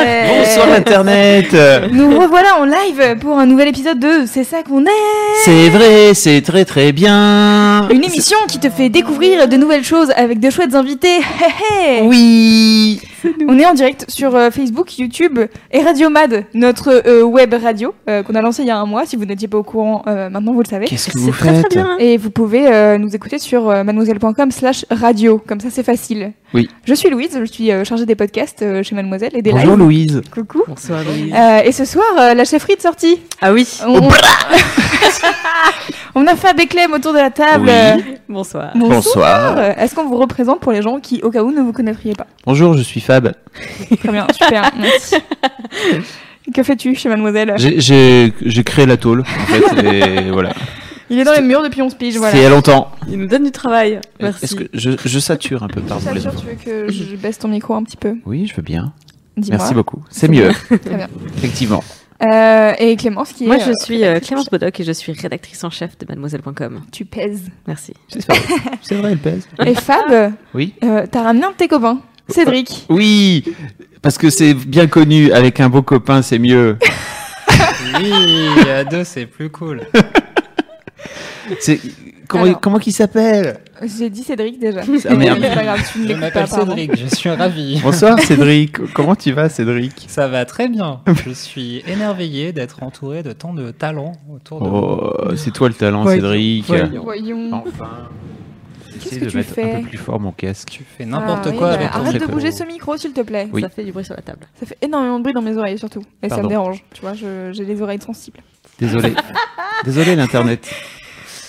Bonsoir Internet. Nous revoilà en live pour un nouvel épisode de C'est ça qu'on est. C'est vrai, c'est très très bien. Une émission qui te fait découvrir de nouvelles choses avec de chouettes invités. Hé On est en direct sur euh, Facebook, YouTube et Radio Mad, notre euh, web radio euh, qu'on a lancé il y a un mois. Si vous n'étiez pas au courant, euh, maintenant vous le savez. Qu'est-ce que vous faites Et vous pouvez euh, nous écouter sur euh, mademoiselle.com slash radio, comme ça c'est facile. Oui. Je suis Louise, je suis euh, chargée des podcasts euh, chez Mademoiselle et des Bonjour lives. Louise Coucou. Bonsoir Louise. Euh, et ce soir, euh, la chefferie de sortie. Ah oui. On, on a Fab et Clem autour de la table. Oui. Bonsoir. Bonsoir. Est-ce qu'on vous représente pour les gens qui, au cas où, ne vous connaîtriez pas? Bonjour, je suis Fab. Très bien, super, merci. Que fais-tu chez Mademoiselle? J'ai- créé la tôle, en fait, et voilà. Il est dans les murs depuis 11 piges, voilà. C'est il y a longtemps. Il nous donne du travail. Merci. Est-ce que je, je sature un peu, pardon Ça, les sûr, enfants. tu veux que je baisse ton micro un petit peu? Oui, je veux bien. Dis-moi. Merci beaucoup. C'est mieux, Très bien. effectivement. Euh, et Clémence qui Moi, est... je euh, suis euh, Clémence Bodoc et je suis rédactrice en chef de mademoiselle.com. Tu pèses. Merci. C'est vrai, c'est vrai, elle pèse. Et Fab, Oui euh, t'as ramené un de tes copains, Cédric. Oui Parce que c'est bien connu, avec un beau copain, c'est mieux. Oui, à deux, c'est plus cool. C'est comment, Alors. comment qu'il s'appelle J'ai dit Cédric déjà. Ah, merde. C'est pas grave, tu ne Je m'appelle pas. Cédric, je suis ravi. Bonsoir Cédric. Comment tu vas Cédric? Ça va très bien. Je suis émerveillé d'être entouré de tant de talents autour de moi. Oh, c'est toi le talent Voyons, Cédric. voyons. Voyons. Enfin. Qu'est-ce que de tu mettre fais un peu plus fort mon casque. Tu fais n'importe Ah, quoi avec ton Arrête de bouger ce micro, s'il te plaît. Oui. Ça fait du bruit sur la table. Ça fait énormément de bruit dans mes oreilles, surtout. Et ça me dérange. Tu vois, j'ai les oreilles sensibles. Désolé. Désolé l'internet.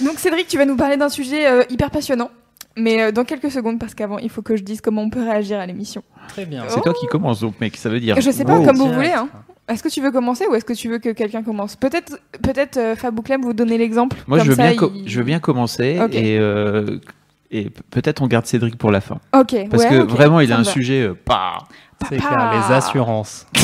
Donc, Cédric, tu vas nous parler d'un sujet euh, hyper passionnant. Mais euh, dans quelques secondes, parce qu'avant, il faut que je dise comment on peut réagir à l'émission. Très bien. C'est toi qui commence donc mec, ça veut dire. Je sais pas, Wow. comme vous Direct. voulez. Hein. Est-ce que tu veux commencer ou est-ce que tu veux que quelqu'un commence? Peut-être, peut-être euh, Fab ou Clem, vous donner l'exemple. Moi je veux, ça, bien co- il- je veux bien commencer et, euh, et peut-être on garde Cédric pour la fin. Ok. Parce ouais, que vraiment il a un sujet. pas. C'est Papa. clair, les assurances.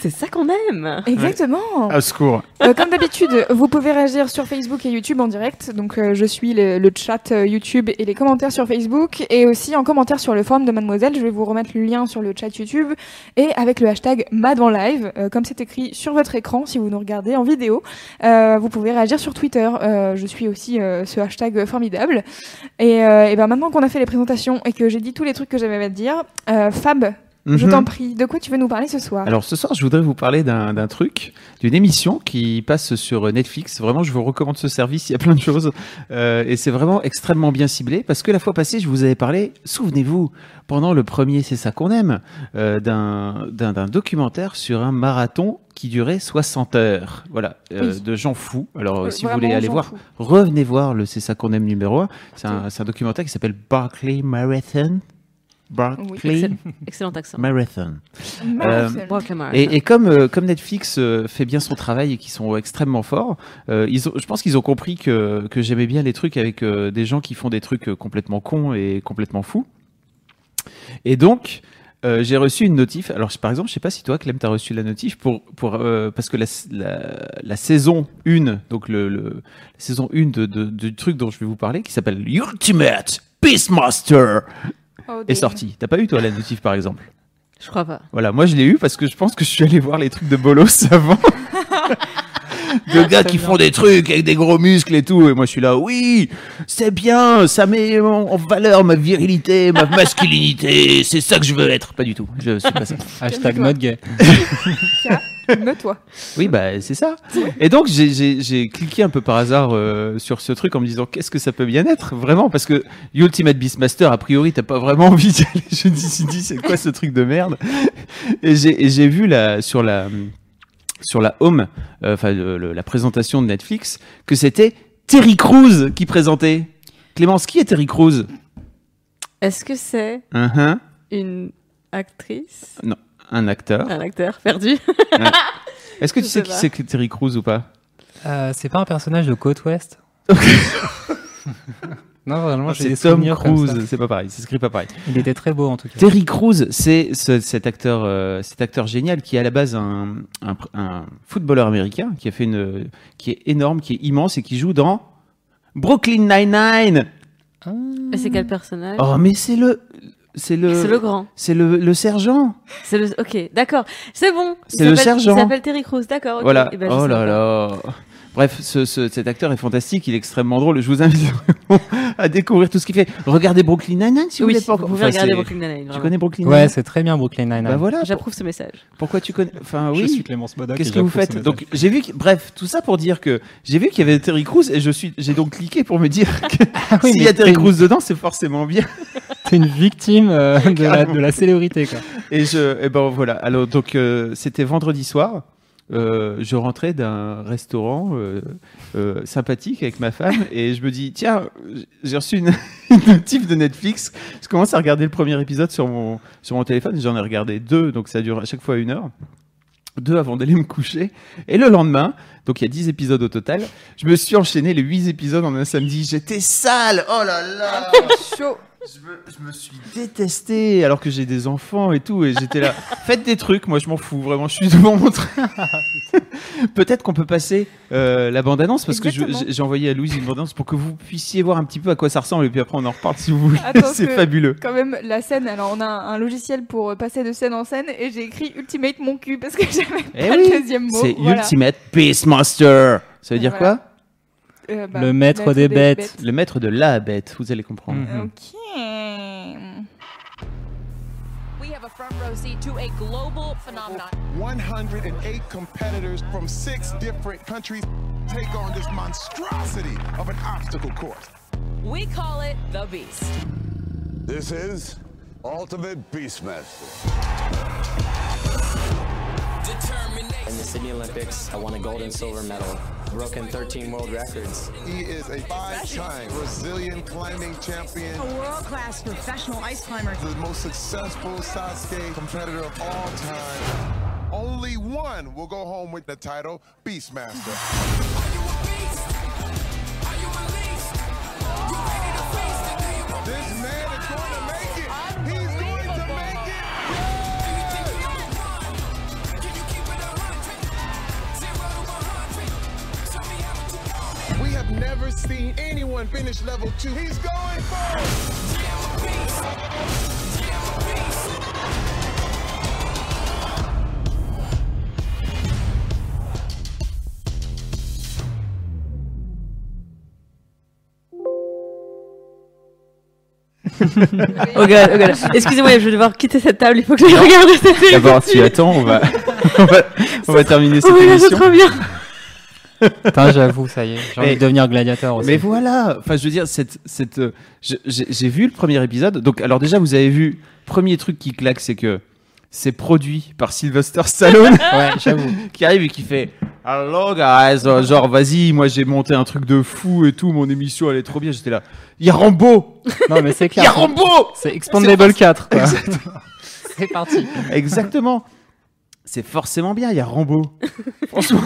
C'est ça qu'on aime. Exactement. Au secours. Euh, comme d'habitude, vous pouvez réagir sur Facebook et YouTube en direct. Donc, euh, je suis le, le chat euh, YouTube et les commentaires sur Facebook. Et aussi en commentaire sur le forum de Mademoiselle. Je vais vous remettre le lien sur le chat YouTube. Et avec le hashtag Mad en live, euh, comme c'est écrit sur votre écran si vous nous regardez en vidéo. Euh, vous pouvez réagir sur Twitter. Euh, je suis aussi euh, ce hashtag formidable. Et, euh, et ben maintenant qu'on a fait les présentations et que j'ai dit tous les trucs que j'avais à te dire, euh, Fab, je Mhm. t'en prie, de quoi tu veux nous parler ce soir Alors ce soir, je voudrais vous parler d'un truc, d'une émission qui passe sur Netflix. Vraiment, je vous recommande ce service. Il y a plein de choses Euh, et c'est vraiment extrêmement bien ciblé parce que la fois passée, je vous avais parlé. Souvenez-vous, pendant le premier, c'est ça qu'on aime, euh, d'un documentaire sur un marathon qui durait 60 heures. Voilà, euh, Oui. de gens fous. Alors Euh, si vous voulez aller voir, revenez voir le C'est ça qu'on aime numéro 1. C'est un, c'est un documentaire qui s'appelle Barclay Marathon. Barclay Excellent, excellent accent. Marathon. Clément. Et, et comme, euh, comme Netflix euh, fait bien son travail et qu'ils sont extrêmement forts, euh, ils ont, je pense qu'ils ont compris que, que j'aimais bien les trucs avec euh, des gens qui font des trucs euh, complètement cons et complètement fous. Et donc, euh, j'ai reçu une notif. Alors, par exemple, je sais pas si toi, Clem, tu as reçu la notif pour, pour, euh, parce que la, la, la saison 1, donc le, le- la saison 1 de, de- du truc dont je vais vous parler, qui s'appelle Ultimate Beastmaster, Oh, est damn. sortie. T'as pas eu, toi, la notif, par exemple? Je crois pas. voilà, moi je l'ai eu parce que je pense que je suis allé voir les trucs de bolos avant. de gars qui font des trucs avec des gros muscles et tout. Et moi je suis là, oui, c'est bien, ça met en en valeur ma virilité, ma masculinité, c'est ça que je veux être. Pas du tout, je suis pas ça. Hashtag mode gay. Me-toi. Oui, bah c'est ça. Et donc j'ai- cliqué un peu par hasard euh, sur ce truc en me disant qu'est-ce que ça peut bien être vraiment? Parce que Ultimate Beastmaster a priori t'as pas vraiment envie d'y aller. Je me suis dit c'est quoi ce truc de merde? Et j'ai vu sur la sur la home, euh, enfin la présentation de Netflix que c'était Terry Crews qui présentait. Clémence, qui est Terry Crews? Est-ce que c'est Uh-huh. une actrice? Un acteur. Un acteur perdu Est-ce que tu sais sais qui c'est que Terry Crews ou pas? Euh, c'est pas un personnage de Côte Ouest? Non, vraiment, j'ai des C'est Tom Cruise, ça. c'est pas pareil, c'est écrit pas pareil. Il était très beau en tout cas. Terry Crews, c'est ce- cet acteur, euh, cet acteur génial qui est à la base un, un, un footballeur américain qui a fait une, qui est énorme, qui est immense et qui joue dans Brooklyn Nine-Nine. Et c'est quel personnage? Oh, mais c'est le, c'est le, C'est le grand. c'est le, le sergent. C'est le. Ok, d'accord. C'est bon. C'est le s'appelle- sergent. Il s'appelle Terry Crews, d'accord. ok. Voilà. Eh ben, je oh là pas. là. Bref, ce, ce- cet acteur est fantastique, il est extrêmement drôle. Je vous invite à découvrir tout ce qu'il fait. Regardez Brooklyn Nine-Nine si vous Oui, voulez pas vous encore. pouvez Enfin, regarder Brooklyn Nine-Nine. Tu vraiment. connais Brooklyn Ouais, Nine-Nine c'est très bien Brooklyn Nine-Nine. Bah voilà. J'approuve ce message. Pourquoi tu connais Enfin oui. Je suis Clémence. Qu'est-ce que vous faites. Donc j'ai vu, que- bref, tout ça pour dire que j'ai vu qu'il y avait Terry Crews et je suis, j'ai donc cliqué pour me dire que Ah oui, s'il y a Terry Crews dedans, c'est forcément bien. T'es une victime euh, de, la, Carrément. de la célébrité, quoi. Et je, et ben voilà. Alors donc euh, c'était vendredi soir. Euh, je rentrais d'un restaurant euh, euh, sympathique avec ma femme et je me dis tiens j'ai reçu une, une notif de Netflix. Je commence à regarder le premier épisode sur mon sur mon téléphone. J'en ai regardé deux donc ça dure à chaque fois une heure. Deux avant d'aller me coucher. Et le lendemain donc il y a 10 épisodes au total je me suis enchaîné les 8 épisodes en un samedi. J'étais sale. Oh là là. Chaud. Je me, je me suis détesté alors que j'ai des enfants et tout et j'étais là faites des trucs moi je m'en fous vraiment je suis devant mon train peut-être qu'on peut passer euh, la bande annonce parce que Exactement. j'ai j'ai envoyé à Louise une bande annonce pour que vous puissiez voir un petit peu à quoi ça ressemble et puis après on en reparle si vous voulez c'est fabuleux Quand même, la scène, alors on a un logiciel pour euh, passer de scène en scène et j'ai écrit Ultimate mon cul parce que j'avais Eh pas oui, le deuxième mot. c'est voilà. Ultimate Beastmaster ça veut dire Voilà. quoi? Euh, bah, Le maître des bêtes. le maître de la bête vous allez comprendre Mhm. Ok. We have a front row seat to a global phenomenon. 108 competitors from six different countries take on this monstrosity of an obstacle course. We call it the Beast. This is Ultimate Beastmaster. In the Sydney Olympics, I won a gold and silver medal, broken 13 world records. He is a five-time Brazilian climbing champion, A world-class professional ice climber. the most successful Sasuke competitor of all time. Only one will go home with the title Beastmaster. Seen anyone finish level two? He's going for it. Oh god, oh god. Excusez-moi, je vais devoir quitter cette table. Il faut que je regarde cette série. d'abord tu attends on va on va, on va terminer cette Oh my god, émission trop bien. Putain, j'avoue, ça y est. J'ai envie de devenir gladiateur aussi. Mais voilà, enfin je veux dire, cette, cette, euh, j'ai j'ai vu le premier épisode. Donc alors déjà vous avez vu, premier truc qui claque, c'est que c'est produit par Sylvester Stallone Ouais, j'avoue. qui arrive et qui fait Hello guys, Euh, genre vas-y, moi j'ai monté un truc de fou et tout, mon émission elle est trop bien. J'étais là, il y a Rambo, Non, mais c'est il y a clair. Rambo. C'est Expandable 4. quoi. C'est parti. Exactement. C'est forcément bien, il y a Rambo. Franchement,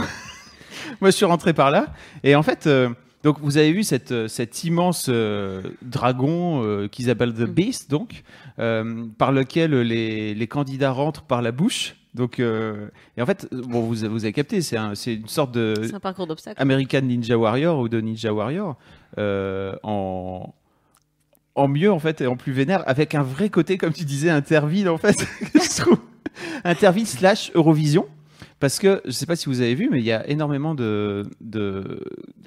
moi je suis rentré par là. Et en fait, euh, donc vous avez vu cette, euh, cet immense euh, dragon euh, qu'ils appellent The Beast, donc, par lequel les, les candidats rentrent par la bouche. Donc, et en fait, bon, vous, vous avez capté, c'est un- c'est une sorte de C'est un parcours d'obstacles. American Ninja Warrior ou de Ninja Warrior en en mieux en fait et en plus vénère avec un vrai côté comme tu disais interville en fait je trouve interville slash Eurovision parce que je sais pas si vous avez vu mais il y a énormément de de,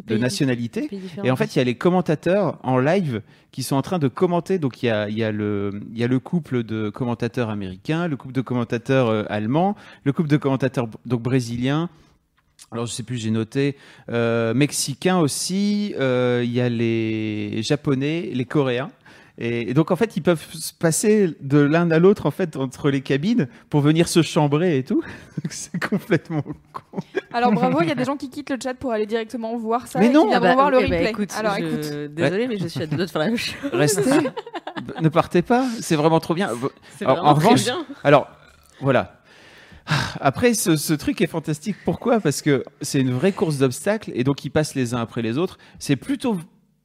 de nationalités et en fait, il y a les commentateurs en live qui sont en train de commenter. Donc, il y a, il y a, le, il y a le couple de commentateurs américains, le couple de commentateurs euh, allemands, le couple de commentateurs donc brésiliens. Alors, je sais plus, j'ai noté euh, mexicains aussi. euh, Il y a les japonais, les coréens. Et, et donc en fait, ils peuvent se passer de l'un à l'autre en fait entre les cabines pour venir se chambrer et tout. C'est complètement con. Alors bravo, il y a des gens qui quittent le chat pour aller directement voir ça Mais et non. qui viendront Ah bah, voir le ok, bah, replay. écoute, Alors je- écoute. Désolée, mais je suis à deux doigts de faire la même chose. Restez, ne partez pas. C'est vraiment trop bien. C'est Alors, vraiment en très revanche, bien. alors voilà. Après, ce, ce truc est fantastique. Pourquoi? Parce que c'est une vraie course d'obstacles et donc ils passent les uns après les autres. C'est plutôt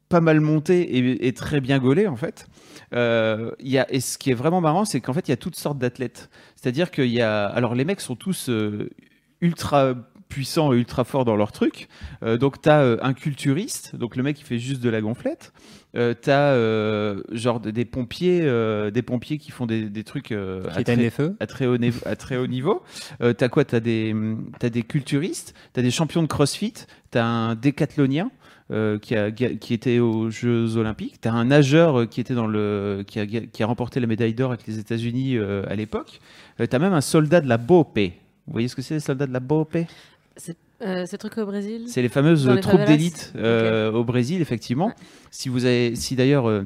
pas mal monté et, et très bien gaulé en fait. Euh, y a, et ce qui est vraiment marrant, c'est qu'en fait il y a toutes sortes d'athlètes. C'est-à-dire qu'il y a, alors les mecs sont tous euh, ultra puissants et ultra forts dans leur truc. Euh, donc tu as un culturiste, donc le mec qui fait juste de la gonflette. Euh, t'as euh, genre des pompiers, euh, des pompiers qui font des, des trucs Qui à, très, feux. à très haut niveau. À très haut niveau. T'as quoi? T'as des, t'as des culturistes, t'as des champions de CrossFit, t'as un décathlonien. Euh, qui, a, qui était aux Jeux Olympiques. T'as un nageur euh, qui était dans le qui a, qui a remporté la médaille d'or avec les États-Unis euh, à l'époque. Euh, T'as même un soldat de la BOP. Vous voyez ce que c'est les soldats de la BOP C'est euh, ces trucs au Brésil? C'est les fameuses les troupes d'élite euh, au Brésil, effectivement. Si vous avez, si d'ailleurs euh,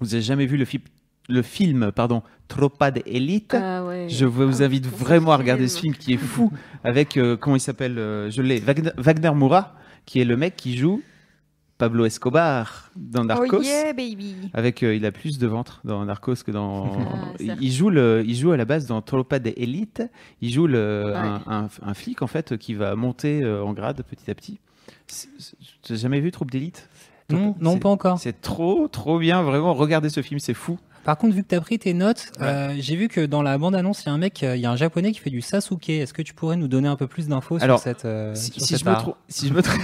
vous avez jamais vu le, fi- le film, pardon, Tropa de Elite, Ah ouais. je vous Ah, invite vraiment à regarder ce film. qui est fou avec comment il s'appelle, je l'ai, Wagner, Wagner Moura, qui est le mec qui joue Pablo Escobar dans Narcos. Oh yeah, baby. Avec, euh, il a plus de ventre dans Narcos que dans. Ah, il, joue le, il joue à la base dans Tropa de Elite. Il joue le, un, Ouais. un- un flic en fait qui va monter euh, en grade petit à petit. N'as jamais vu Troupe d'élite Non, non, pas encore. C'est trop, trop bien. Vraiment, regardez ce film, c'est fou. Par contre, vu que tu as pris tes notes, euh, j'ai vu que dans la bande-annonce, il y a un mec, euh, il y a un japonais qui fait du Sasuke. Est-ce que tu pourrais nous donner un peu plus d'infos sur cette euh, Si, sur si cet je me art trompe, si je me trompe,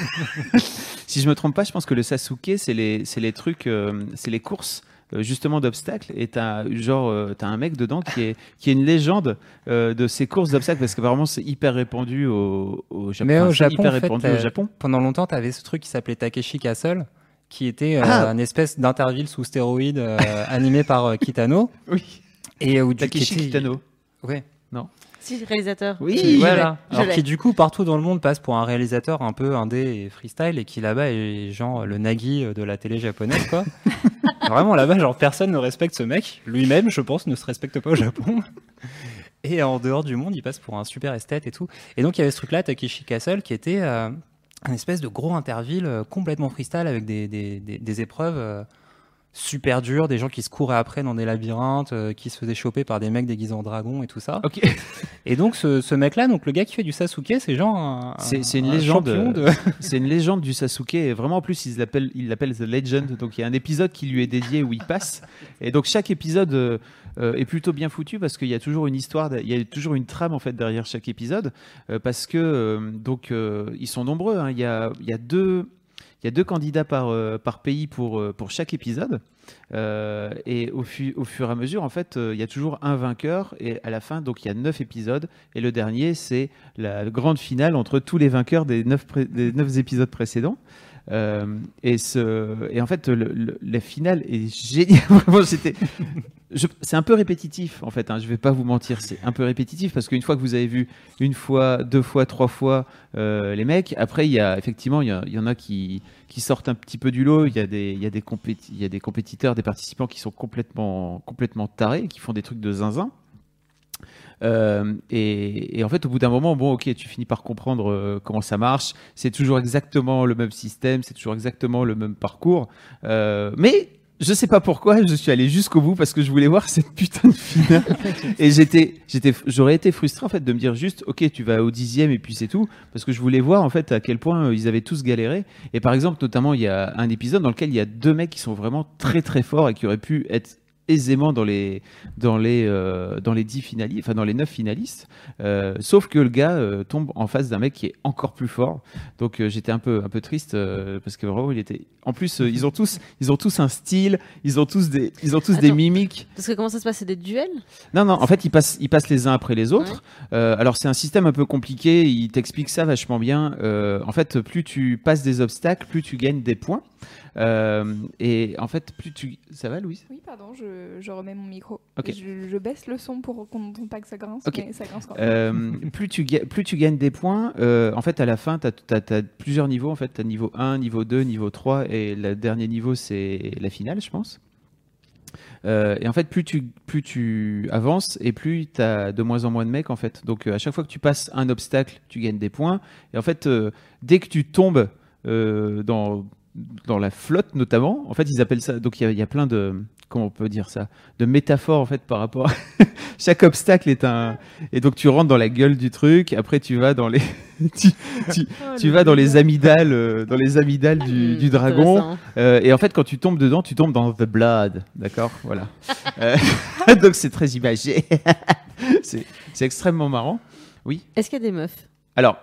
si je me trompe pas, je pense que le Sasuke, c'est les, les trucs, euh, c'est les courses justement d'obstacles. Et t'as genre, t'as un mec dedans qui est, qui est une légende euh, de ces courses d'obstacles parce que vraiment c'est hyper répandu au, au Japon. Mais au Japon, hyper en fait, répandu au Japon. pendant longtemps, tu avais ce truc qui s'appelait Takeshi Castle, qui était euh, Ah un espèce d'interville sous stéroïdes euh, animé par euh, Kitano. Oui. Et où du- Takeshi qui était- Kitano. Ouais. Si, réalisateur. Oui, je voilà. Alors qui du coup partout dans le monde passe pour un réalisateur un peu indé et freestyle et qui là-bas est genre le Nagui de la télé japonaise quoi. Vraiment là-bas genre personne ne respecte ce mec. Lui-même je pense ne se respecte pas au Japon. Et en dehors du monde il passe pour un super esthète et tout. Et donc il y avait ce truc là Takeshi Castle qui était euh, un espèce de gros interville euh, complètement freestyle avec des, des, des, des épreuves euh, super dures, des gens qui se couraient après dans des labyrinthes, euh, qui se faisaient choper par des mecs déguisés en dragon et tout ça. Ok. Et donc ce, ce mec-là, donc le gars qui fait du Sasuke, c'est genre un, C'est un- c'est une un légende. de... c'est une légende du Sasuke. Et vraiment, en plus, ils l'appellent, ils l'appellent The Legend. Donc, il y a un épisode qui lui est dédié où il passe. Et donc, chaque épisode euh, euh, est plutôt bien foutu parce qu'il y a toujours une histoire, il y a toujours une trame en fait derrière chaque épisode. Euh, parce que euh, donc ils sont nombreux. hein. Il y a, il y a deux. Il y a deux candidats par, par pays pour, pour chaque épisode. Et au, fu- au fur et à mesure, en fait, il y a toujours un vainqueur. Et à la fin, donc, il y a neuf épisodes. Et le dernier, c'est la grande finale entre tous les vainqueurs des neuf, des neuf épisodes précédents. Euh, et, ce, et en fait, la finale est géniale. C'est un peu répétitif, en fait. Hein, je vais pas vous mentir, c'est un peu répétitif parce qu'une fois que vous avez vu une fois, deux fois, trois fois euh, les mecs, après, il y a effectivement, il y, en a qui, qui sortent un petit peu du lot. Il y a des, y y a des compétiteurs, des participants qui sont complètement, complètement tarés, qui font des trucs de zinzin. Euh, et, et en fait, au bout d'un moment, bon, ok, tu finis par comprendre euh, comment ça marche. C'est toujours exactement le même système, c'est toujours exactement le même parcours. Euh, mais je sais pas pourquoi, je suis allé jusqu'au bout parce que je voulais voir cette putain de finale. et j'étais, j'étais, j'aurais été frustré en fait de me dire juste, ok, tu vas au dixième et puis c'est tout, parce que je voulais voir en fait à quel point euh, ils avaient tous galéré. Et par exemple, notamment, il y a un épisode dans lequel il y a deux mecs qui sont vraiment très très forts et qui auraient pu être aisément dans les dans les euh, dans les dix finalistes, enfin dans les neuf finalistes. Euh, sauf que le gars euh, tombe en face d'un mec qui est encore plus fort. Donc euh, j'étais un peu un peu triste euh, parce que vraiment il était. En plus euh, ils ont tous ils ont tous un style, ils ont tous des ils ont tous des mimiques. Parce que comment ça se passe? C'est des duels? Non, non, en fait, ils passent, ils passent les uns après les autres. Euh, alors, c'est un système un peu compliqué, il t'explique ça vachement bien. Euh, en fait, plus tu passes des obstacles, plus tu gagnes des points. Euh, et en fait, plus tu. Ça va, Louise? Oui, pardon, je, je remets mon micro. Ok. Je, je baisse le son pour qu'on n'entende pas que ça grince, Ok. mais ça grince quand même. Euh, plus, tu, plus tu gagnes des points, euh, en fait, à la fin, tu as, plusieurs niveaux. En fait, tu as niveau 1, niveau 2, niveau 3, et le dernier niveau, c'est la finale, je pense. Euh, et en fait, plus tu, plus tu avances et plus tu as de moins en moins de mecs en fait. Donc euh, à chaque fois que tu passes un obstacle, tu gagnes des points. Et en fait, euh, dès que tu tombes dans, dans la flotte notamment, en fait, ils appellent ça. Donc il y a- il y, a plein de. Comment on peut dire ça De métaphores en fait par rapport. à- Chaque obstacle est un. Et donc tu rentres dans la gueule du truc. Après tu vas dans les. tu, tu- Oh, tu vas dans les amygdales, euh, dans les amygdales du, du dragon. Euh, et en fait, quand tu tombes dedans, tu tombes dans the blood, d'accord Voilà. Euh, donc c'est très imagé. c'est extrêmement marrant. Oui. Est-ce qu'il y a des meufs? Alors,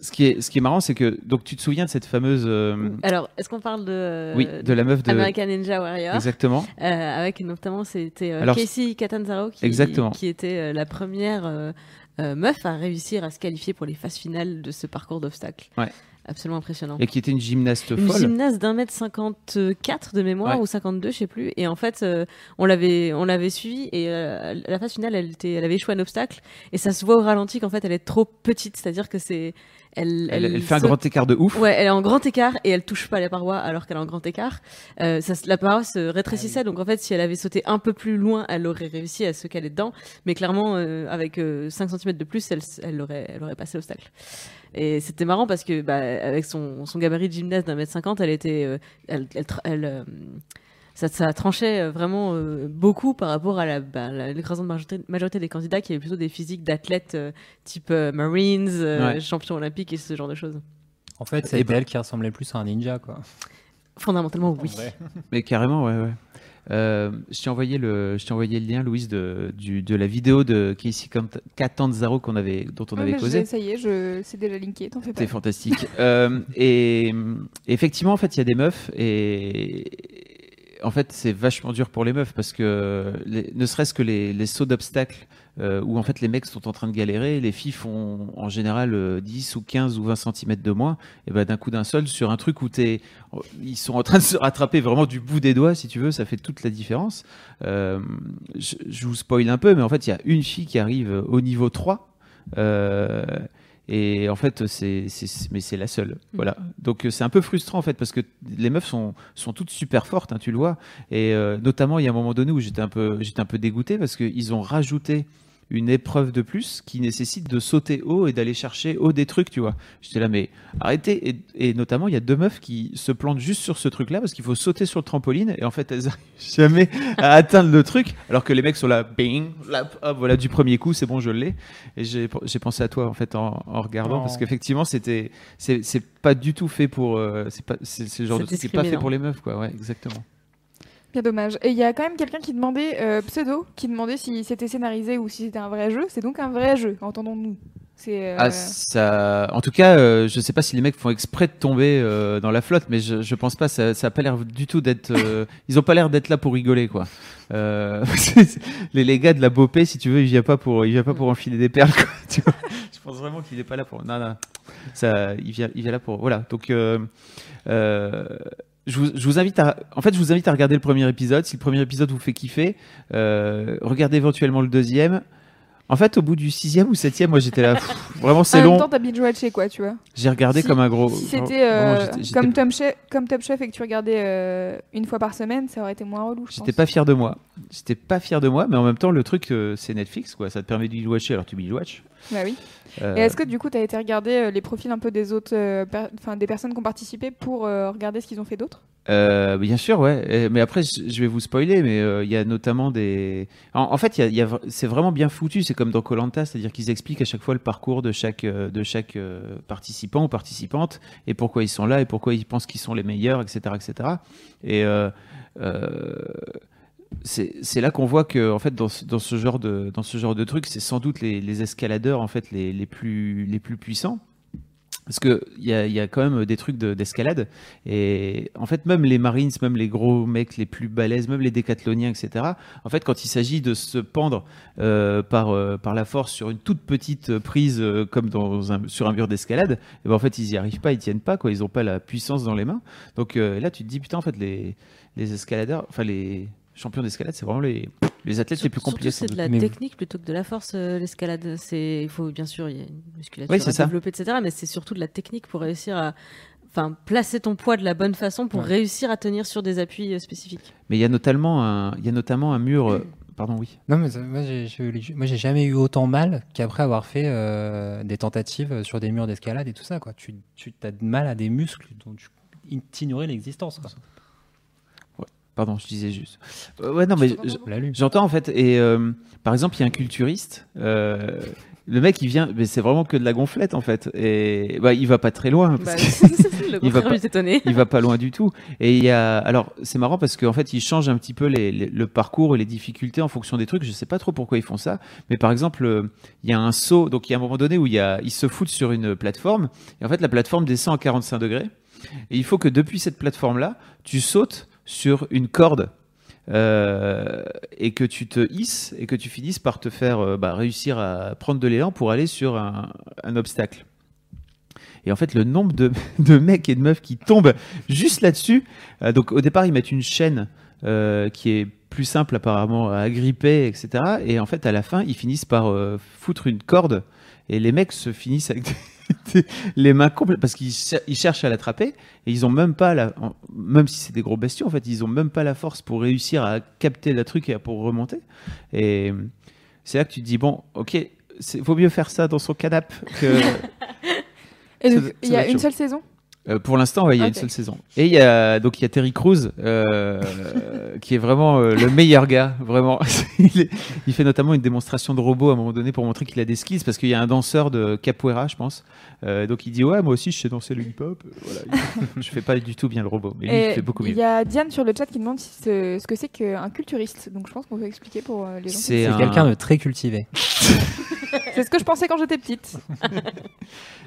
ce qui est ce qui est marrant, c'est que donc tu te souviens de cette fameuse. euh, Alors, est-ce qu'on parle de. Oui, de la meuf de- American Ninja Warrior. Exactement. Euh, avec notamment, c'était euh, Alors, Casey Catanzaro qui, Exactement. qui était la première meuf à réussir à se qualifier pour les phases finales de ce parcours d'obstacles. Ouais. Absolument impressionnant. Et qui était une gymnaste Une folle. gymnaste d'un mètre 54 de mémoire Ouais. ou 52, je sais plus. Et en fait, euh, on l'avait, on l'avait suivi et euh, la phase finale, elle, était, elle avait échoué un obstacle et ça se voit au ralenti qu'en fait, elle est trop petite. C'est-à-dire que c'est, elle, Elle- elle fait un grand écart de ouf. Ouais, elle est en grand écart et elle touche pas les parois alors qu'elle est en grand écart. Euh, ça, la paroi se rétrécissait, donc en fait, si elle avait sauté un peu plus loin, elle aurait réussi à se caler dedans. Mais clairement, euh, avec euh, 5 cm de plus, elle, aurait, elle aurait passé l'obstacle. Et c'était marrant parce que, bah, avec son, son gabarit de gymnaste d'un mètre cinquante, elle était, elle, elle, euh, ça, ça tranchait euh, vraiment euh, beaucoup par rapport à la, bah, la- l'écrasante majorité, majorité des candidats qui avaient plutôt des physiques d'athlètes euh, type euh, Marines, euh, Ouais. champions olympiques et ce genre de choses. En fait, c'est ben- elle qui ressemblait plus à un ninja, quoi. Fondamentalement, oui. Mais carrément, ouais, ouais. Euh, je t'ai envoyé le, je t'ai envoyé le lien, Louise, de, du, de la vidéo de Casey Catanzaro qu'on avait, dont on Ouais, avait causé. Ça y est, je... c'est déjà linké, t'en fais pas. C'était fantastique. Euh, et, et effectivement, en fait, il y a des meufs et en fait, c'est vachement dur pour les meufs parce que ne serait-ce que les, sauts d'obstacles euh, où en fait les mecs sont en train de galérer, les filles font en général euh, 10 ou 15 ou 20 cm de moins, et ben d'un coup d'un seul sur un truc où ils sont en train de se rattraper vraiment du bout des doigts, si tu veux, ça fait toute la différence. Euh, je, je vous spoil un peu, mais en fait, il y a une fille qui arrive au niveau 3. Et en fait, c'est, mais c'est la seule. Voilà. Donc euh, c'est un peu frustrant en fait parce que les meufs sont, sont toutes super fortes, hein, tu le vois. Et euh, notamment, il y a un moment donné où j'étais un peu, j'étais un peu dégoûté parce qu'ils ont rajouté une épreuve de plus qui nécessite de sauter haut et d'aller chercher haut des trucs, tu vois. J'étais là, mais arrêtez. Et, et notamment, il y a deux meufs qui se plantent juste sur ce truc-là parce qu'il faut sauter sur le trampoline et en fait, elles n'arrivent jamais à atteindre le truc alors que les mecs sont là, bing, là, hop, voilà, du premier coup, c'est bon, je l'ai. Et j'ai pensé à toi en fait en, en regardant Oh. parce qu'effectivement, c'était, c'est c'est pas du tout fait pour, euh, c'est pas, c'est genre C'est pas fait pour les meufs, quoi. Ouais, exactement. Bien dommage. Et il y a quand même quelqu'un qui demandait, euh, Pseudo, qui demandait si c'était scénarisé ou si c'était un vrai jeu. C'est donc un vrai jeu, entendons-nous. C'est. euh, Ah, ça... En tout cas, euh, je sais pas si les mecs font exprès de tomber euh, dans la flotte, mais je, je pense pas. Ça, ça a pas l'air du tout d'être. euh, Ils ont pas l'air d'être là pour rigoler, quoi. Euh, les, les gars de la Bopé, si tu veux, il vient pas pour, il vient pas pour enfiler des perles, quoi. tu vois. je pense vraiment qu'il est pas là pour. Non, non. Ça, il vient, il vient là pour. Voilà. Donc. euh, euh, je vous, invite à regarder le premier épisode. Si le premier épisode vous fait kiffer, euh, regardez éventuellement le deuxième. En fait, au bout du sixième ou septième, moi j'étais là. pff, vraiment, c'est en long. même temps, t'as binge-watché, quoi, tu vois. J'ai regardé Si- comme un gros. Si c'était euh, j'étais- j'étais- comme, Top Chef, comme Top Chef et que tu regardais euh, une fois par semaine, ça aurait été moins relou, je J'étais pense. pas fier de moi. J'étais pas fier de moi, mais en même temps, le truc, euh, c'est Netflix, quoi. Ça te permet de binge-watcher, alors tu binge-watch. Bah oui. Euh, Et est-ce que du coup, t'as été regarder euh, les profils un peu des autres, euh, per- enfin des personnes qui ont participé pour euh, regarder ce qu'ils ont fait d'autre? Euh, bien sûr, ouais. Mais après, je vais vous spoiler, mais euh, il y a notamment des. En, fait, c'est vraiment bien foutu. C'est comme dans Colanta, c'est-à-dire qu'ils expliquent à chaque fois le parcours de chaque euh, de chaque participant ou participante et pourquoi ils sont là et pourquoi ils pensent qu'ils sont les meilleurs, etc., etc. Et c'est là qu'on voit que en fait dans ce genre de dans ce genre de truc, c'est sans doute les, les escaladeurs en fait les, les plus les plus puissants. Parce que il y a, y a quand même des trucs de- d'escalade et en fait même les Marines, même les gros mecs les plus balèzes, même les décathloniens, etc. En fait, quand il s'agit de se pendre euh, par euh, par la force sur une toute petite prise euh, comme dans sur un mur d'escalade, eh ben, en fait ils y arrivent pas, ils tiennent pas quoi, ils ont pas la puissance dans les mains. Donc là tu te dis putain en fait les les escaladeurs, enfin les champions d'escalade, c'est vraiment les les athlètes les plus compliqués. C'est de la Mais- technique plutôt que de la force, euh, l'escalade. C'est, il faut bien sûr, il y a une musculature Oui, à ça. développer, etc. Mais c'est surtout de la technique pour réussir à enfin, placer ton poids de la bonne façon pour Ouais. réussir à tenir sur des appuis euh, spécifiques. Mais il y a notamment un, il y a notamment un mur. euh, Pardon, oui. Non, mais ça- moi, j'ai, j'ai- moi, j'ai jamais eu autant mal qu'après avoir fait euh, des tentatives sur des murs d'escalade et tout ça. Quoi. Tu, tu as de mal à des muscles dont tu ignorais l'existence. Pardon, je disais juste. Euh, ouais, non, mais j'entends en fait. Et euh, par exemple, il y a un culturiste. euh, le mec, il vient, mais c'est vraiment que de la gonflette en fait. Et bah, il va pas très loin. parce Bah, que- le il va pas, étonné. il va pas loin du tout. Et il y a, alors c'est marrant parce qu'en fait, ils changent un petit peu les- les- le parcours et les difficultés en fonction des trucs. Je sais pas trop pourquoi ils font ça, mais par exemple, il y a un saut. Donc il y a un moment donné où il y a, ils se foutent sur une plateforme. Et en fait, la plateforme descend à 45 degrés. Et il faut que depuis cette plateforme-là, tu sautes sur une corde. euh, et que tu te hisses et que tu finisses par te faire euh, bah, réussir à prendre de l'élan pour aller sur un, obstacle. Et en fait, le nombre de, mecs et de meufs qui tombent juste là-dessus. euh, donc, au départ, ils mettent une chaîne qui est plus simple apparemment à agripper, etc. Et en fait, à la fin, ils finissent par foutre une corde. Et les mecs se finissent avec les mains complètes parce qu'ils cher- ils cherchent à l'attraper et ils ont même pas la, même si c'est des gros bestiaux en fait, ils ont même pas la force pour réussir à capter le truc et pour remonter. Et c'est là que tu te dis bon, ok, vaut mieux faire ça dans son canapé que Et donc, il y a une seule saison? Euh, pour l'instant, ouais, il y a une seule saison. Et il y a donc il y a Terry Crews euh, qui est vraiment euh, le meilleur gars, vraiment. il, est- il fait notamment une démonstration de robot à un moment donné pour montrer qu'il a des skills parce qu'il y a un danseur de capoeira, je pense. Euh, donc il dit ouais, moi aussi je sais danser le hip-hop. Voilà, il- je fais pas du tout bien le robot, mais lui il fait beaucoup Il mieux. y a Diane sur le chat qui demande si ce, que c'est qu'un culturiste. Donc je pense qu'on peut expliquer pour euh, les gens. qui- C'est C'est un- quelqu'un de très cultivé. C'est ce que je pensais quand j'étais petite.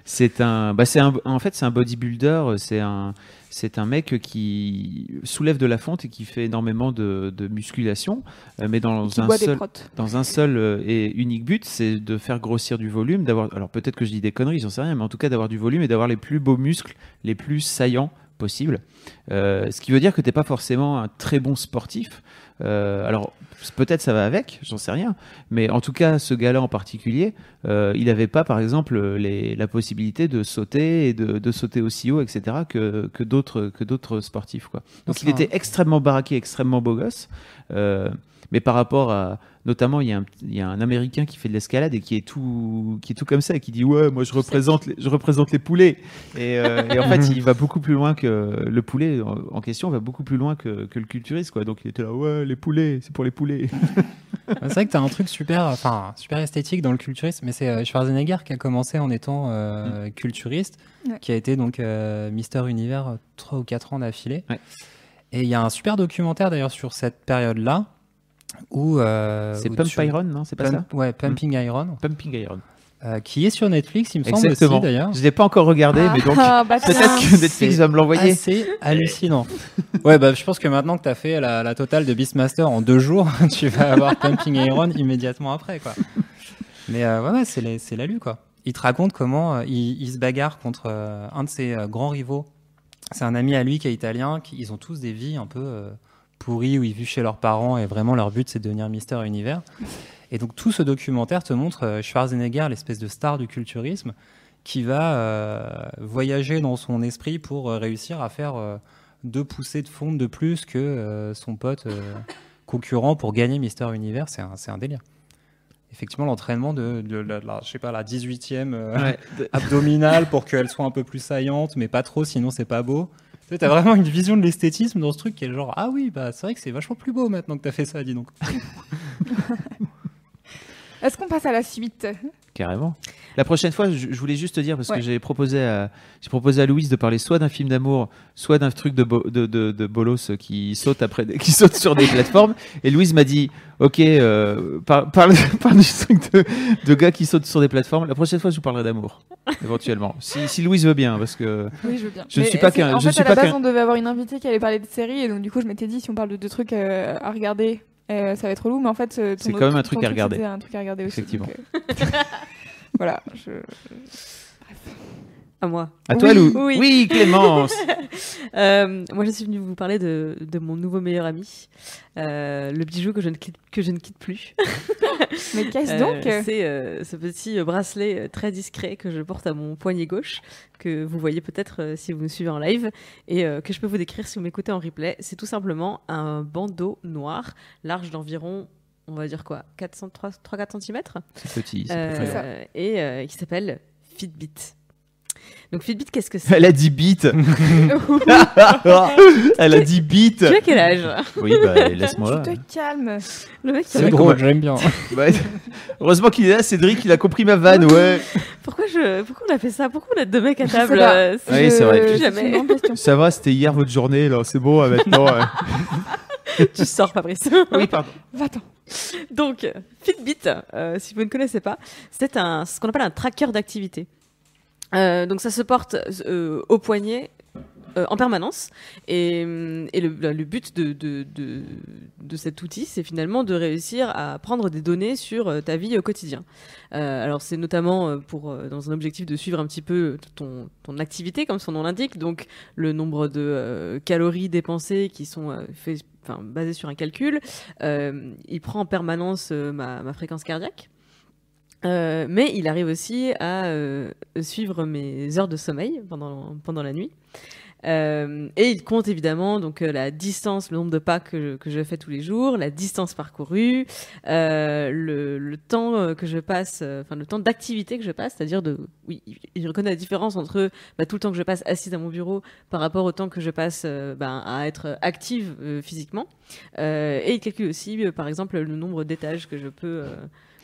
C'est un, bah c'est un, en fait c'est un bodybuilder, c'est un, c'est un mec qui soulève de la fonte et qui fait énormément de, de musculation, euh, mais dans un seul, dans un seul euh, et unique but, c'est de faire grossir du volume, d'avoir, alors peut-être que je dis des conneries, j'en sais rien, mais en tout cas d'avoir du volume et d'avoir les plus beaux muscles, les plus saillants possibles. Euh, ce qui veut dire que t'es pas forcément un très bon sportif. Euh, alors peut-être ça va avec, j'en sais rien, mais en tout cas ce gars-là en particulier, euh, il n'avait pas par exemple les, la possibilité de sauter et de, de sauter aussi haut, etc. que, que d'autres que d'autres sportifs quoi. Donc il était extrêmement baraqué, extrêmement beau gosse. Euh, mais par rapport à, notamment, il y, a un, il y a un Américain qui fait de l'escalade et qui est tout, qui est tout comme ça et qui dit ouais, moi je représente, les, je représente les poulets. Et, euh, et en fait, il va beaucoup plus loin que le poulet en, en question va beaucoup plus loin que, que le culturiste quoi. Donc il était là ouais, les poulets, c'est pour les poulets. c'est vrai que tu as un truc super, enfin, super esthétique dans le culturisme, mais c'est euh, Schwarzenegger qui a commencé en étant euh, culturiste, Ouais. qui a été donc euh, Mister Univers 3 ou 4 ans d'affilée. Ouais. Et il y a un super documentaire d'ailleurs sur cette période-là où. euh, c'est Pump tu- Iron, non C'est pas Pump- ça Ouais, Pumping Iron, Pumping Iron. euh, qui est sur Netflix, il me semble Exactement. aussi d'ailleurs. Je l'ai pas encore regardé, mais donc Ah, bah, peut-être que Netflix C'est va me l'envoyer. assez hallucinant. ouais, bah, je pense que maintenant que tu as fait la, la totale de Beastmaster en deux jours, tu vas avoir Pumping Iron immédiatement après. Quoi. Mais euh, ouais, ouais, c'est c'est l'alu. quoi. Il te raconte comment euh, il, il se bagarre contre euh, un de ses euh, grands rivaux. C'est un ami à lui qui est italien. Qui, ils ont tous des vies un peu pourries où ils vivent chez leurs parents et vraiment leur but c'est de devenir Mister Univers. Et donc tout ce documentaire te montre euh, Schwarzenegger, l'espèce de star du culturisme, qui va euh, voyager dans son esprit pour euh, réussir à faire euh, deux poussées de fonte de plus que euh, son pote concurrent pour gagner Mister Univers. C'est un, un délire. Effectivement, l'entraînement de, de la, la- je sais pas, la 18e euh, Ouais. De- abdominale pour qu'elle soit un peu plus saillante, mais pas trop, sinon c'est pas beau. Tu as vraiment une vision de l'esthétisme dans ce truc qui est le genre Ah oui, bah, c'est vrai que c'est vachement plus beau maintenant que tu as fait ça, dis donc. Est-ce qu'on passe à la suite? Carrément. La prochaine fois, je, je voulais juste te dire, parce Ouais. que j'ai proposé, à, j'ai proposé à Louise de parler soit d'un film d'amour, soit d'un truc de, bo- de, de, de bolos qui saute, après, qui saute sur des plateformes. Et Louise m'a dit Ok, euh, par- parle, parle du truc de, de gars qui sautent sur des plateformes. La prochaine fois, je vous parlerai d'amour, éventuellement. Si, si Louise veut bien, parce que. Oui, je veux bien. Je ne suis pas c'est- qu'un. En je fait, suis à la base, on devait avoir une invitée qui allait parler de séries, et donc du coup, je m'étais dit, si on parle de deux trucs euh, à regarder, euh, ça va être relou, mais en fait, euh, C'est quand même un truc à regarder. c'était un truc à regarder aussi. Effectivement. donc, euh, voilà. Je... À moi. À toi, Oui, Lou. Oui, Oui, Clémence. Euh, moi, je suis venue vous parler de, de mon nouveau meilleur ami, euh, le bijou que je ne quitte, que je ne quitte plus. Mais qu'est-ce Euh, donc? C'est euh, ce petit bracelet très discret que je porte à mon poignet gauche, que vous voyez peut-être euh, si vous me suivez en live, et euh, que je peux vous décrire si vous m'écoutez en replay. C'est tout simplement un bandeau noir, large d'environ, on va dire quoi, 3-4 cm C'est petit. grave. Et euh, qui s'appelle Fitbit. Donc Fitbit, qu'est-ce que c'est? Elle a 10 bits. Elle a 10 bits. Tu as quel âge? Oui, bah laisse-moi. Tu te calmes. Le mec, C'est drôle, j'aime bien. Heureusement qu'il est là, Cédric, il a compris ma vanne, ouais. pourquoi, je... pourquoi on a fait ça? Pourquoi on a deux mecs à table euh, Oui, c'est vrai. Jamais? Ça va, c'était hier votre journée, là, c'est bon, euh, maintenant. euh. tu sors, Fabrice. Oui, pardon. Va-t'en. Donc, Fitbit, euh, si vous ne connaissez pas, c'est ce qu'on appelle un tracker d'activité. Euh, donc, ça se porte euh, au poignet en permanence. Et, et le, but de, cet outil, c'est finalement de réussir à prendre des données sur ta vie au quotidien. Alors, c'est notamment pour, dans un objectif de suivre un petit peu ton, ton activité, comme son nom l'indique. Donc, le nombre de calories dépensées qui sont euh, fait- basées sur un calcul. Euh, il prend en permanence euh, ma, fréquence cardiaque. Euh, mais il arrive aussi à suivre mes heures de sommeil pendant la nuit. Euh, et il compte évidemment donc euh, la distance, le nombre de pas que, que je fais tous les jours, la distance parcourue, euh, le, le temps que je passe, enfin le temps d'activité que je passe, c'est-à-dire de, oui, il- reconnaît la différence entre bah, tout le temps que je passe assise à mon bureau par rapport au temps que je passe ben, à être active physiquement. Et il calcule aussi, par exemple, le nombre d'étages que je peux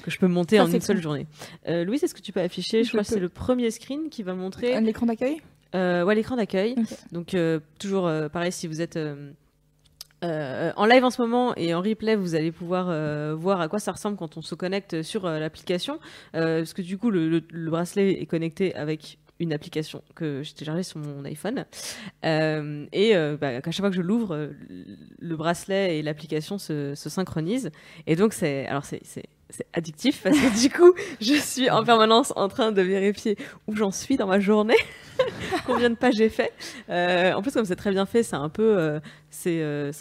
que je peux monter Ça, en une seule journée. Euh, Louise, est-ce que tu peux afficher? Je Je crois que c'est le premier screen qui va montrer Un écran d'accueil? Euh, ouais, l'écran d'accueil. Donc, euh, toujours euh, pareil, si vous êtes euh, en live en ce moment et en replay, vous allez pouvoir euh, voir à quoi ça ressemble quand on se connecte sur euh, l'application. Parce que du coup, le, le- le bracelet est connecté avec une application que j'ai téléchargée sur mon iPhone. Euh, et euh, bah, à chaque fois que je l'ouvre, euh, le bracelet et l'application se, se synchronisent. Et donc, c'est alors c'est c'est- c'est addictif parce que du coup, je suis en permanence en train de vérifier où j'en suis dans ma journée, combien de pages j'ai fait. Euh, en plus, comme c'est très bien fait, c'est un peu euh, c'est euh,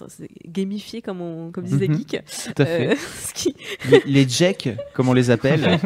gamifié comme on comme les Mhm. geeks. Tout à fait. Euh, ce qui Les, les jacks, comme on les appelle.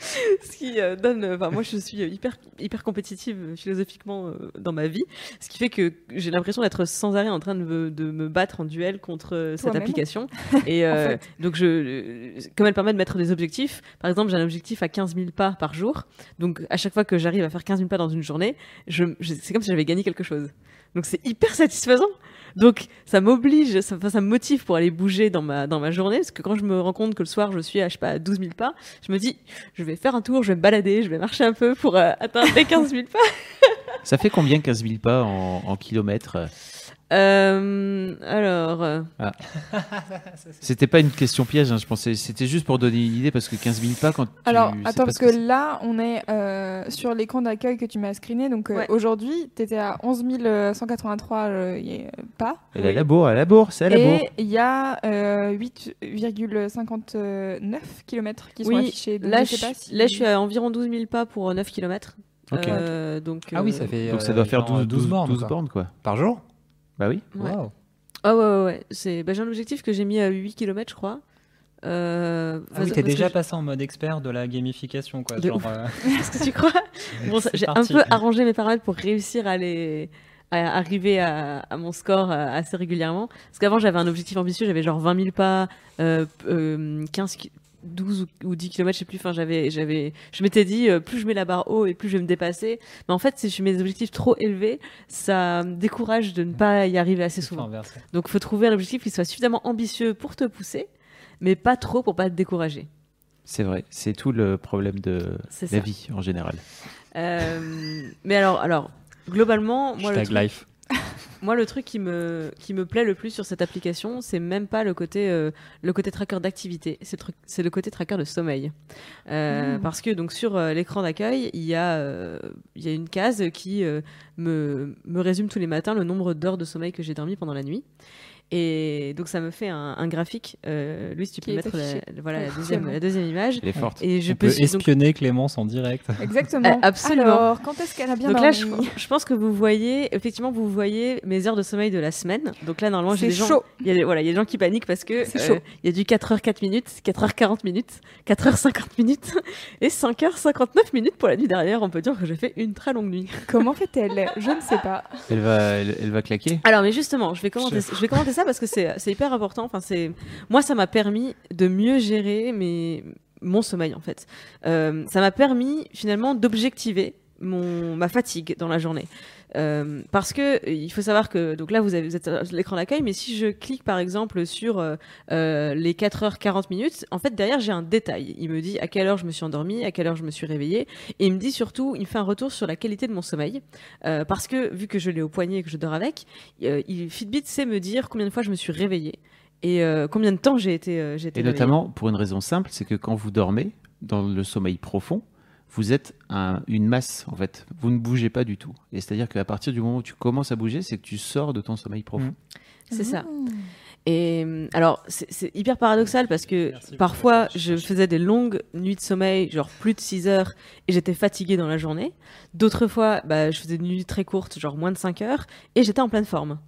ce qui euh, donne. Enfin, moi, je suis hyper hyper compétitive euh, philosophiquement euh, dans ma vie, ce qui fait que j'ai l'impression d'être sans arrêt en train de me, de me battre en duel contre euh, cette application. Et En euh, fait. donc, je, euh, comme elle permet de mettre des objectifs, par exemple, j'ai un objectif à 15 000 pas par jour. Donc, à chaque fois que j'arrive à faire 15 000 pas dans une journée, je, je- c'est comme si j'avais gagné quelque chose. Donc, c'est hyper satisfaisant. Donc, ça m'oblige, ça, ça me motive pour aller bouger dans ma, dans ma journée, parce que quand je me rends compte que le soir, je suis à, je sais pas, à 12 000 pas, je me dis, je vais faire un tour, je vais me balader, je vais marcher un peu pour euh, atteindre les 15 000 pas. Ça fait combien 15 000 pas en kilomètres? Euh, alors, euh, Ah. C'était pas une question piège, hein, je pensais. C'était juste pour donner une idée parce que 15 000 pas quand tu Alors, sais attends, pas parce ce que, c'est. là, on est euh, sur l'écran d'accueil que tu m'as screené. Donc, euh, Ouais. aujourd'hui, tu étais à 11 183 euh, y est- pas. Elle a la bourre, elle a la bourre, c'est à la bourre. Et il y a euh, 8,59 km qui sont oui, affichés. Donc, là, je sais pas si- là, je suis à environ 12 000 pas pour 9 km. Ok. donc, Ah oui, euh, ça fait. Donc ça euh, doit faire genre 12, 12 bornes. 12 quoi. bornes, quoi. Par jour? Bah oui. Ouais. Ah ouais, ouais, ouais. C'est... Bah, j'ai un objectif que j'ai mis à 8 km, je crois. Euh, Ah oui, t'es déjà passé en mode expert de la gamification, quoi. De genre, ouf. euh, je- Est-ce que tu crois bon, J'ai un peu arrangé mes paramètres pour réussir à les à arriver à, à mon score euh, assez régulièrement. Parce qu'avant, j'avais un objectif ambitieux, j'avais genre 20 000 pas, euh, euh, 15, ki- 12 ou, ou 10 km, je sais plus. Enfin, j'avais, j'avais, je m'étais dit, euh, plus je mets la barre haut et plus je vais me dépasser. Mais en fait, si je mets des objectifs trop élevés, ça me décourage de ne pas y arriver assez souvent. Donc, il faut trouver un objectif qui soit suffisamment ambitieux pour te pousser, mais pas trop pour pas te décourager. C'est vrai. C'est tout le problème de la vie en général. Euh, mais alors, alors globalement, moi le, Hashtag truc, life. Moi, le truc qui me, qui me plaît le plus sur cette application, c'est même pas le côté, euh, le côté tracker d'activité, c'est le, côté tracker de sommeil. Euh, Mm. Parce que donc sur euh, l'écran d'accueil, il y, a, il y a une case qui me, me résume tous les matins le nombre d'heures de sommeil que j'ai dormi pendant la nuit. Et donc ça me fait un, un graphique. Euh, Louis, tu peux mettre la, voilà, la, deuxième, vraiment. la deuxième image. Elle est forte. Et je On peux, peut donc- espionner Clémence en direct. Exactement. Ah, absolument. Alors, quand est-ce qu'elle a bien donc là, dormi je, je pense que vous voyez, effectivement, vous voyez mes heures de sommeil de la semaine. Donc là, normalement, j'ai C'est des gens, chaud. il y a, des- voilà, il y a des gens qui paniquent parce que C'est euh, chaud. il y a du 4h4 minutes, 4h40 minutes, 4h50 minutes et 5h59 minutes pour la nuit dernière. On peut dire que j'ai fait une très longue nuit. Comment fait-elle? Je ne sais pas. Elle va, elle, elle va claquer? Alors, mais justement, je vais commenter, je vais commenter ça parce que c'est hyper important. Enfin, c'est moi, ça m'a permis de mieux gérer mes mon sommeil en fait. Euh, ça m'a permis finalement d'objectiver mon ma fatigue dans la journée. Euh, parce que il faut savoir que donc là vous avez vous êtes à l'écran d'accueil, mais si je clique par exemple sur euh, euh, les 4h40 minutes, en fait derrière j'ai un détail. Il me dit à quelle heure je me suis endormie, à quelle heure je me suis réveillée, et il me dit surtout, il me fait un retour sur la qualité de mon sommeil, Euh, parce que vu que je l'ai au poignet et que je dors avec, il, Fitbit sait me dire combien de fois je me suis réveillée et combien de temps j'ai été, été Et réveillée. notamment pour une raison simple, c'est que quand vous dormez dans le sommeil profond, vous êtes un- une masse en fait. Vous ne bougez pas du tout. Et c'est-à-dire qu'à partir du moment où tu commences à bouger, c'est que tu sors de ton sommeil profond. C'est ça. Et euh, alors, c'est c'est hyper paradoxal parce que parfois, je faisais des longues nuits de sommeil, genre plus de 6 heures, et j'étais fatiguée dans la journée. D'autres fois, bah, je faisais des nuits très courtes, genre moins de 5 heures, et j'étais en pleine forme.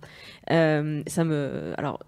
Euh, ça me. Alors.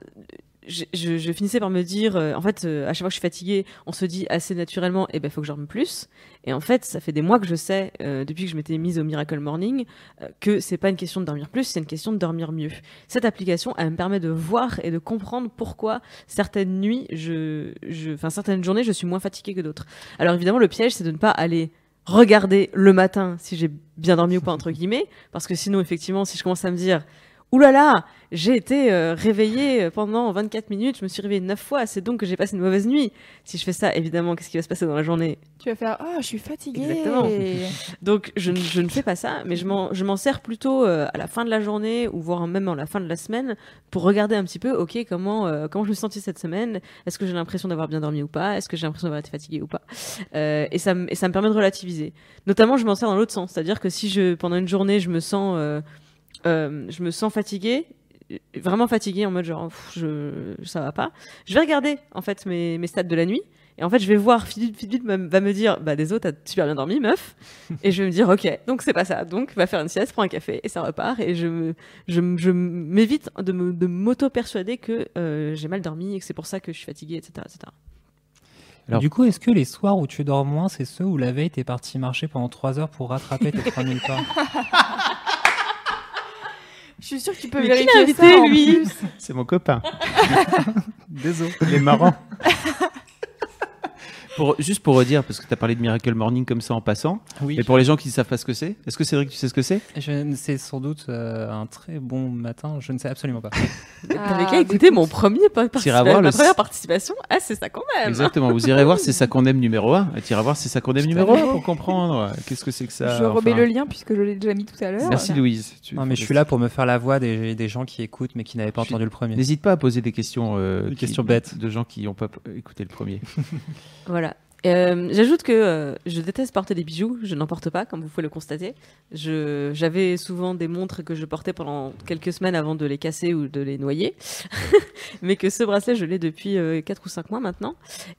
Je, je- je finissais par me dire, euh, en fait, euh, à chaque fois que je suis fatiguée, on se dit assez naturellement, eh ben, faut que je dorme plus. Et en fait, ça fait des mois que je sais, euh, depuis que je m'étais mise au Miracle Morning, euh, que c'est pas une question de dormir plus, c'est une question de dormir mieux. Cette application, elle me permet de voir et de comprendre pourquoi certaines nuits, je, enfin certaines journées, je suis moins fatiguée que d'autres. Alors évidemment, le piège, c'est de ne pas aller regarder le matin si j'ai bien dormi ou pas entre guillemets, parce que sinon, effectivement, si je commence à me dire Ouh là là, j'ai été euh, réveillée pendant 24 minutes, je me suis réveillée 9 fois, c'est donc que j'ai passé une mauvaise nuit. Si je fais ça, évidemment, qu'est-ce qui va se passer dans la journée? Tu vas faire Ah, je suis fatiguée. Exactement. Donc je, ne- je ne fais pas ça, mais je m'en, sers plutôt euh, à la fin de la journée ou voire même à la fin de la semaine pour regarder un petit peu, ok, comment, euh, comment je me suis sentie cette semaine, est-ce que j'ai l'impression d'avoir bien dormi ou pas, est-ce que j'ai l'impression d'avoir été fatiguée ou pas? Euh, et, ça, me- et ça me permet de relativiser. Notamment, je m'en sers dans l'autre sens, c'est-à-dire que si je, pendant une journée, je me sens, euh, je me sens fatiguée, vraiment fatiguée en mode genre pff, je, ça va pas, je vais regarder en fait mes, mes stats de la nuit. Et en fait, je vais voir, Fitbit, Fitbit va me dire, bah désolé, t'as super bien dormi, meuf. Et je vais me dire, ok, donc c'est pas ça. Donc, va faire une sieste, prends un café et ça repart. Et je, me- je, me- je m'évite de me- de m'auto-persuader que euh, j'ai mal dormi et que c'est pour ça que je suis fatiguée, etc. etc. Alors- Du coup, est-ce que les soirs où tu dors moins, c'est ceux où la veille t'es parti marcher pendant 3 heures pour rattraper tes 3000 pas? Je suis sûre que tu peux Mais qui vérifier l'a invité, ça en lui? plus. C'est mon copain. Désolé. Il est marrant. Pour, juste pour redire, parce que tu as parlé de Miracle Morning comme ça en passant, Oui. et pour les gens qui ne savent pas ce que c'est, est-ce que Cédric, tu sais ce que c'est? Je ne- C'est sans doute euh, un très bon matin, je ne sais absolument pas. Ah, qu'à écouter mon premier pa- T'iras participa- voir ma le- première participation. Ah, c'est ça quand même. Exactement, vous irez voir, c'est ça qu'on aime numéro 1. Tu iras voir, c'est ça qu'on aime numéro fait. 1 pour comprendre. Qu'est-ce que c'est que ça Je remets le lien puisque je l'ai déjà mis tout à l'heure. Merci Louise. Tu- Non, mais je suis là pour me faire la voix des, des gens qui écoutent mais qui n'avaient pas entendu le premier. N'hésite pas à poser des questions, euh, Des qui- questions bêtes. de gens qui n'ont pas écouté le premier. Voilà. Euh, J'ajoute que euh, je déteste porter des bijoux, je n'en porte pas, comme vous pouvez le constater. J'avais souvent des montres que je portais pendant quelques semaines avant de les casser ou de les noyer, mais que ce bracelet, je l'ai depuis euh, 4 ou 5 mois maintenant,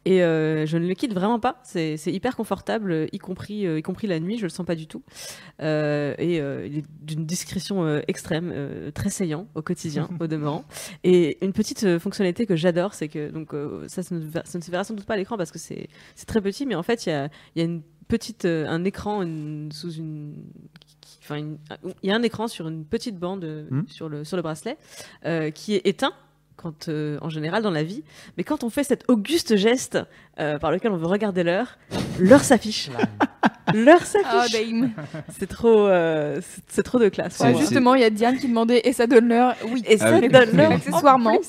et euh, je ne le quitte vraiment pas. C'est hyper confortable, y compris, y compris la nuit, je le sens pas du tout. Et il est d'une discrétion extrême, très saillant au quotidien, au demeurant. Et une petite fonctionnalité que j'adore, c'est que donc ça, ça ne, ne se verra sans doute pas à l'écran parce que c'est c'est très petit, mais en fait il y a, il y a une petite euh, un écran une- sous une enfin il y a un écran sur une petite bande euh, Hmm. sur le sur le bracelet euh, qui est éteint quand euh, en général dans la vie, mais quand on fait cet auguste geste euh, par lequel on veut regarder l'heure, l'heure s'affiche. L'heure Ah, s'affiche. dame. c'est trop euh, c'est- trop de classe. Ouais, justement, il y a Diane qui demandait et ça donne l'heure? Oui, Et ça oui. donne l'heure. Accessoirement.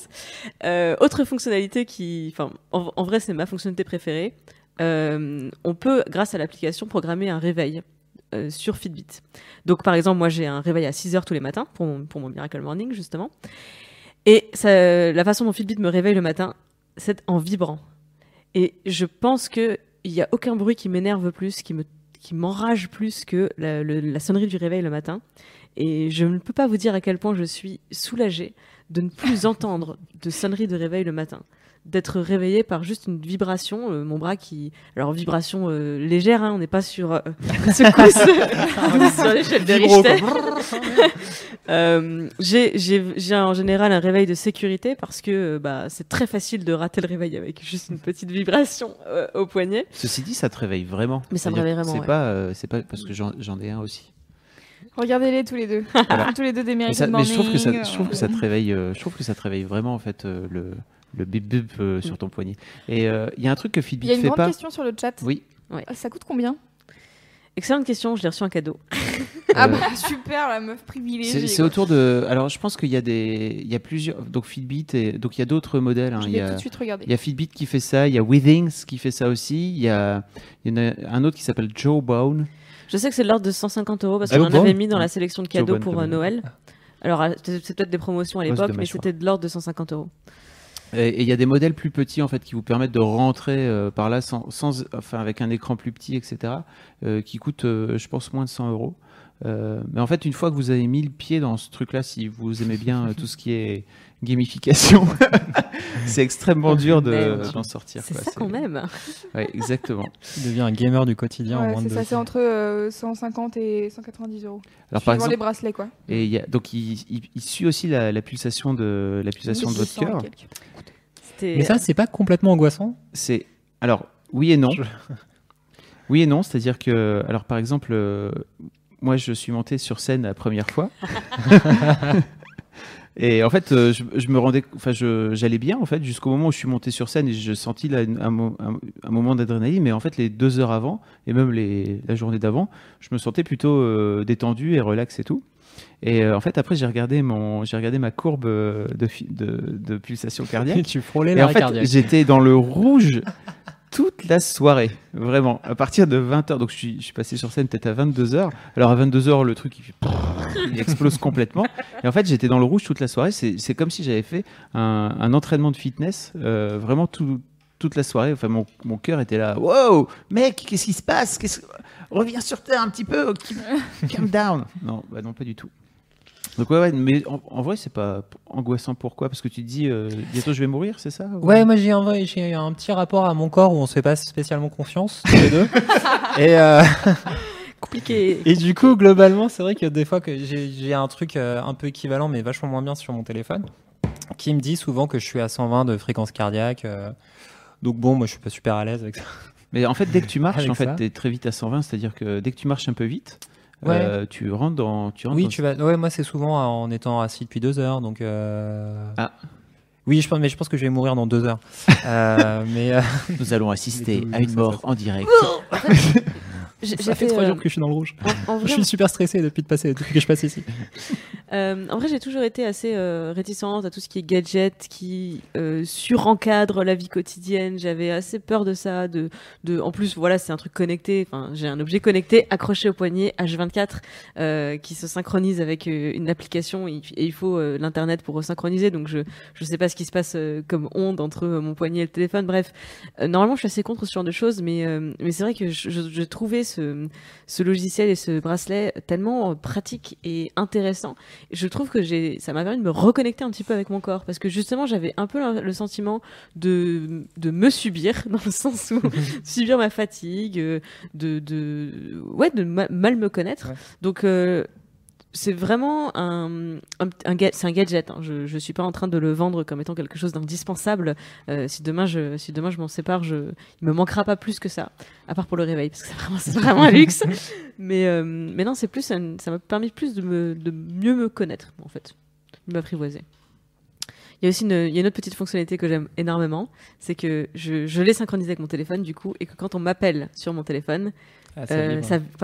Euh, autre fonctionnalité qui, enfin, en, en vrai, c'est ma fonctionnalité préférée. Euh, on peut, grâce à l'application, programmer un réveil euh, sur Fitbit. Donc, par exemple, moi, j'ai un réveil à 6 heures tous les matins pour mon, Miracle Morning, justement. Et la façon dont Fitbit me réveille le matin, c'est en vibrant. Et je pense que il y a aucun bruit qui m'énerve plus, qui me qui m'enrage plus que la, la sonnerie du réveil le matin. Et je ne peux pas vous dire à quel point je suis soulagée de ne plus entendre de sonnerie de réveil le matin. D'être réveillée par juste une vibration, euh, mon bras qui. Alors, vibration euh, légère, hein, on n'est pas sur euh, secousse sur l'échelle de. Richter. Euh, j'ai j'ai- j'ai en général un réveil de sécurité parce que euh, bah, c'est très facile de rater le réveil avec juste une petite vibration euh, au poignet. Ceci dit, ça te réveille vraiment. Mais ça me réveille vraiment, C'est ouais. pas, euh, c'est pas parce que j'en ai un aussi. Regardez-les tous les deux. Font tous les deux des Mais, ça- mais je trouve que ça, je trouve que ça te réveille. euh, je trouve que ça te réveille vraiment en fait euh, le le bip bip euh, sur ton poignet. Et euh, il y a un truc que Il Fitbit y a une fait grande pas. question sur le chat. Oui. Ouais. Ça coûte combien? Excellente question, je l'ai reçu en cadeau. Ah Euh, bah super, la meuf privilégiée. C'est autour de. Alors, je pense qu'il y a des, il y a plusieurs. Donc Fitbit et donc il y a d'autres modèles. hein. Je Il y a, tout de suite regarder. il y a Fitbit qui fait ça. Il y a Withings qui fait ça aussi. Il y a, il y en a un autre qui s'appelle Joe Bone. Je sais que c'est de l'ordre de 150 euros parce Ah, qu'on en avait mis dans la sélection de cadeaux pour. Noël. Alors, euh, c'est peut-être des promotions à l'époque, mais c'était de l'ordre de 150 euros. Et il y a des modèles plus petits en fait qui vous permettent de rentrer euh, par là sans, sans- enfin avec un écran plus petit, etc. euh, qui coûtent, euh, je pense, moins de 100 euros. Euh, mais en fait, une fois que vous avez mis le pied dans ce truc-là, si vous aimez bien euh, tout ce qui est gamification, c'est extrêmement dur de- d'en sortir. C'est ça qu'on aime. Ouais, exactement. Tu deviens un gamer du quotidien en Ouais, moins de ça, c'est entre euh, 150 et 190 euros. Alors par exemple, les bracelets quoi. et il y a, donc il, il- il suit aussi la, la pulsation de la pulsation de votre 1200 et cœur. Mais ça, c'est pas complètement angoissant? C'est alors oui et non. Oui et non, c'est-à-dire que alors par exemple euh, moi je suis monté sur scène la première fois. Et en fait, euh, je, je me rendais, enfin, je- j'allais bien en fait jusqu'au moment où je suis monté sur scène et je sentis là, un, mo- un- un moment d'adrénaline. Mais en fait, les deux heures avant et même les, la journée d'avant, je me sentais plutôt euh, détendu et relax et tout. Et euh, en fait, après, j'ai regardé mon, j'ai regardé ma courbe de, fi- de, de pulsation cardiaque. Et tu frôlais Et en fait, j'étais dans le rouge toute la soirée, vraiment. À partir de 20h, donc je suis, passé sur scène peut-être à 22h. Alors à 22h, le truc il, explose complètement. Et en fait, j'étais dans le rouge toute la soirée. C'est comme si j'avais fait un, entraînement de fitness euh, vraiment tout- toute la soirée. Enfin, mon, cœur était là. Wow, mec, qu'est-ce qui se passe? Reviens sur terre un petit peu. Calm down. Non, bah non, pas du tout. Donc ouais, ouais mais en, en vrai, c'est pas angoissant. Pourquoi? Parce que tu te dis euh, bientôt je vais mourir, c'est ça? Ou- Ouais, moi j'ai un, vrai- j'ai un petit rapport à mon corps où on se fait pas spécialement confiance tous les deux. et, euh, Compliqué. et du coup, globalement, c'est vrai que des fois que j'ai un truc euh, un peu équivalent, mais vachement moins bien sur mon téléphone, qui me dit souvent que je suis à 120 de fréquence cardiaque. euh. donc bon, moi je suis pas super à l'aise avec ça. Mais en fait, dès que tu marches, Avec en fait, t'es très vite à 120, c'est-à-dire que dès que tu marches un peu vite, Ouais. euh, tu rentres dans. Tu rentres Oui, dans- tu vas. Ouais, moi c'est souvent en étant assis depuis deux heures, donc. euh, Ah. Oui, je pense, mais je pense que je vais mourir dans deux heures. Euh, mais euh, Nous allons assister à une mort en direct. Ça fait trois euh, jours que je suis dans le rouge. en- en Je suis super stressé depuis de passer, depuis que je passe ici. Euh, en vrai, j'ai toujours été assez euh, réticente à tout ce qui est gadget, qui surencadre la vie quotidienne. J'avais assez peur de ça. De, de, en plus, voilà, c'est un truc connecté. Enfin, j'ai un objet connecté accroché au poignet H24 euh, qui se synchronise avec une application et, et il faut l'internet pour synchroniser. Donc, je je sais pas ce qui se passe comme onde entre mon poignet et le téléphone. Bref, normalement, je suis assez contre ce genre de choses, mais mais c'est vrai que je, je, je trouvais ce ce logiciel et ce bracelet tellement euh, pratique et intéressant je trouve que j'ai ça m'a permis de me reconnecter un petit peu avec mon corps parce que justement j'avais un peu le, sentiment de, de me subir dans le sens où subir ma fatigue euh, de, de ouais de ma- mal me connaître Ouais. donc euh, c'est vraiment un, un, un un gadget. hein. Je je suis pas en train de le vendre comme étant quelque chose d'indispensable. Euh, si demain je si m'en sépare, je il me manquera pas plus que ça. À part pour le réveil parce que c'est vraiment un luxe. mais euh, mais non, c'est plus ça m'a permis plus de mieux me connaître en fait, de m'apprivoiser. Il y a aussi une, il y a une autre petite fonctionnalité que j'aime énormément, c'est que je, je l'ai synchronisé avec mon téléphone du coup, et que quand on m'appelle sur mon téléphone, Ah, euh,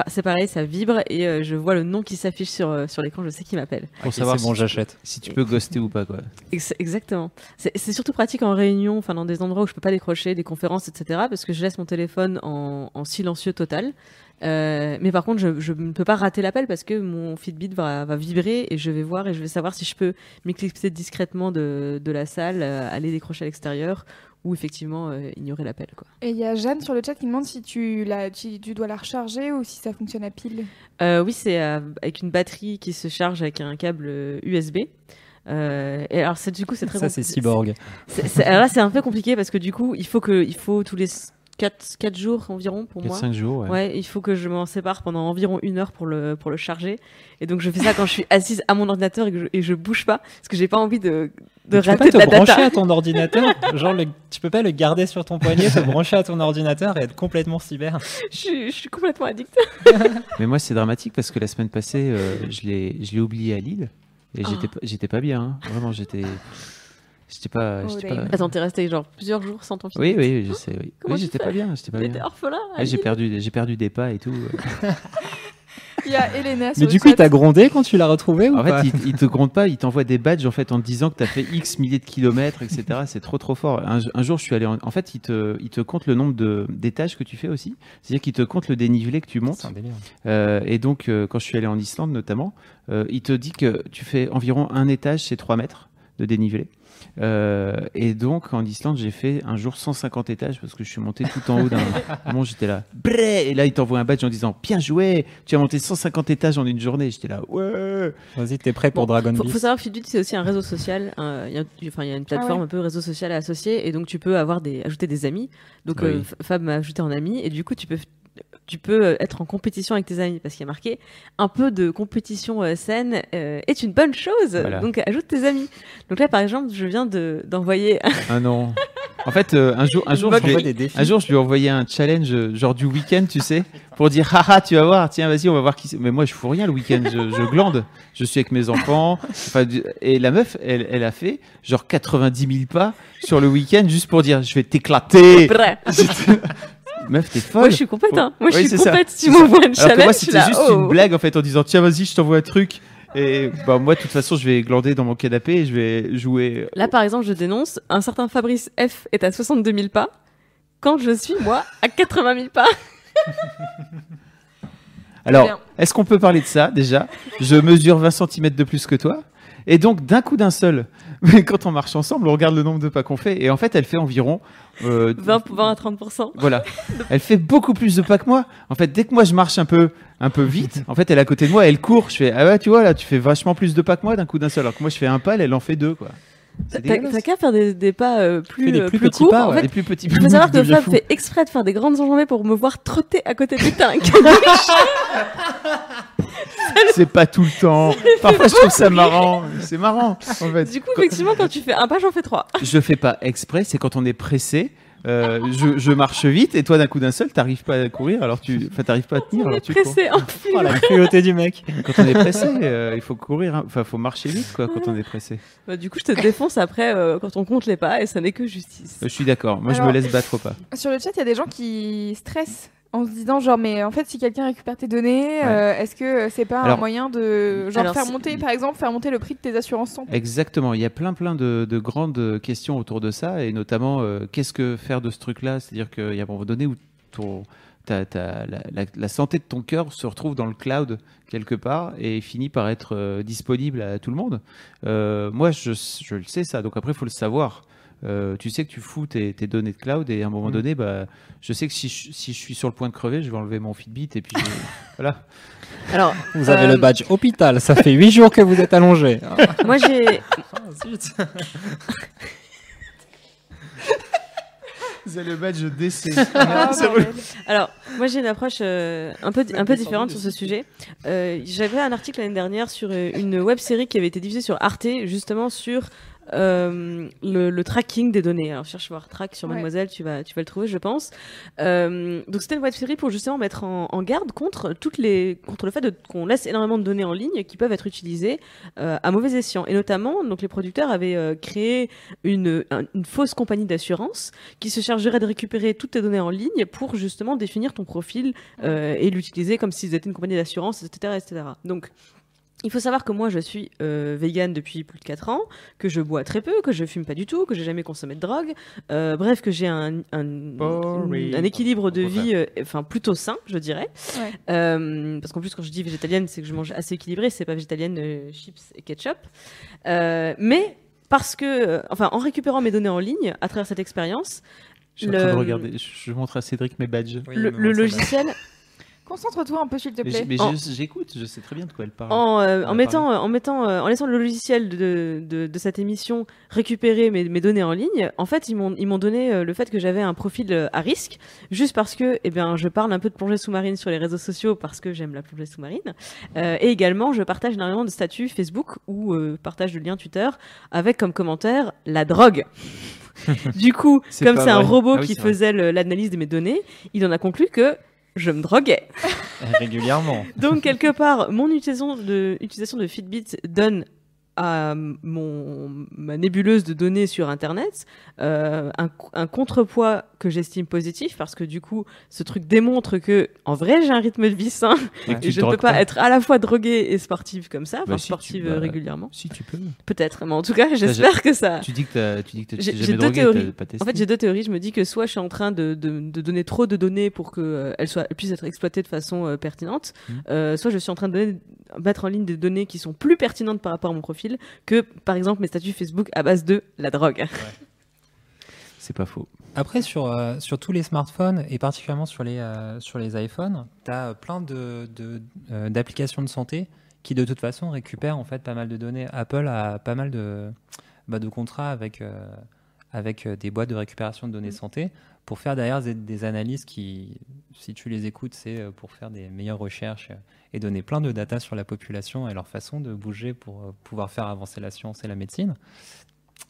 c'est pareil, ça vibre et euh, je vois le nom qui s'affiche sur, euh, sur l'écran, je sais qui m'appelle. Pour savoir c'est bon, si- j'achète. Si tu peux ghoster ou pas, quoi. Ex- exactement. C'est surtout pratique en réunion, enfin dans des endroits où je peux pas décrocher, des conférences, etc. Parce que je laisse mon téléphone en, en silencieux total. Euh, mais par contre, je, je ne peux pas rater l'appel parce que mon Fitbit va, va vibrer et je vais voir et je vais savoir si je peux m'éclipser discrètement de, de la salle, euh, aller décrocher à l'extérieur ou effectivement euh, ignorer l'appel. Quoi. Et il y a Jeanne sur le chat qui demande si tu, la, tu, tu dois la recharger ou si ça fonctionne à pile. Euh, oui, c'est euh, avec une batterie qui se charge avec un câble USB. Euh, et alors, c'est- du coup, c'est très Ça, c'est cyborg. c'est- c'est- alors là, c'est un peu compliqué parce que du coup, il faut que, il faut tous les 4, 4 jours environ pour moi. 4-5 jours, ouais. il faut que je m'en sépare pendant environ une heure pour le, pour le charger. Et donc, je fais ça quand je suis assise à mon ordinateur et que je, et je bouge pas parce que j'ai pas envie de, de tu peux rater pas de te la brancher data. à ton ordinateur Genre, le- tu peux pas le garder sur ton poignet, te brancher à ton ordinateur et être complètement cyber je, suis, je suis complètement addict. Mais moi, c'est dramatique parce que la semaine passée, euh, je l'ai oublié à Lille et Oh. j'étais pas- j'étais pas bien. hein. Vraiment, j'étais. J'étais pas. Oh, j'étais damn. pas... Attends, t'es resté genre plusieurs jours sans ton fils. Oui, oui, je sais. Oui, j'étais pas bien. J'étais pas bien. orphelin Ah, j'ai perdu, j'ai perdu des pas et tout. Il y a Elena Mais du coup, il t'a grondé quand tu l'as retrouvé ou En pas fait, il, il te compte pas, il t'envoie des badges en fait en te disant que tu as fait X milliers de kilomètres, etc. C'est trop trop fort. Un, un jour, je suis allé en, en fait, il te, il te compte le nombre de d'étages que tu fais aussi. C'est-à-dire qu'il te compte le dénivelé que tu montes. C'est un délire. Euh, et donc, euh, quand je suis allé en Islande notamment, euh, il te dit que tu fais environ un étage, c'est 3 mètres de dénivelé. Euh, et donc, en Islande, j'ai fait un jour 150 étages parce que je suis monté tout en haut d'un. Vraiment, j'étais là. Bré Et là, il t'envoie un badge en disant Bien joué Tu as monté 150 étages en une journée. J'étais là. Ouais Vas-y, t'es prêt pour Bon, Dragon faut, Beast faut savoir que Fitbit c'est aussi un réseau social. un- Il y, a- enfin, il y a une plateforme ouais. un peu réseau social associé et donc tu peux avoir des ajouter des amis. Donc Oui. euh, Fab m'a ajouté en ami et du coup tu peux tu peux euh, être en compétition avec tes amis parce qu'il y a marqué un peu de compétition euh, saine euh, est une bonne chose. Voilà. Donc ajoute tes amis. Donc là par exemple je viens de d'envoyer Ah non. En fait, euh, un jour, un jour, Je lui, un jour, je lui ai envoyé un challenge, genre du week-end, tu sais, pour dire, haha, tu vas voir, tiens, vas-y, on va voir qui c'est. Mais moi, je fous rien le week-end, je, je glande. Je suis avec mes enfants. Et la meuf, elle, elle a fait genre 90 000 pas sur le week-end juste pour dire, je vais t'éclater. Meuf, t'es folle. Moi je suis complète hein. Moi je suis ça, complète. c'est Tu m'envoies un Alors que challenge. moi, c'était juste oh. une blague en fait en disant, tiens, vas-y, je t'envoie un truc. Et bah, moi, de toute façon, je vais glander dans mon canapé et je vais jouer. Là, par exemple, je dénonce, un certain Fabrice F est à 62 000 pas, quand je suis, moi, à 80 000 pas. Alors, est-ce qu'on peut parler de ça déjà? Je mesure 20 cm de plus que toi. Et donc, d'un coup d'un seul, mais quand on marche ensemble, on regarde le nombre de pas qu'on fait. Et en fait, elle fait environ. Euh, 20, 20 à 30%. Voilà. Elle fait beaucoup plus de pas que moi. En fait, dès que moi je marche un peu, un peu vite, en fait, elle est à côté de moi, elle court. Je fais Ah ouais, tu vois, là, tu fais vachement plus de pas que moi d'un coup d'un seul. Alors que moi, je fais un pas, elle, elle en fait deux, quoi. T'as qu'à faire des, des pas euh, plus, des euh, plus plus petits courts. pas, en ouais. fait, Les plus petits. il faut savoir que Fab fait exprès de faire des grandes enjambées pour me voir trotter à côté du tank. C'est pas tout le temps. Parfois, je trouve ça marrant. C'est marrant, en fait. du coup, effectivement, quand tu fais un pas, j'en fais trois. je fais pas exprès, c'est quand on est pressé. euh, je, je marche vite et toi d'un coup d'un seul t'arrives pas à courir alors tu enfin t'arrives pas à tenir On alors est tu cours. pressé en Oh, la cruauté du mec. quand on est pressé euh, il faut courir hein. enfin faut marcher vite quoi quand on est pressé Bah, du coup, je te défonce après euh, quand on compte les pas et ça n'est que justice. Euh, je suis d'accord moi je me laisse battre au pas Sur le chat, il y a des gens qui stressent en se disant genre mais en fait si quelqu'un récupère tes données, euh, est-ce que c'est pas un moyen de genre Alors, faire monter par exemple faire monter le prix de tes assurances sans exactement. Il y a plein plein de, de grandes questions autour de ça et notamment euh, qu'est-ce que faire de ce truc là c'est à dire qu'il y a un moment donné où ton ta- ta- la, la- la santé de ton cœur se retrouve dans le cloud quelque part et finit par être euh, disponible à tout le monde. Euh, moi, je, je le sais ça, donc après, il faut le savoir. Euh, tu sais que tu fous tes, tes données de cloud et à un moment Mm. donné, bah, je sais que si je, si je suis sur le point de crever, je vais enlever mon Fitbit et puis je- voilà. Alors, Vous avez euh, le badge hôpital, ça fait 8 jours que vous êtes allongé. moi, j'ai. C'est le badge décès. Ah, bordel. Alors, moi j'ai une approche euh, un peu, un peu différente sur ce sujet. Euh, J'avais un article l'année dernière sur euh, une web série qui avait été diffusée sur Arte, justement sur euh, le, le tracking des données. Alors, cherche voir track sur Ouais. Mademoiselle, tu vas, tu vas le trouver, je pense. Euh, donc, c'était une web série pour justement mettre en, en garde contre toutes les, contre le fait qu'on laisse énormément de données en ligne qui peuvent être utilisées euh, à mauvais escient. Et notamment, donc les producteurs avaient créé une, un- une fausse compagnie d'assurance qui se chargerait de récupérer toutes tes données en ligne pour justement définir ton profil et l'utiliser comme si c'était une compagnie d'assurance, etc., etc. Donc, il faut savoir que moi, je suis euh, vegan depuis plus de 4 ans, que je bois très peu, que je fume pas du tout, que j'ai jamais consommé de drogue. Euh, bref, que j'ai un, un, équilibre de vie, euh, enfin plutôt sain, je dirais. Ouais. Euh, parce qu'en plus, quand je dis végétalienne, c'est que je mange assez équilibré, c'est pas végétalienne, euh, chips et ketchup. Euh, mais parce que, enfin, en récupérant mes données en ligne à travers cette expérience, Je suis en train de regarder. Je montre à Cédric mes badges. le, le logiciel, Concentre-toi un peu, s'il te plaît. mais je- j'écoute, je sais très bien de quoi elle parle. en, euh, en mettant, parlé. euh, en mettant, euh, en laissant le logiciel de, de, de cette émission récupérer mes, mes données en ligne, en fait, ils m'ont, ils m'ont donné euh, le fait que j'avais un profil euh, à risque, juste parce que, eh bien, je parle un peu de plongée sous-marine sur les réseaux sociaux parce que j'aime la plongée sous-marine, Euh, et également, je partage énormément de statuts Facebook ou euh, partage de liens Twitter avec comme commentaire la drogue. du coup, comme c'est un robot Ah oui, qui faisait l'analyse de mes données, il en a conclu que je me droguais. Régulièrement. Donc quelque part, mon utilisation de, utilisation de Fitbit donne à mon, ma nébuleuse de données sur Internet euh, un, un contrepoids que j'estime positif parce que du coup, ce truc démontre que en vrai, j'ai un rythme de vie sain Et que tu et je ne peux pas pas. être à la fois droguée et sportive comme ça, enfin Bah, si, sportive bah, euh, régulièrement. Si tu peux. Peut-être, mais en tout cas, j'espère que ça. Tu dis que tu dis que J'ai deux drogué, théories. pas testé. En fait, j'ai deux théories. Je me dis que soit je suis en train de, de, de donner trop de données pour qu'elles elles puissent être exploitées de façon euh, pertinente, Mhm. euh, soit je suis en train de donner- mettre en ligne des données qui sont plus pertinentes par rapport à mon profil que, par exemple, mes statuts Facebook à base de la drogue. C'est pas faux. Après, sur, euh, sur tous les smartphones et particulièrement sur les, euh, sur les iPhones, tu as plein de, de, euh, d'applications de santé qui, de toute façon, récupèrent en fait pas mal de données. Apple a pas mal de, bah, de contrats avec, euh, avec euh, des boîtes de récupération de données santé pour faire derrière des, des analyses qui, si tu les écoutes, c'est euh, pour faire des meilleures recherches euh, et donner plein de data sur la population et leur façon de bouger pour euh, pouvoir faire avancer la science et la médecine.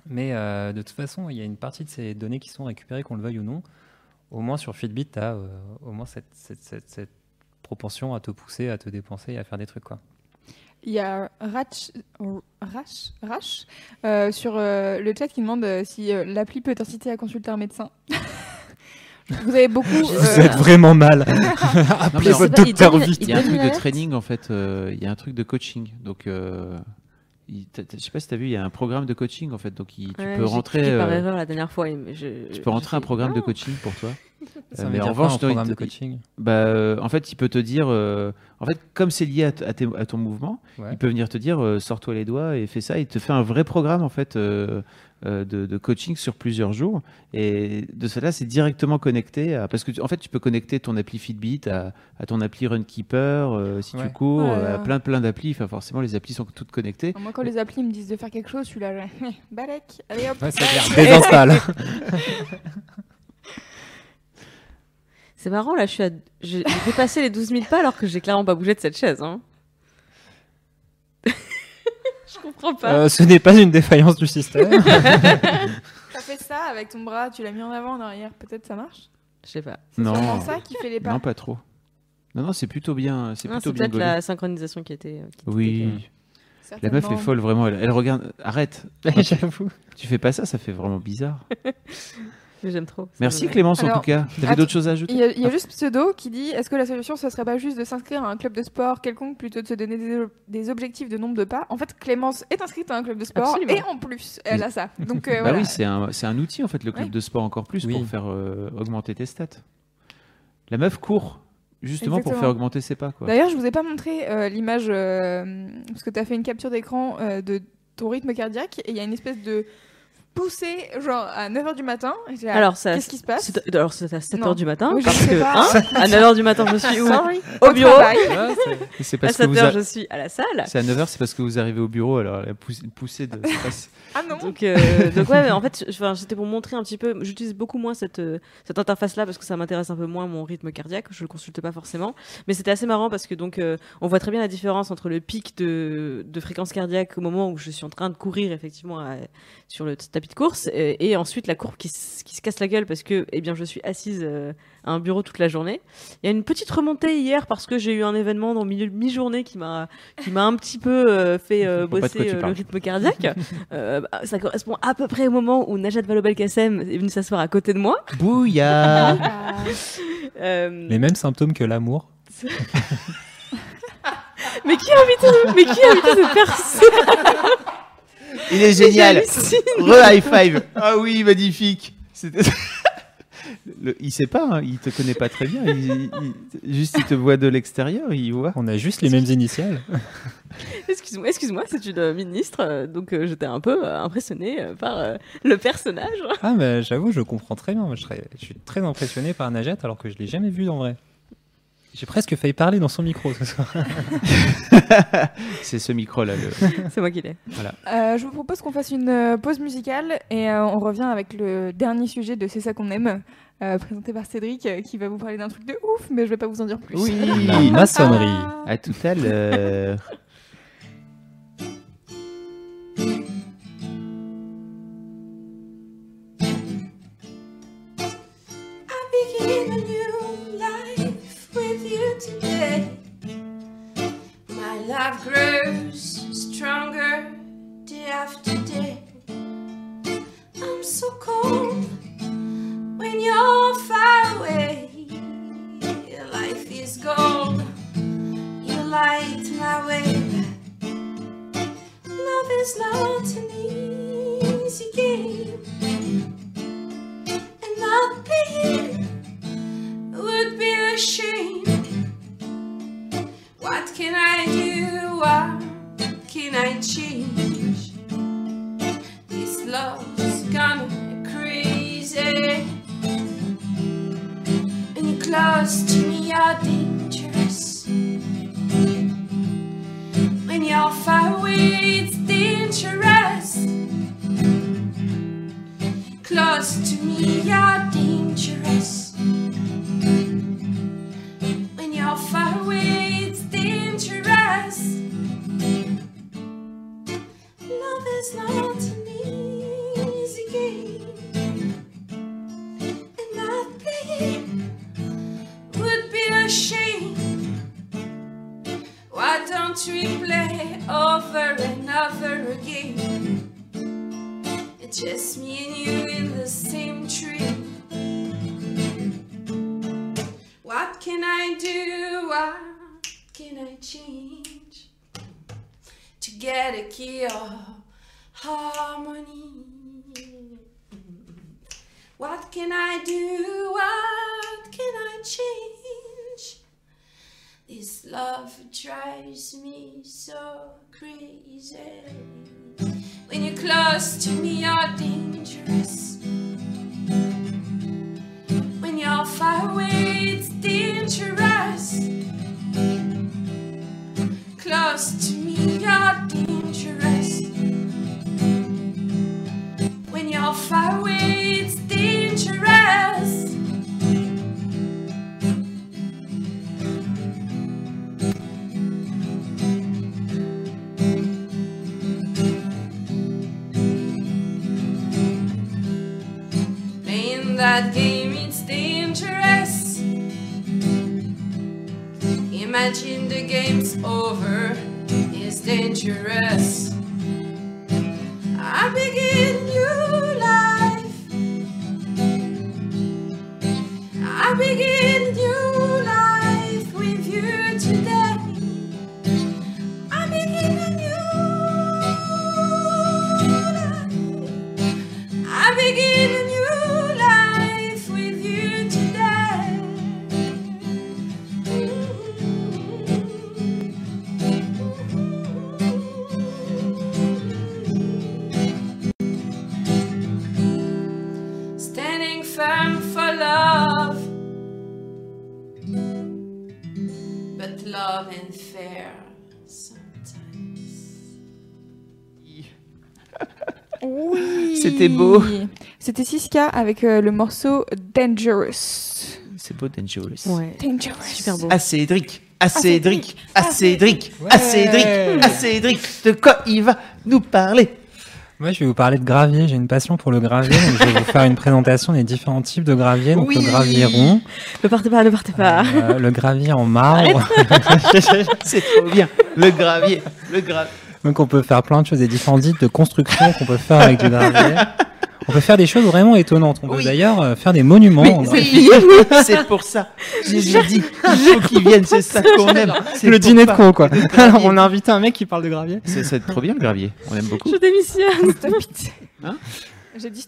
Mais euh, de toute façon, il y a une partie de ces données qui sont récupérées, qu'on le veuille ou non. Au moins sur Fitbit, tu as au moins cette, cette, cette- propension à te pousser, à te dépenser et à faire des trucs. Il y a Ratch, Rash, Rash euh, sur euh, le chat qui demande euh, si euh, l'appli peut t'inciter à consulter un médecin. Vous avez beaucoup. Vous euh, êtes vraiment mal. Appelez votre docteur il vite. y a un truc de training en fait. euh, Il y a un truc de coaching. Donc, euh, il- je sais pas si tu as vu, il y a un programme de coaching en fait. Donc, il- tu Ouais, peux rentrer. cliqué par euh, erreur la dernière fois. je- tu peux rentrer un programme de coaching pour toi. Ça Euh, mais en revanche, un il programme te- de coaching? Bah, euh, en fait, il peut te dire, euh, en fait, comme c'est lié à, t- à tes- à ton mouvement, Ouais. il peut venir te dire, euh, sors-toi les doigts et fais ça. Il te fait un vrai programme en fait euh, euh, de, de coaching sur plusieurs jours. Et de cela, c'est directement connecté à, parce que tu- en fait, tu peux connecter ton appli Fitbit à, à ton appli Runkeeper euh, si Ouais. tu cours, euh, à plein plein d'applis. Enfin, forcément, les applis sont toutes connectées. Moi, quand les applis me disent de faire quelque chose, je suis là, genre, balèque, allez hop. Ouais, c'est clair. Désinstalle. C'est marrant, là, je suis à... j'ai j'ai dépassé les 12 000 pas alors que j'ai clairement pas bougé de cette chaise. Hein. Je comprends pas. Euh, ce n'est pas une défaillance du système. T'as fait ça avec ton bras, tu l'as mis en avant, en arrière, peut-être ça marche? Je sais pas. C'est Non. sûrement ça qui fait les pas. Non, pas trop. Non, non, c'est plutôt bien. C'est Non, plutôt C'est bien peut-être gaulé. la synchronisation qui était. euh, qui était Oui. La meuf est Certainement. folle, vraiment. Elle, elle regarde. Arrête. J'avoue. Tu fais pas ça, ça fait vraiment bizarre. J'aime trop. Merci me- Clémence en Alors, tout cas. T'avais d'autres choses à Il ajouter y, a, il y a juste Pseudo qui dit est-ce que la solution ce serait pas juste de s'inscrire à un club de sport quelconque plutôt de se donner des, des objectifs de nombre de pas? En fait, Clémence est inscrite à un club de sport Absolument. et en plus, elle a ça. Donc euh, Bah voilà. oui, c'est un, c'est un outil en fait, le club Ouais. de sport encore plus Oui. pour faire euh, augmenter tes stats. La meuf court justement pour faire augmenter ses pas. Quoi. D'ailleurs, je vous ai pas montré euh, l'image euh, parce que tu as fait une capture d'écran euh, de ton rythme cardiaque et il y a une espèce de poussée genre à 9h du matin. Là, Alors, ça- qu'est-ce qui se passe C'est- Alors, c'est à 7h Non. du matin. Oui, parce que, pas. hein, à 9h du matin, je suis où Sorry. Au Au bureau. c'est- À parce que vous 7h, a- je suis à la salle. c'est à 9h, c'est parce que vous arrivez au bureau, alors la poussée, une poussée de. Ah non. Donc, euh, donc ouais, mais en fait, c'était pour montrer un petit peu. J'utilise beaucoup moins cette, euh, cette interface-là parce que ça m'intéresse un peu moins mon rythme cardiaque. Je le consulte pas forcément, mais c'était assez marrant parce que donc euh, on voit très bien la différence entre le pic de, de fréquence cardiaque au moment où je suis en train de courir effectivement à- sur le tapis de course et, et ensuite la courbe qui, se casse la gueule parce que eh bien je suis assise euh, à un bureau toute la journée. Il y a une petite remontée hier parce que j'ai eu un événement dans milieu mi-journée qui m'a qui m'a un petit peu euh, fait euh, de bosser euh, le rythme cardiaque. Euh, bah, ça correspond à peu près au moment où Najat Vallaud-Belkacem est venue s'asseoir à côté de moi. Bouillard. Euh, Les mêmes symptômes que l'amour. mais qui a invité, mais qui a invité cette personne? Il est génial. Re high five Ah oui, magnifique Le- il sait pas, hein, il te connaît pas très bien. il- il- juste, il te voit de l'extérieur, il voit. On a juste les mêmes initiales. Excusez-moi, excuse-moi, excuse-moi, c'est une ministre, donc euh, j'étais un peu euh, impressionnée euh, par euh, le personnage. Ah, mais j'avoue, je comprends très bien. Moi, je, serais- je suis très impressionné par Najat alors que je l'ai jamais vue en vrai. J'ai presque failli parler dans son micro ce soir. C'est ce micro-là. Le... c'est moi qui l'ai. Voilà. Euh, je vous propose qu'on fasse une euh, pause musicale et euh, on revient avec le dernier sujet de C'est ça qu'on aime, euh, présenté par Cédric, qui va vous parler d'un truc de ouf, mais je vais pas vous en dire plus. Oui. Maçonnerie. À tout à l'heure. Today. My love grows stronger day after day. I'm so cold when you're far away. Your life is gold. You light my way. Love is not an easy game and not paying would be a shame. What can I do? What can I change? This love's gone crazy. When you're close to me, you're dangerous. When you're far away, it's dangerous close to me, you're dangerous. When you're far away, dangerous. Love is not an easy game, a key of harmony? What can I do? What can I change? This love drives me so crazy. When you're close to me, you're dangerous. When you're far away, it's dangerous. Close to me, you're dangerous. When you're far away, it's dangerous. Playing that game, Imagine the game's over, is dangerous. I begin new life. I begin new C'était beau. C'était Siska avec euh, le morceau Dangerous. C'est beau, Dangerous. Ouais. Dangerous. Super beau. À Cédric, à Cédric, à Cédric, à Cédric, à Cédric. De quoi il va nous parler? Moi, je vais vous parler de gravier. J'ai une passion pour le gravier. donc je vais vous faire une présentation des différents types de gravier. Donc, Oui. le gravier rond, Ne partez pas, ne partez pas. euh, le gravier en marbre. C'est trop bien. Le gravier, le gravier. Donc, on peut faire plein de choses, des différents types de constructions qu'on peut faire avec du gravier. On peut faire des choses vraiment étonnantes. On peut Oui. d'ailleurs euh, faire des monuments. c'est pour ça. Je l'ai dit. Il faut qu'ils viennent. C'est ça qu'on aime. C'est Le dîner de con, quoi. Alors, on a invité un mec qui parle de gravier. C'est trop bien le gravier. On aime beaucoup. Je démissionne. Hein J'ai dit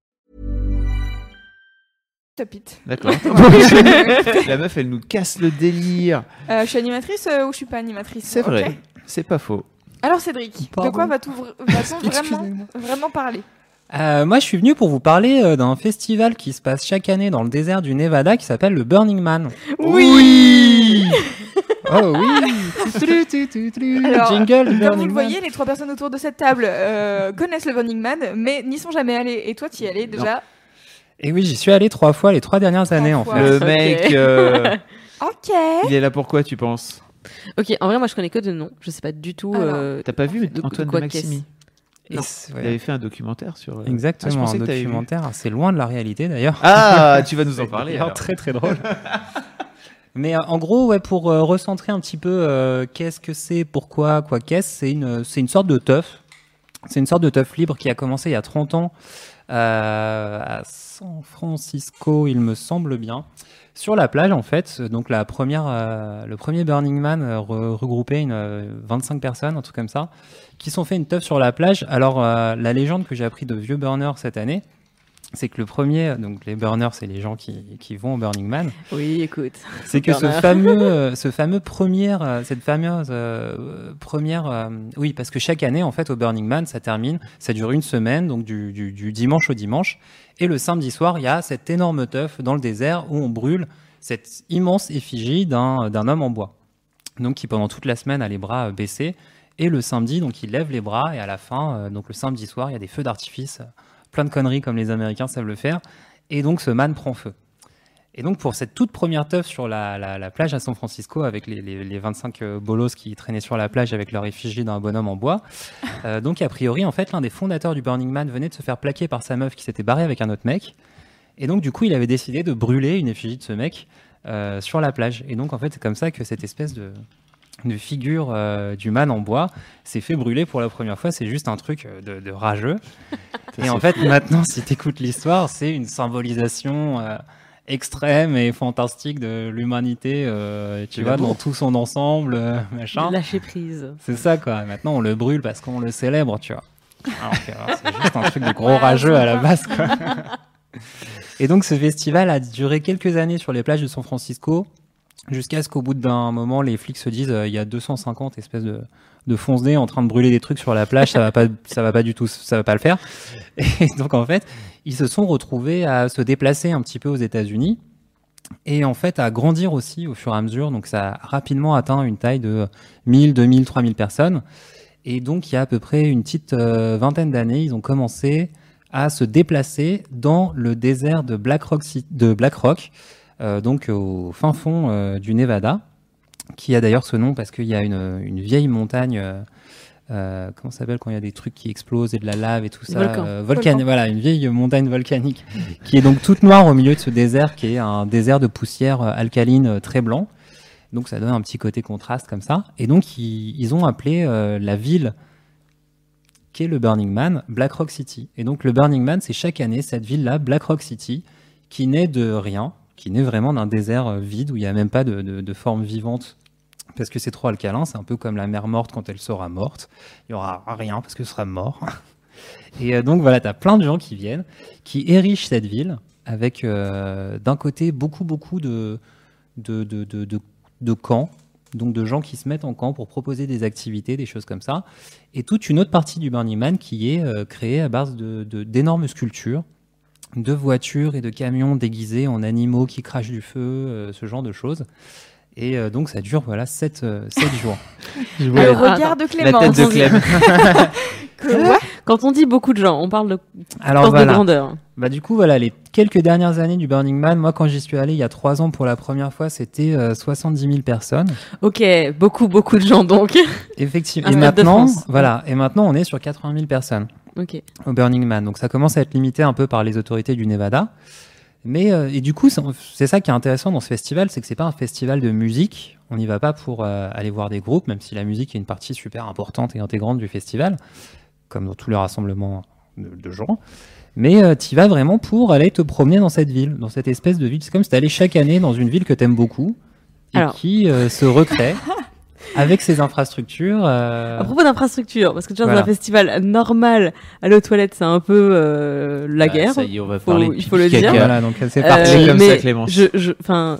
Top it. D'accord. La meuf, elle nous casse le délire. Euh, je suis animatrice euh, ou je suis pas animatrice C'est Ok. vrai. C'est pas faux. Alors Cédric, de Pardon. quoi va-t-on vra- va-t-on vraiment, vraiment parler? Euh, moi, je suis venu pour vous parler euh, d'un festival qui se passe chaque année dans le désert du Nevada qui s'appelle le Burning Man. Oui Oh oui tutru. Alors, Jingle du Comme Burning vous le Man. voyez, les trois personnes autour de cette table euh, connaissent le Burning Man, mais n'y sont jamais allées. Et toi, tu y es allé déjà? Et oui, j'y suis allé trois fois les trois dernières années en fait. Le mec, euh, Ok il est là pourquoi, tu penses? Ok, en vrai, moi je connais que de nom. Je sais pas du tout. Euh, T'as pas vu de- de Antoine de Maximi Non. c'est- Il avait fait un documentaire sur. euh, Ah, Exactement, pensais un documentaire assez loin de la réalité d'ailleurs. Ah, tu vas nous en parler. Alors. Très très drôle. Mais euh, en gros, ouais, pour euh, recentrer un petit peu, euh, qu'est-ce que c'est, pourquoi, quoi qu'est-ce, c'est une, c'est une sorte de teuf. C'est une sorte de teuf libre qui a commencé il y a 30 ans euh, à San Francisco, il me semble bien. Sur la plage, en fait, donc la première, euh, le premier Burning Man euh, re- regroupait une, euh, 25 personnes, un truc comme ça, qui sont fait une teuf sur la plage. Alors, euh, la légende que j'ai appris de vieux burners cette année, c'est que le premier, donc les burners, c'est les gens qui, qui vont au Burning Man, Oui, écoute. c'est que ce fameux, euh, ce fameux première, euh, cette fameuse euh, première, euh, oui, parce que chaque année, en fait, au Burning Man, ça termine, ça dure une semaine, donc du, du, du dimanche au dimanche, et le samedi soir, il y a cette énorme teuf dans le désert où on brûle cette immense effigie d'un homme en bois, donc qui pendant toute la semaine a les bras baissés, et le samedi, donc il lève les bras, et à la fin, donc le samedi soir, il y a des feux d'artifice, plein de conneries comme les Américains savent le faire, et donc ce man prend feu. Et donc pour cette toute première teuf sur la, la- la plage à San Francisco, avec les, les- les 25 euh, bolos qui traînaient sur la plage avec leur effigie d'un bonhomme en bois, euh, donc a priori en fait l'un des fondateurs du Burning Man venait de se faire plaquer par sa meuf qui s'était barrée avec un autre mec, et donc du coup il avait décidé de brûler une effigie de ce mec euh, sur la plage. Et donc en fait c'est comme ça que cette espèce de de figure euh, du man en bois s'est fait brûler pour la première fois. C'est juste un truc euh, de, de rageux. et en fait, maintenant, si tu écoutes l'histoire, c'est une symbolisation euh, extrême et fantastique de l'humanité, euh, tu vois, dans tout son ensemble, machin. Lâcher prise. C'est ça, quoi. Maintenant, on le brûle parce qu'on le célèbre, tu vois. Euh, c'est juste un truc de gros rageux à la base, quoi. Et donc, ce festival a duré quelques années sur les plages de San Francisco, jusqu'à ce qu'au bout d'un moment, les flics se disent euh, il y a 250 espèces de, de fonce-nez en train de brûler des trucs sur la plage, ça va pas, ça va pas du tout, ça va pas le faire. Et donc, en fait, ils se sont retrouvés à se déplacer un petit peu aux États-Unis et en fait à grandir aussi au fur et à mesure. Donc, ça a rapidement atteint une taille de 1000, 2000, 3000 personnes. Et donc, il y a à peu près une petite euh, vingtaine d'années, ils ont commencé à se déplacer dans le désert de Black Rock, de Black Rock donc au fin fond euh, du Nevada, qui a d'ailleurs ce nom parce qu'il y a une, une vieille montagne. euh, euh, comment ça s'appelle quand il y a des trucs qui explosent et de la lave et tout ça Volcan. euh, volcan- Volcan. Voilà, une vieille montagne volcanique qui est donc toute noire au milieu de ce désert qui est un désert de poussière euh, alcaline euh, très blanc. Donc ça donne un petit côté contraste comme ça. Et donc ils, ils ont appelé euh, la ville qui est le Burning Man Black Rock City. Et donc le Burning Man, c'est chaque année cette ville-là, Black Rock City, qui naît de rien, qui naît vraiment d'un désert euh, vide où il n'y a même pas de, de- de forme vivante parce que c'est trop alcalin. C'est un peu comme la mer morte quand elle sera morte. Il y aura rien parce que ce sera mort. Et euh, donc voilà, tu as plein de gens qui viennent, qui érigent cette ville avec euh, d'un côté beaucoup, beaucoup de, de, de, de, camps, donc de gens qui se mettent en camp pour proposer des activités, des choses comme ça, et toute une autre partie du Burning Man qui est créée à base d'énormes sculptures, de voitures et de camions déguisés en animaux qui crachent du feu, euh, ce genre de choses. Et euh, donc ça dure voilà 7, jours. Je Le vois Ah, regard de Clément. la tête de Clem. Quand on dit beaucoup de gens, on parle de Alors de grandeur. Bah du coup voilà les quelques dernières années du Burning Man, moi quand j'y suis allé il y a trois ans pour la première fois, c'était euh, 70 000 personnes. Ok, beaucoup, beaucoup de gens donc. Effectivement. Et maintenant, voilà. Et maintenant, on est sur 80 000 personnes. Ok. au Burning Man. Donc ça commence à être limité un peu par les autorités du Nevada. Mais euh, et du coup, c'est- ça qui est intéressant dans ce festival, c'est que c'est pas un festival de musique. On n'y va pas pour euh, aller voir des groupes, même si la musique est une partie super importante et intégrante du festival, comme dans tous les rassemblements de, de gens. Mais tu y vas vraiment pour aller te promener dans cette ville, dans cette espèce de ville. C'est comme si tu allais chaque année dans une ville que tu aimes beaucoup et Alors. qui euh, se recrée avec ses infrastructures. euh, À propos d'infrastructure, parce que tu vois, dans un festival normal, aller aux toilettes, c'est un peu euh, la Bah, guerre. ça y est, on va Faut- parler il faut le dire. Voilà, donc c'est Euh, parti. comme mais ça, Clémence. je, je, enfin,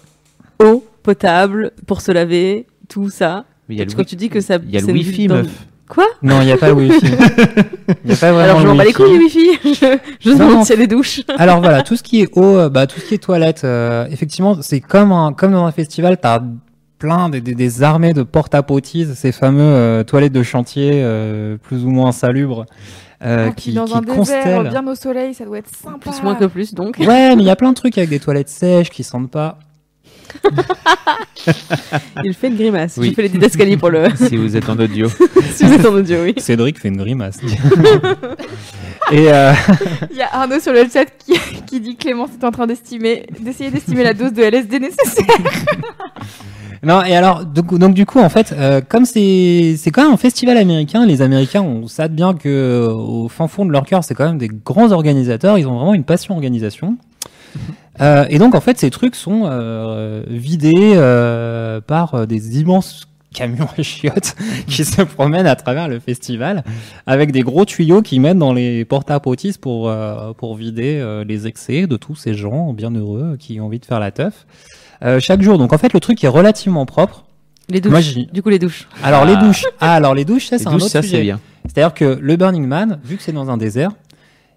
eau potable pour se laver, tout ça. Mais il y a Quand le wi- tu dis que ça, il y a le wifi, dans- meuf. Quoi? Non, il n'y a pas le Wi-Fi. Il n'y a pas vraiment Alors je le m'en bats les Wi-Fi. couilles, Wi-Fi. je je Non, demande non. s'il y a des douches. Alors voilà, tout ce qui est eau, euh, bah, tout ce qui est toilette, euh, effectivement, c'est comme, un, comme dans un festival, tu as plein des, des, des armées de porte-à-potis, ces fameux euh, toilettes de chantier euh, plus ou moins salubres, euh, Ah, qui, dans qui un désert, constellent. bien au soleil, ça doit être sympa. Plus moins que plus, donc. Ouais, mais il y a plein de trucs avec des toilettes sèches qui sentent pas. Il fait une grimace. Oui. Je fais les didascalies pour le. Si vous êtes en audio. si vous êtes en audio, oui. Cédric fait une grimace. Et euh, Il y a Arnaud sur le chat qui, qui dit que Clémence est en train d'estimer, d'essayer d'estimer la dose de LSD nécessaire. Non, et alors, donc, donc du coup, en fait, euh, comme c'est c'est quand même un festival américain, les Américains, on sait bien que euh, au fin fond de leur cœur, c'est quand même des grands organisateurs, ils ont vraiment une passion organisation. Euh, et donc, en fait, ces trucs sont euh, vidés euh, par euh, des immenses camions à chiottes qui se promènent à travers le festival avec des gros tuyaux qui mettent dans les porta-potties pour, euh, pour vider euh, les excès de tous ces gens bien heureux qui ont envie de faire la teuf. Euh, chaque jour. Donc en fait, le truc est relativement propre. Les douches. Moi, Du coup, les douches. Alors les Ah. douches. Ah, alors les douches, ça c'est un autre ça, sujet. c'est bien. C'est-à-dire que le Burning Man, vu que c'est dans un désert,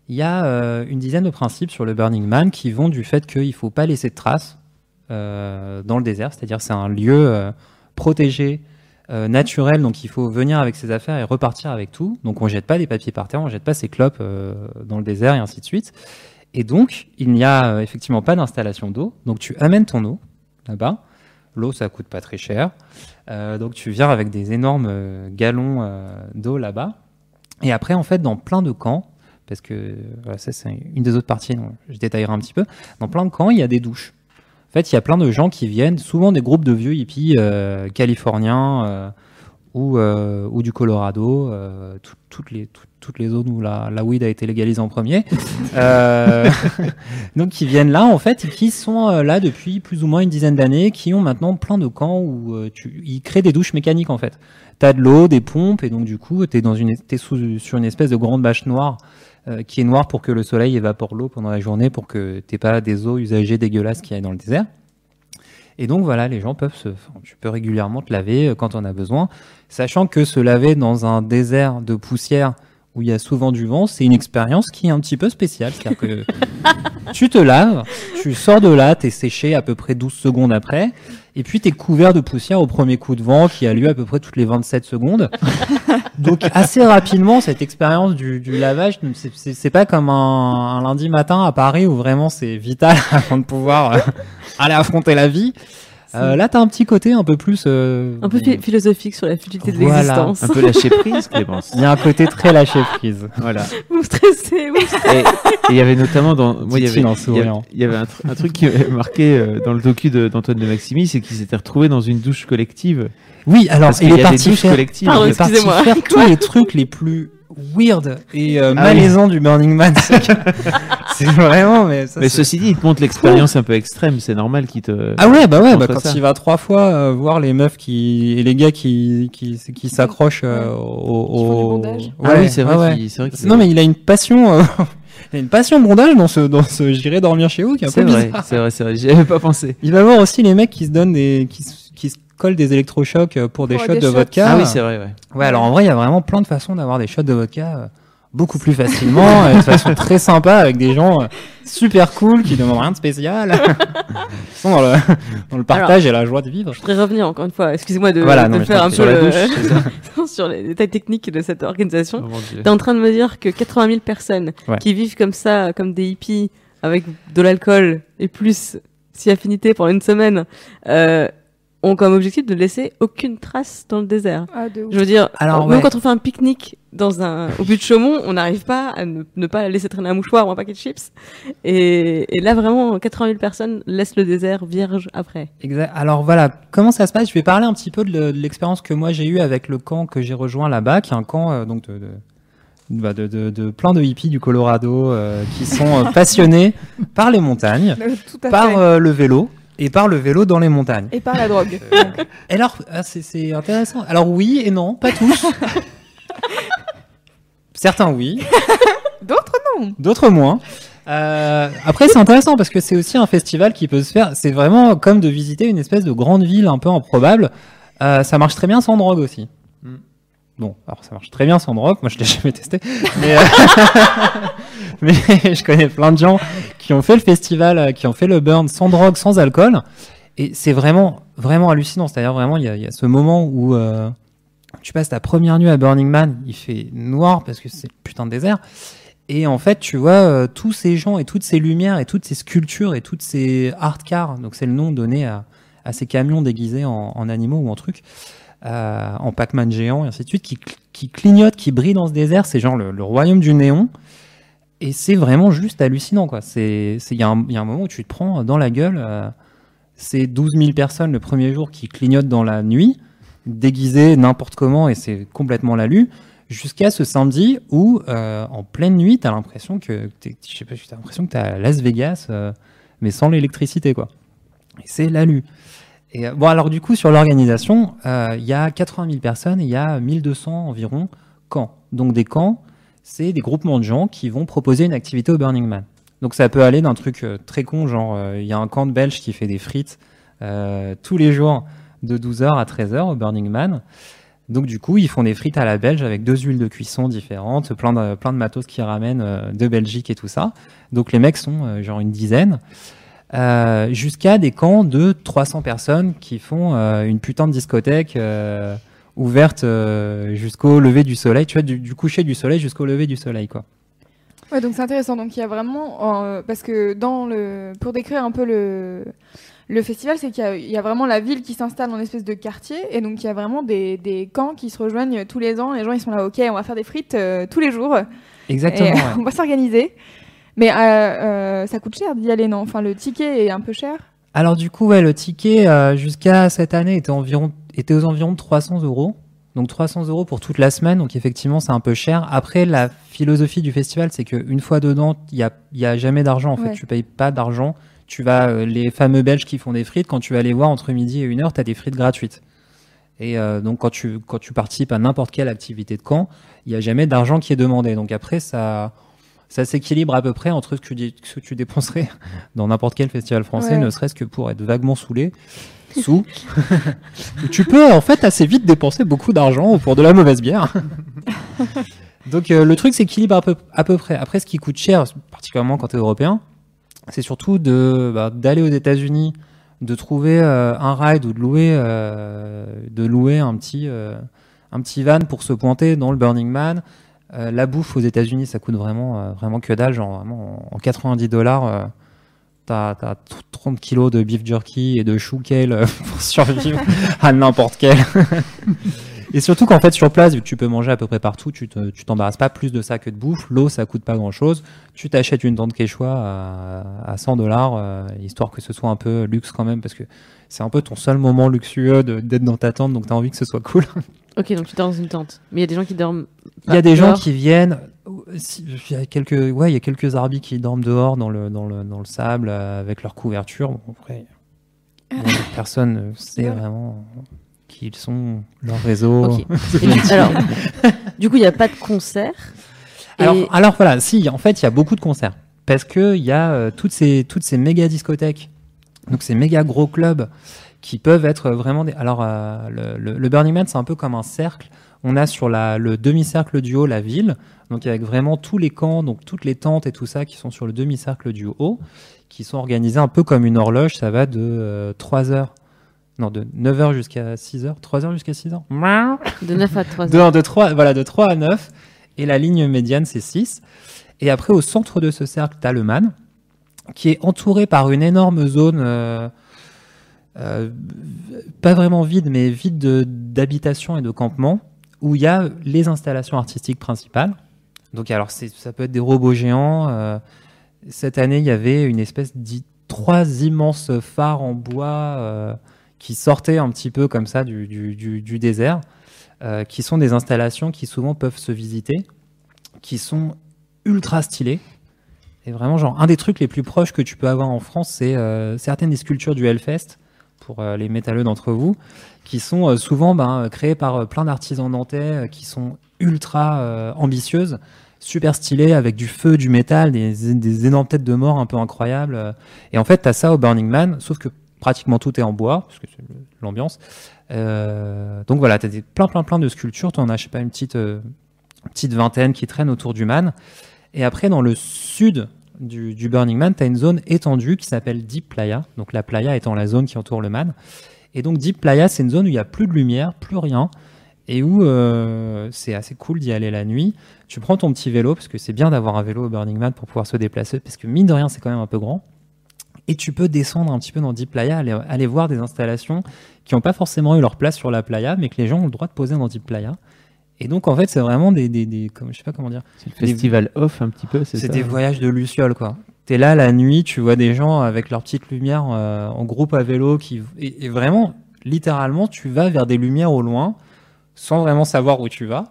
il y a euh, une dizaine de principes sur le Burning Man qui vont du fait qu'il faut pas laisser de traces euh, dans le désert. C'est-à-dire c'est un lieu euh, protégé, euh, naturel, donc il faut venir avec ses affaires et repartir avec tout. Donc on jette pas des papiers par terre, on jette pas ses clopes euh, dans le désert et ainsi de suite. Et donc il n'y a euh, effectivement pas d'installation d'eau. Donc tu amènes ton eau là-bas. L'eau, ça coûte pas très cher. Euh, donc tu viens avec des énormes euh, galons euh, d'eau là-bas. Et après, en fait, dans plein de camps, parce que ça c'est une des autres parties, je détaillerai un petit peu, dans plein de camps, il y a des douches. En fait, il y a plein de gens qui viennent, souvent des groupes de vieux hippies californiens ou, euh, ou du Colorado, euh, tout- toutes, les, tout- toutes les zones où la, la weed a été légalisée en premier. Euh, donc qui viennent là en fait et qui sont euh, là depuis plus ou moins une dizaine d'années, qui ont maintenant plein de camps où tu, ils créent des douches mécaniques en fait. T'as de l'eau, des pompes et donc du coup t'es dans une t'es sous, sur une espèce de grande bâche noire qui est noire pour que le soleil évapore l'eau pendant la journée pour que t'aies pas des eaux usagées dégueulasses qui aillent dans le désert. Et donc voilà, les gens peuvent se, tu peux régulièrement te laver quand on a besoin, sachant que se laver dans un désert de poussière où il y a souvent du vent, c'est une expérience qui est un petit peu spéciale. C'est-à-dire que tu te laves, tu sors de là, t'es séché à peu près 12 secondes après, et puis t'es couvert de poussière au premier coup de vent qui a lieu à peu près toutes les 27 secondes. Donc assez rapidement, cette expérience du, du lavage, c'est- pas comme un, un lundi matin à Paris où vraiment c'est vital avant de pouvoir euh, aller affronter la vie. Euh, là, t'as un petit côté un peu plus... euh, Un peu phi- philosophique sur la futilité de Voilà. l'existence. Un peu lâcher prise, Clémence. Il y a un côté très lâché prise. Voilà. Vous stressez, vous stressez. Et il y avait notamment dans moi il y avait il y avait- souriant. il y avait un, tr- un truc qui m'avait marqué euh, dans le docu de- d'Antoine de Maximi c'est qu'ils s'étaient retrouvés dans une douche collective Oui, alors il qu'il est y a des parti douches faire, collectives. il Pardon, est parti excusez-moi. faire tous les trucs les plus weird et euh, Ah malaisants du Burning Man. C'est vraiment, mais ça, mais ceci dit il te montre l'expérience un peu extrême c'est normal qu'il te Ah ouais, bah ouais, bah quand ça. il va trois fois euh, voir les meufs qui et les gars qui qui, qui s'accrochent euh, au, Qui font du au- bondage. ah oui c'est vrai, ouais, ouais. vrai que c'est- Non mais il a une passion, euh, il a une passion bondage dans ce dans ce j'irai dormir chez vous qui est un peu vrai bizarre. c'est vrai c'est vrai j'y avais pas pensé Il va voir aussi les mecs qui se donnent des qui se, qui se collent des électrochocs euh, pour des Pour shots des de shots. vodka. ah oui c'est vrai ouais Ouais, alors en vrai, il y a vraiment plein de façons d'avoir des shots de vodka euh, beaucoup plus facilement, et de façon très sympa, avec des gens euh, super cool qui demandent rien de spécial. Ils sont dans le, dans le partage et la joie de vivre. Je voudrais revenir encore une fois, excusez-moi de, Voilà, de non, mais faire un peu le- douche, sur les détails techniques de cette organisation. Oh. T'es en train de me dire que 80 000 personnes Ouais. qui vivent comme ça, comme des hippies, avec de l'alcool et plus si affinité pendant une semaine, euh, ont comme objectif de laisser aucune trace dans le désert. Ah, de ouf. Je veux dire, Alors, même ouais. quand on fait un pique-nique dans un, au but de Chaumont, on n'arrive pas à ne, ne pas laisser traîner un mouchoir ou un paquet de chips. Et, et là, vraiment, 80 000 personnes laissent le désert vierge après. Exact. Alors voilà, comment ça se passe? Je vais parler un petit peu de le- de l'expérience que moi j'ai eue avec le camp que j'ai rejoint là-bas, qui est un camp euh, donc de, de, bah, de, de- de plein de hippies du Colorado euh, qui sont euh, passionnés par les montagnes, par euh, le vélo et par le vélo dans les montagnes. Et par la drogue. Et alors, ah, c'est- c'est intéressant. Alors oui et non, pas tous. Certains oui, D'autres non. d'autres moins. Euh, après, c'est intéressant parce que c'est aussi un festival qui peut se faire. C'est vraiment comme de visiter une espèce de grande ville un peu improbable. Euh, ça marche très bien sans drogue aussi. Mm. Bon, alors ça marche très bien sans drogue. Moi, je l'ai jamais testé, mais, euh, mais je connais plein de gens qui ont fait le festival, euh, qui ont fait le burn sans drogue, sans alcool, et c'est vraiment, vraiment hallucinant. C'est-à-dire vraiment, il y, a- ce moment où euh, tu passes ta première nuit à Burning Man, il fait noir parce que c'est putain de désert. Et en fait, tu vois euh, tous ces gens et toutes ces lumières et toutes ces sculptures et toutes ces art cars, donc c'est le nom donné à, ces camions déguisés en animaux ou en trucs, euh, en Pac-Man géant et ainsi de suite, qui, qui clignotent, qui brillent dans ce désert. C'est genre le, royaume du néon. Et c'est vraiment juste hallucinant, quoi. Il y, a un- moment où tu te prends dans la gueule. euh, c'est 12 000 personnes le premier jour qui clignotent dans la nuit, déguisées n'importe comment, et c'est complètement la lue jusqu'à ce samedi où, euh, en pleine nuit, t'as l'impression que, t'es- je à Las Vegas, euh, mais sans l'électricité, quoi. Et c'est la lue. Euh, bon, alors du coup, sur l'organisation, euh, il y a 80 000 personnes et il y a 1200 environ camps. Donc des camps, c'est des groupements de gens qui vont proposer une activité au Burning Man. Donc ça peut aller d'un truc euh, très con, genre il y a un camp de Belge qui fait des frites tous les jours de 12h à 13h au Burning Man. Donc du coup, ils font des frites à la belge avec deux huiles de cuisson différentes, plein de, matos qui ramènent de Belgique et tout ça. Donc les mecs sont genre une dizaine. Euh, jusqu'à des camps de 300 personnes qui font euh, une putain de discothèque euh, ouverte jusqu'au lever du soleil, tu vois, du, du coucher du soleil jusqu'au lever du soleil, quoi. Ouais, donc c'est intéressant. Donc il y a vraiment, parce que dans le, pour décrire un peu le, le festival, c'est qu'il y y a vraiment la ville qui s'installe en espèce de quartier, et donc il y a vraiment des, des camps qui se rejoignent tous les ans. Les gens ils sont là, ok, on va faire des frites tous les jours. Exactement, Et, ouais. on va s'organiser. Mais euh, euh, ça coûte cher d'y aller, non? Enfin, le ticket est un peu cher? Alors du coup, ouais, le ticket euh, jusqu'à cette année était environ était aux environs de 300 euros. Donc 300 euros pour toute la semaine. Donc effectivement, c'est un peu cher. Après, la philosophie du festival, c'est qu'une fois dedans, il y a, y a jamais d'argent. En fait, Ouais. tu payes pas d'argent. Tu vas euh, les fameux Belges qui font des frites. Quand tu vas les voir entre midi et une heure, tu as des frites gratuites. Et euh, donc quand tu quand tu participes à n'importe quelle activité de camp, il y a jamais d'argent qui est demandé. Donc après, ça ça s'équilibre à peu près entre ce que, tu, dis- ce que tu dépenserais dans n'importe quel festival français, Ouais. ne serait-ce que pour être vaguement saoulé, sous. tu peux en fait assez vite dépenser beaucoup d'argent pour de la mauvaise bière. Donc euh, le truc s'équilibre à peu, à peu près. Après, ce qui coûte cher, particulièrement quand tu es européen, c'est surtout de bah, d'aller aux États-Unis, de trouver euh, un ride ou de louer euh, de louer un petit un petit van pour se pointer dans le Burning Man. Euh, la bouffe aux États-Unis, ça coûte vraiment euh, vraiment que dalle, genre vraiment en, en 90 dollars. euh, T'as t'as 30 kilos de beef jerky et de chou kale pour survivre à n'importe quel. et surtout qu'en fait, sur place, vu que tu peux manger à peu près partout, tu te- tu t'embarrasses pas plus de ça que de bouffe. L'eau, ça coûte pas grand chose. Tu t'achètes une tente Quechua à, à 100 dollars, histoire que ce soit un peu luxe quand même, parce que c'est un peu ton seul moment luxueux de- d'être dans ta tente, donc t'as envie que ce soit cool. Ok, donc tu dors dans une tente. Mais il y a des gens qui dorment. Il y a des gens qui viennent. Il y a quelques, ouais, il y a quelques arbis qui dorment dehors dans le, dans le, dans le sable euh, avec leur couverture. Bon, après, personne ne sait vraiment qui ils sont, leur réseau. Ok. Et du- alors, du coup, il n'y a pas de concert. Alors, Et- alors voilà, si, en fait, il y a beaucoup de concerts. Parce qu'il y a euh, toutes, ces, toutes ces méga discothèques, donc ces méga gros clubs qui peuvent être vraiment des. Alors, euh, le, le- le Burning Man, c'est un peu comme un cercle. On a sur la, le demi-cercle du haut la ville, donc avec vraiment tous les camps, donc toutes les tentes et tout ça qui sont sur le demi-cercle du haut, qui sont organisés un peu comme une horloge. Ça va de 3 heures. Non, de 9h jusqu'à 6h. 3h jusqu'à 6h De 9 à 3 de, de 3, voilà, de 3 à 9. Et la ligne médiane, c'est 6. Et après, au centre de ce cercle, tu as le man, qui est entouré par une énorme zone. euh, euh, pas vraiment vide, mais vide de- d'habitation et de campement, où il y a les installations artistiques principales. Donc alors ça peut être des robots géants. euh, cette année, il y avait une espèce de trois immenses phares en bois euh, qui sortaient un petit peu comme ça du, du- désert, qui sont des installations qui souvent peuvent se visiter, qui sont ultra stylées. Et vraiment, genre, un des trucs les plus proches que tu peux avoir en France, c'est certaines des sculptures du Hellfest, pour euh, les métalleux d'entre vous, qui sont euh, souvent ben, créées par euh, plein d'artisans nantais euh, qui sont ultra euh, ambitieuses, super stylées, avec du feu, du métal, des, énormes têtes de mort un peu incroyables. euh. Et en fait, tu as ça au Burning Man, sauf que pratiquement tout est en bois, parce que c'est l'ambiance. Euh, donc voilà, tu as des, plein, plein, plein de sculptures. Tu en as, je sais pas, une petite, euh, petite vingtaine qui traînent autour du man. Et après, dans le sud du, Burning Man, tu as une zone étendue qui s'appelle Deep Playa. Donc la playa étant la zone qui entoure le man. Et donc Deep Playa, c'est une zone où il n'y a plus de lumière, plus rien. Et où euh, c'est assez cool d'y aller la nuit. Tu prends ton petit vélo, parce que c'est bien d'avoir un vélo au Burning Man pour pouvoir se déplacer, parce que mine de rien, c'est quand même un peu grand. Et tu peux descendre un petit peu dans Deep Playa, aller, aller voir des installations qui n'ont pas forcément eu leur place sur la playa, mais que les gens ont le droit de poser dans Deep Playa. Et donc, en fait, c'est vraiment des, des, des comme, je sais pas comment dire. C'est le festival off un petit peu, c'est C'est ça des voyages de Luciole, quoi. T'es là la nuit, tu vois des gens avec leur petite lumière euh, en groupe à vélo qui et, et vraiment, littéralement, tu vas vers des lumières au loin sans vraiment savoir où tu vas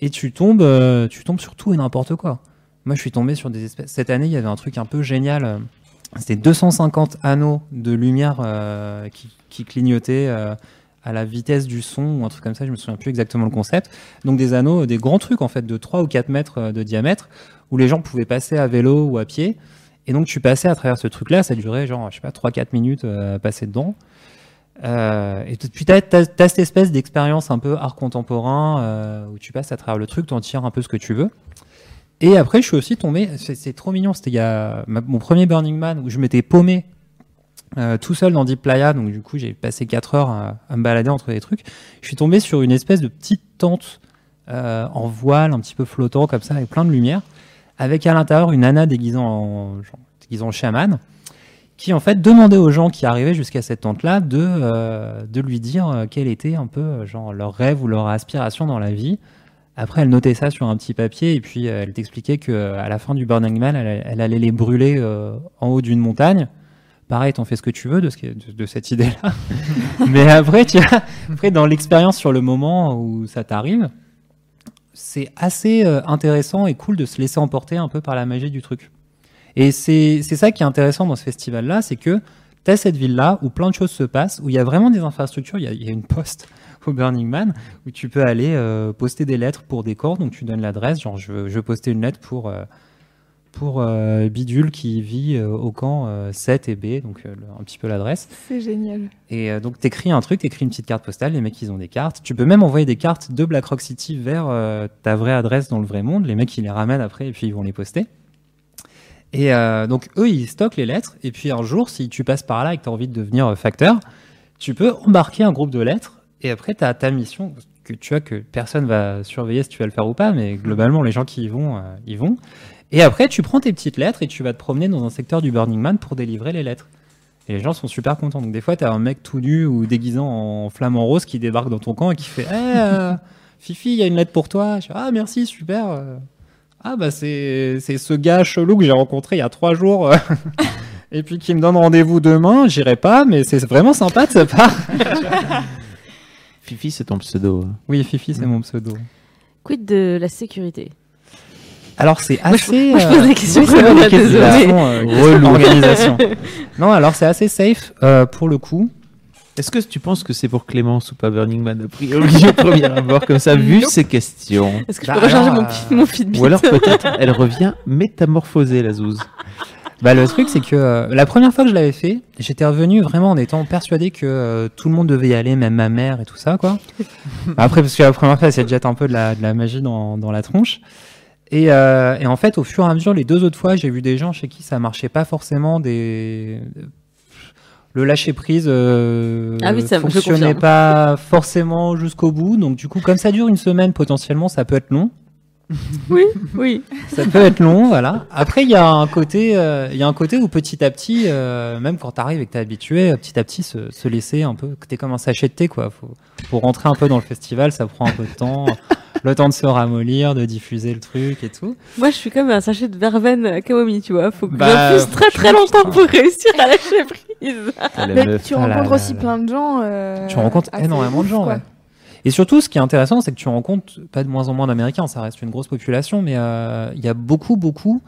et tu tombes, euh, tu tombes sur tout et n'importe quoi. Moi, je suis tombé sur des espèces. Cette année, il y avait un truc un peu génial. euh, C'était 250 anneaux de lumière euh, qui, qui clignotaient à la vitesse du son ou un truc comme ça. Je me souviens plus exactement le concept. Donc des anneaux, des grands trucs en fait de 3 ou 4 mètres euh, de diamètre où les gens pouvaient passer à vélo ou à pied. Et donc tu passais à travers ce truc-là, ça durait genre, je sais pas, 3-4 minutes euh, à passer dedans. Euh, et puis tu as, cette espèce d'expérience un peu art contemporain où tu passes à travers le truc, tu en tires un peu ce que tu veux. Et après, je suis aussi tombé, c'est trop mignon, c'était mon premier Burning Man où je m'étais paumé euh, tout seul dans Deep Playa, donc du coup j'ai passé 4 heures à, me balader entre les trucs. Je suis tombé sur une espèce de petite tente euh, en voile, un petit peu flottant comme ça, avec plein de lumière, avec à l'intérieur une Anna déguisée en, genre, chaman, qui en fait demandait aux gens qui arrivaient jusqu'à cette tente-là de, euh, de lui dire quel était un peu genre leur rêve ou leur aspiration dans la vie. Après, elle notait ça sur un petit papier et puis elle t'expliquait qu'à la fin du Burning Man, elle, allait les brûler en haut d'une montagne. Pareil, t'en fais ce que tu veux de, cette idée-là. Mais après, après, dans l'expérience sur le moment où ça t'arrive, c'est assez euh, intéressant et cool de se laisser emporter un peu par la magie du truc. Et c'est ça qui est intéressant dans ce festival-là, c'est que tu as cette ville-là où plein de choses se passent, où il y a vraiment des infrastructures. Il y a, y a une poste au Burning Man où tu peux aller euh, poster des lettres pour des corps. Donc tu donnes l'adresse, genre je veux, je veux poster une lettre pour, euh, pour euh, Bidule qui vit euh, au camp euh, 7 et B, donc euh, un petit peu l'adresse. C'est génial. Et euh, donc, t'écris un truc, t'écris une petite carte postale, les mecs, ils ont des cartes. Tu peux même envoyer des cartes de Black Rock City vers euh, ta vraie adresse dans le vrai monde. Les mecs, ils les ramènent après et puis ils vont les poster. Et euh, donc, eux, ils stockent les lettres. Et puis, un jour, si tu passes par là et que tu as envie de devenir euh, facteur, tu peux embarquer un groupe de lettres. Et après, tu as ta mission que tu vois que personne va surveiller si tu vas le faire ou pas. Mais globalement, les gens qui y vont, euh, y vont. Et après, tu prends tes petites lettres et tu vas te promener dans un secteur du Burning Man pour délivrer les lettres. Et les gens sont super contents. Donc des fois, tu as un mec tout nu ou déguisant en flamant rose qui débarque dans ton camp et qui fait Eh, euh, Fifi, il y a une lettre pour toi. Je fais, ah, merci, super. Ah, bah c'est c'est ce gars chelou que j'ai rencontré il y a trois jours. et puis qui me donne rendez-vous demain. J'irai pas, mais c'est vraiment sympa de sa part. Fifi, c'est ton pseudo. Oui, Fifi, c'est mon pseudo. Quid de la sécurité? Alors c'est Moi, je- assez. moi, je pose euh, des questions oui, c'est vrai, vraiment des questions euh, question organisation. non, alors c'est assez safe euh, pour le coup. Est-ce que tu penses que c'est pour Clémence ou pas Burning Man a priori au premier abord comme ça vu Nope. ces questions? Est-ce que je peux recharger mon, mon Fitbit? Ou alors peut-être elle revient métamorphosée la zouze. Bah, le truc, c'est que euh, la première fois que je l'avais fait, j'étais revenu vraiment en étant persuadé que euh, tout le monde devait y aller, même ma mère et tout ça, quoi. Après, parce que la première fois, ça te jette un peu de la, de la magie dans, dans la tronche. Et, euh, et en fait, au fur et à mesure, les deux autres fois, j'ai vu des gens chez qui ça marchait pas forcément, des le lâcher prise euh, Ah oui, ça, fonctionnait pas forcément jusqu'au bout. Donc du coup, comme ça dure une semaine, potentiellement, ça peut être long. Oui, oui. Ça peut être long, voilà. Après, il y a un côté, euh, il y a un côté où petit à petit, euh, même quand t'arrives et que t'es habitué, euh, petit à petit, se, se laisser un peu, que t'es comme un sachet de thé, quoi. Faut, pour rentrer un peu dans le festival, ça prend un peu de temps, le temps de se ramollir, de diffuser le truc et tout. Moi, je suis comme un sachet de verveine à Kaomi, tu vois. Faut que Bah, j'infuse très très longtemps pour réussir à lâcher prise. Mais tu Ah rencontres là aussi plein de gens. euh, tu rencontres énormément de gens, quoi. ouais. Et surtout, ce qui est intéressant, c'est que tu rencontres pas de moins en moins d'Américains, ça reste une grosse population, mais euh, il y a beaucoup, beaucoup,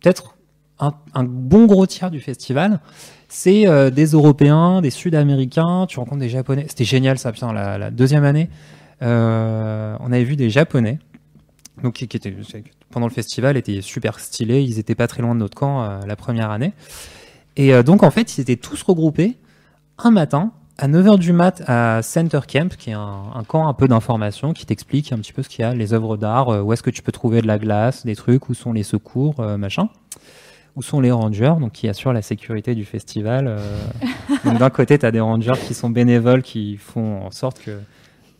peut-être un, un bon gros tiers du festival, c'est euh, des Européens, des Sud-Américains, tu rencontres des Japonais. C'était génial ça, putain, la, la deuxième année, euh, on avait vu des Japonais, donc qui, qui étaient pendant le festival, étaient super stylés, ils étaient pas très loin de notre camp euh, la première année. Et euh, donc en fait, ils étaient tous regroupés un matin à 9h du mat à Center Camp, qui est un, un camp un peu d'information qui t'explique un petit peu ce qu'il y a, les œuvres d'art, euh, où est-ce que tu peux trouver de la glace, des trucs, où sont les secours, euh, machin. Où sont les rangers, donc qui assurent la sécurité du festival. euh. donc d'un côté, tu as des rangers qui sont bénévoles, qui font en sorte que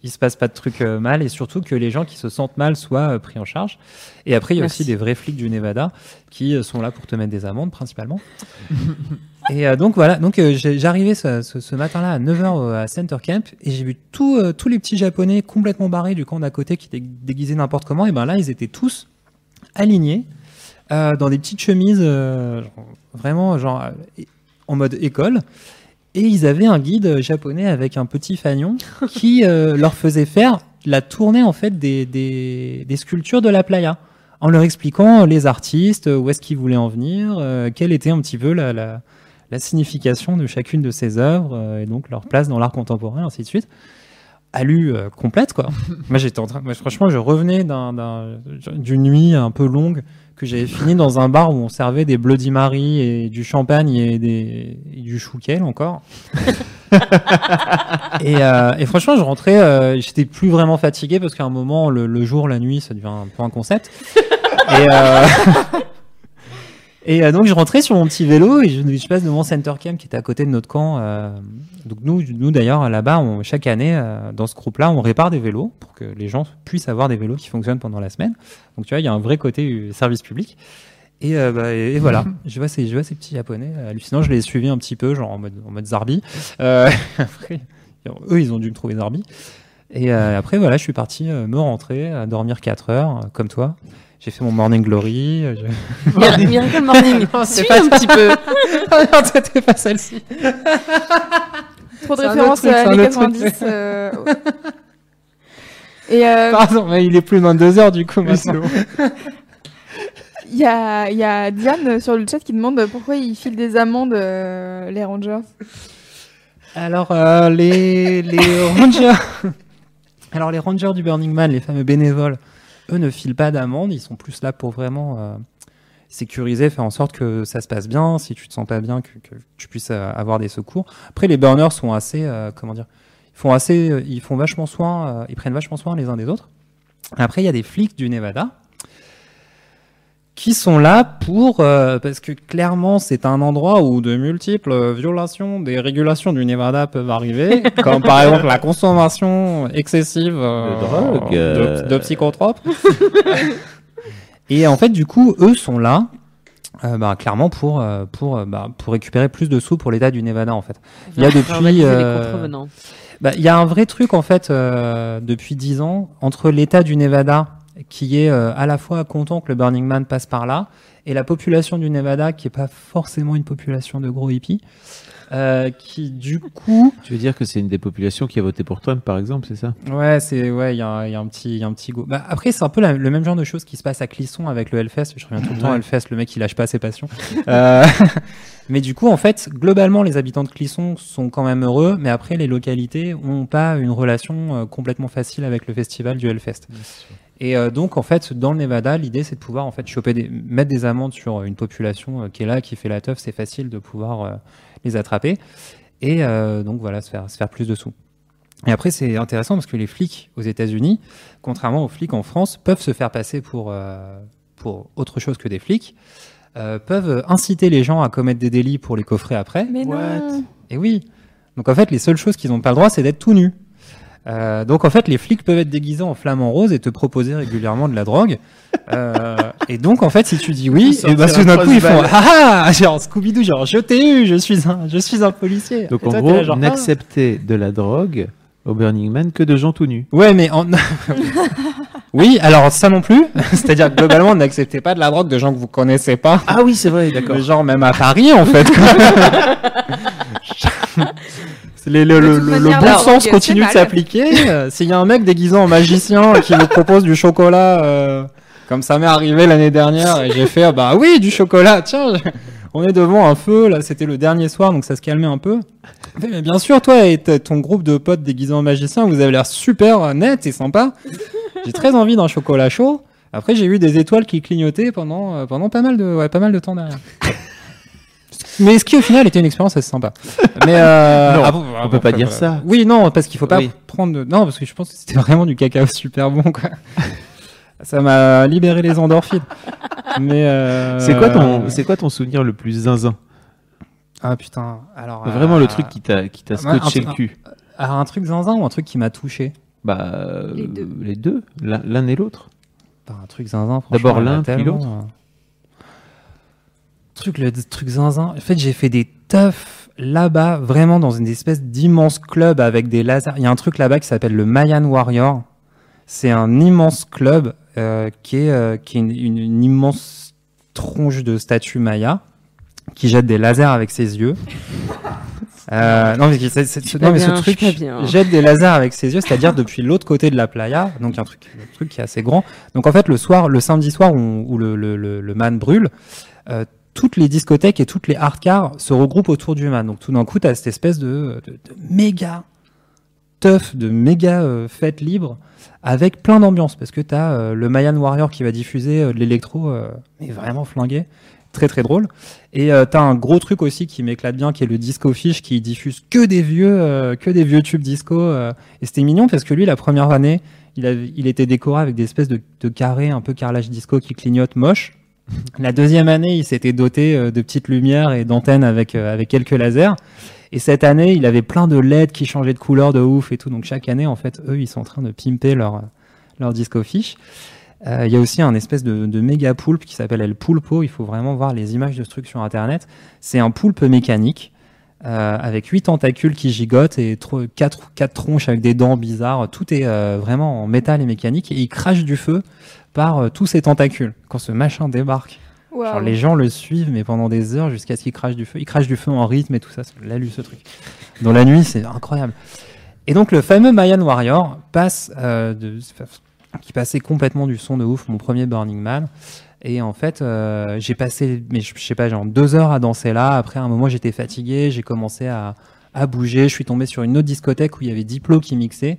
il se passe pas de trucs euh, mal et surtout que les gens qui se sentent mal soient euh, pris en charge. Et après, il y a Merci. aussi des vrais flics du Nevada qui euh, sont là pour te mettre des amendes principalement. Et donc voilà, donc j'arrivais ce, ce- ce matin-là à 9h à Center Camp et j'ai vu tout, tous les petits japonais complètement barrés du camp d'à côté qui étaient déguisés n'importe comment. Et ben là, ils étaient tous alignés dans des petites chemises genre, vraiment genre en mode école. Et ils avaient un guide japonais avec un petit fanion qui euh, leur faisait faire la tournée en fait des, des, des sculptures de la playa en leur expliquant les artistes, où est-ce qu'ils voulaient en venir, euh, quelle était un petit peu la, la, la signification de chacune de ces œuvres euh, et donc leur place dans l'art contemporain, ainsi de suite. Alu euh, complète quoi. moi j'étais en train, moi, franchement je revenais d'un- d'un- d'une nuit un peu longue que j'avais fini dans un bar où on servait des Bloody Mary et du champagne et, des, et du chouquel encore. et, euh, et franchement, je rentrais, euh, j'étais plus vraiment fatigué parce qu'à un moment, le, le jour, la nuit, ça devient un peu un concept. et euh, et euh, donc, je rentrais sur mon petit vélo et je, je passe devant Center Camp qui était à côté de notre camp. euh, donc, nous, nous d'ailleurs, là-bas, chaque année, euh, dans ce groupe-là, on répare des vélos pour que les gens puissent avoir des vélos qui fonctionnent pendant la semaine. Donc, tu vois, il y a un vrai côté service public. Et, bah, et, et voilà, je vois, ces, je vois ces petits japonais hallucinants. Je les ai suivis un petit peu, genre en mode, en mode Zarbi. Après, eux, ils ont dû me trouver Zarbi. Et après, voilà, je suis parti me rentrer, à dormir 4 heures, comme toi. J'ai fait mon morning glory. euh, je- Miracle Morning. Non, c'est pas un petit peu. Ah non, c'était pas celle-ci. Trop de références à truc. 90. euh, Et euh, Pardon, mais il est plus 22 heures du coup maintenant. il y a, il y a Diane sur le chat qui demande pourquoi ils filent des amendes, euh, les Rangers? Alors, euh, les, les rangers. Alors, les rangers du Burning Man, les fameux bénévoles, eux ne filent pas d'amende. Ils sont plus là pour vraiment euh, sécuriser, faire en sorte que ça se passe bien. Si tu te sens pas bien, que, tu puisses euh, avoir des secours. Après, les burners sont assez, euh, comment dire, ils font assez, ils font vachement soin, ils prennent vachement soin les uns des autres. Après, il y a des flics du Nevada qui sont là pour euh, parce que clairement c'est un endroit où de multiples euh, violations des régulations du Nevada peuvent arriver, comme par exemple la consommation excessive euh, De drogue, de, euh. de psychotropes. Et en fait, du coup, eux sont là. euh, bah, clairement pour pour bah, pour récupérer plus de sous pour l'État du Nevada en fait. Il y a depuis euh, bah, il y a un vrai truc en fait euh, depuis 10 ans entre l'État du Nevada qui est euh, à la fois content que le Burning Man passe par là et la population du Nevada qui est pas forcément une population de gros hippies euh, qui du coup Tu veux dire que c'est une des populations qui a voté pour Trump, par exemple, c'est ça? Ouais, c'est ouais, il y, a un- il y a un petit, il y a un petit go. Bah, après, c'est un peu la- le même genre de choses qui se passe à Clisson avec le Hellfest. Je reviens tout le temps à. Hellfest, le mec il lâche pas ses passions. Euh, mais du coup, en fait, globalement, les habitants de Clisson sont quand même heureux, mais après, les localités ont pas une relation euh, complètement facile avec le festival du Hellfest. Et euh, donc, en fait, dans le Nevada, l'idée c'est de pouvoir en fait choper des, mettre des amendes sur une population euh, qui est là, qui fait la teuf. C'est facile de pouvoir euh, les attraper. Et euh, donc voilà, se faire, se faire plus de sous. Et après, c'est intéressant parce que les flics aux États-Unis, contrairement aux flics en France, peuvent se faire passer pour, euh, pour autre chose que des flics, euh, peuvent inciter les gens à commettre des délits pour les coffrer après. Mais non. Et oui. Donc en fait, les seules choses qu'ils n'ont pas le droit, c'est d'être tout nus. Euh, donc en fait, les flics peuvent être déguisés en flamant rose et te proposer régulièrement de la drogue. Euh, et donc en fait, si tu dis oui, et bah, un tout d'un coup ils font ah ah, genre Scooby-Doo, genre je t'ai eu, je suis un, je suis un policier. Donc Et en toi, gros, genre, ah. n'accepter de la drogue au Burning Man que de gens tout nus. Ouais, mais en... oui, alors ça non plus. C'est-à-dire que globalement, n'acceptez pas de la drogue de gens que vous connaissez pas. Ah oui, c'est vrai, d'accord. Genre même à Paris, en fait. Le, De le- toute le- le manière, bon sens continue de s'appliquer. Euh, S'il y a un mec déguisé en magicien qui vous propose du chocolat, euh, comme ça m'est arrivé l'année dernière, et j'ai fait ah bah oui du chocolat. Tiens, on est devant un feu. Là, c'était le dernier soir, donc ça se calmait un peu. Mais bien sûr, toi et ton groupe de potes déguisés en magicien, vous avez l'air super net et sympa. J'ai très envie d'un chocolat chaud. Après, j'ai eu des étoiles qui clignotaient pendant, euh, pendant pas, mal de, ouais, pas mal de temps derrière. Mais ce qui au final était une expérience assez sympa. Mais euh, Non, ah bon, ah on bon, peut pas dire voilà. ça. Oui, non, parce qu'il faut pas Oui. prendre. de- Non, parce que je pense que c'était vraiment du cacao super bon. Quoi. Ça m'a libéré les endorphines. Mais euh, C'est quoi ton, c'est quoi ton souvenir le plus zinzin? Ah putain. Alors Vraiment euh, le truc qui t'a, qui t'a scotché truc- le cul. Alors un truc zinzin ou un truc qui m'a touché? Bah les deux, l'un et l'autre. Bah, un truc zinzin. franchement, D'abord l'un puis l'autre. Truc le truc zinzin. En fait, j'ai fait des teufs là-bas, vraiment dans une espèce d'immense club avec des lasers. Il y a un truc là-bas qui s'appelle le Mayan Warrior. C'est un immense club euh, qui est, euh, qui est une, une- une immense tronche de statue Maya qui jette des lasers avec ses yeux. Euh, non, mais, non, ce bien, truc bien. jette des lasers avec ses yeux, c'est-à-dire depuis l'autre côté de la playa, donc un truc, un truc qui est assez grand. Donc en fait, le soir, le samedi soir où, où le, le, le, le man brûle, toutes les discothèques et toutes les hard cars se regroupent autour du man. Donc tout d'un coup, tu as cette espèce de, méga teuf, de méga euh, fête libre avec plein d'ambiance parce que tu as le Mayan Warrior qui va diffuser euh, de l'électro, euh, mais vraiment flingué. Très très drôle. Et euh, t'as un gros truc aussi qui m'éclate bien, qui est le Disco Fish, qui diffuse que des vieux, euh, que des vieux tubes disco. euh. et c'était mignon parce que lui, la première année, il, il était décoré avec des espèces de, de carrés un peu carrelage disco qui clignotent moche. La deuxième année, il s'était doté euh, de petites lumières et d'antennes avec, euh, avec quelques lasers. Et cette année, il avait plein de LED qui changeaient de couleur de ouf et tout. Donc chaque année, en fait, eux, ils sont en train de pimper leur, leur disco fish. Euh, Il y a aussi un espèce de, méga poulpe qui s'appelle El Pulpo. Il faut vraiment voir les images de ce truc sur Internet. C'est un poulpe mécanique euh, avec huit tentacules qui gigotent et quatre, quatre tronches avec des dents bizarres. Tout est euh, vraiment en métal et mécanique et il crache du feu par euh, tous ces tentacules. Quand ce machin débarque, genre, les gens le suivent mais pendant des heures jusqu'à ce qu'il crache du feu. Il crache du feu en rythme et tout ça. C'est l'alu ce truc. Dans la nuit, c'est incroyable. Et donc le fameux Mayan Warrior passe euh, de, qui passait complètement du son de ouf, mon premier Burning Man. Et en fait, euh, j'ai passé, mais je je sais pas, genre deux heures à danser là. Après, à un moment, j'étais fatigué, j'ai commencé à, à bouger. Je suis tombé sur une autre discothèque où il y avait Diplo qui mixait.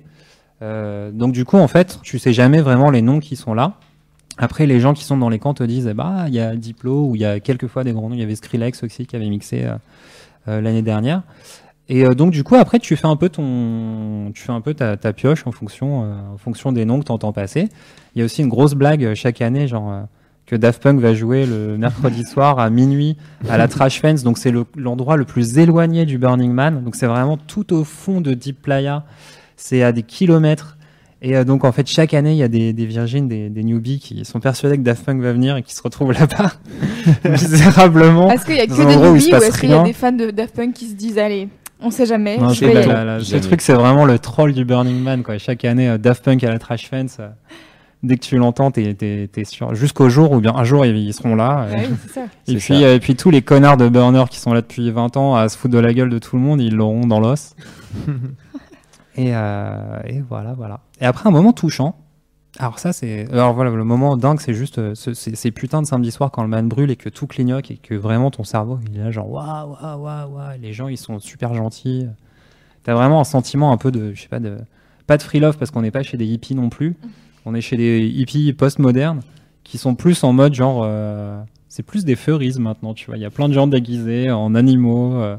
Euh, donc du coup, en fait, tu sais jamais vraiment les noms qui sont là. Après, les gens qui sont dans les camps te disent, eh bah, il y a Diplo ou il y a quelques fois des grands noms. Il y avait Skrillex aussi qui avait mixé euh, euh, l'année dernière. Et donc du coup, après, tu fais un peu ton, tu fais un peu ta, pioche en fonction, en fonction des noms que t'entends passer. Il y a aussi une grosse blague chaque année, genre que Daft Punk va jouer le mercredi soir à minuit à la Trash Fence. Donc c'est le- l'endroit le plus éloigné du Burning Man. Donc c'est vraiment tout au fond de Deep Playa. C'est à des kilomètres. Et euh, donc en fait chaque année il y a des, des virgines, des, des newbies qui sont persuadés que Daft Punk va venir et qui se retrouvent là-bas misérablement. Est-ce qu'il y a que des newbies ou est-ce qu'il y a des fans de Daft Punk qui se disent allez, on sait jamais, Non, je c'est vais y pas- aller. la- la- ce Jamais. truc, c'est vraiment le troll du Burning Man. Quoi. Chaque année, euh, Daft Punk à la Trash Fence, euh, dès que tu l'entends, t'es, t'es, t'es sûr. Jusqu'au jour où bien un jour ils, ils seront là. Ouais, et, oui, c'est ça. et C'est puis, ça. et puis tous les connards de Burner qui sont là depuis 20 ans à se foutre de la gueule de tout le monde, ils l'auront dans l'os. et, euh, et voilà, voilà. Et après un moment touchant. Alors ça c'est alors voilà le moment dingue c'est juste euh, ces putains de samedi soir quand le man brûle et que tout clignote et que vraiment ton cerveau il est là genre waouh waouh waouh waouh les gens ils sont super gentils T'as vraiment un sentiment un peu de, je sais pas, de, pas de free love parce qu'on n'est pas chez des hippies non plus. On est chez des hippies post-modernes qui sont plus en mode genre, euh, c'est plus des furries maintenant, tu vois. Il y a plein de gens déguisés en animaux, euh,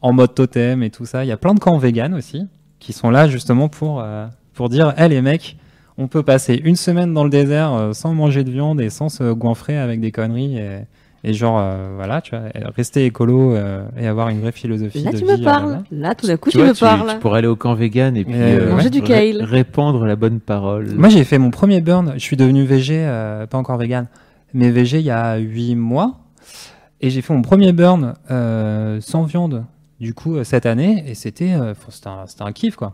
en mode totem et tout ça. Il y a plein de camps vegan aussi qui sont là justement pour, euh, pour dire, hé les mecs, on peut passer une semaine dans le désert euh, sans manger de viande et sans se goinfrer avec des conneries et, Et genre, euh, voilà, tu vois, rester écolo euh, et avoir une vraie philosophie Là, de tu vie. me euh, parles. là. Là, tout d'un coup, tu, vois, me parles. Tu pourrais aller au camp vegan et puis Euh, Manger du kale. répandre la bonne parole. Moi, j'ai fait mon premier burn. Je suis devenu végé, euh, pas encore vegan, mais végé il y a 8 mois. Et j'ai fait mon premier burn euh, sans viande, du coup, euh, cette année. Et c'était euh, un, c'était un kiff, quoi.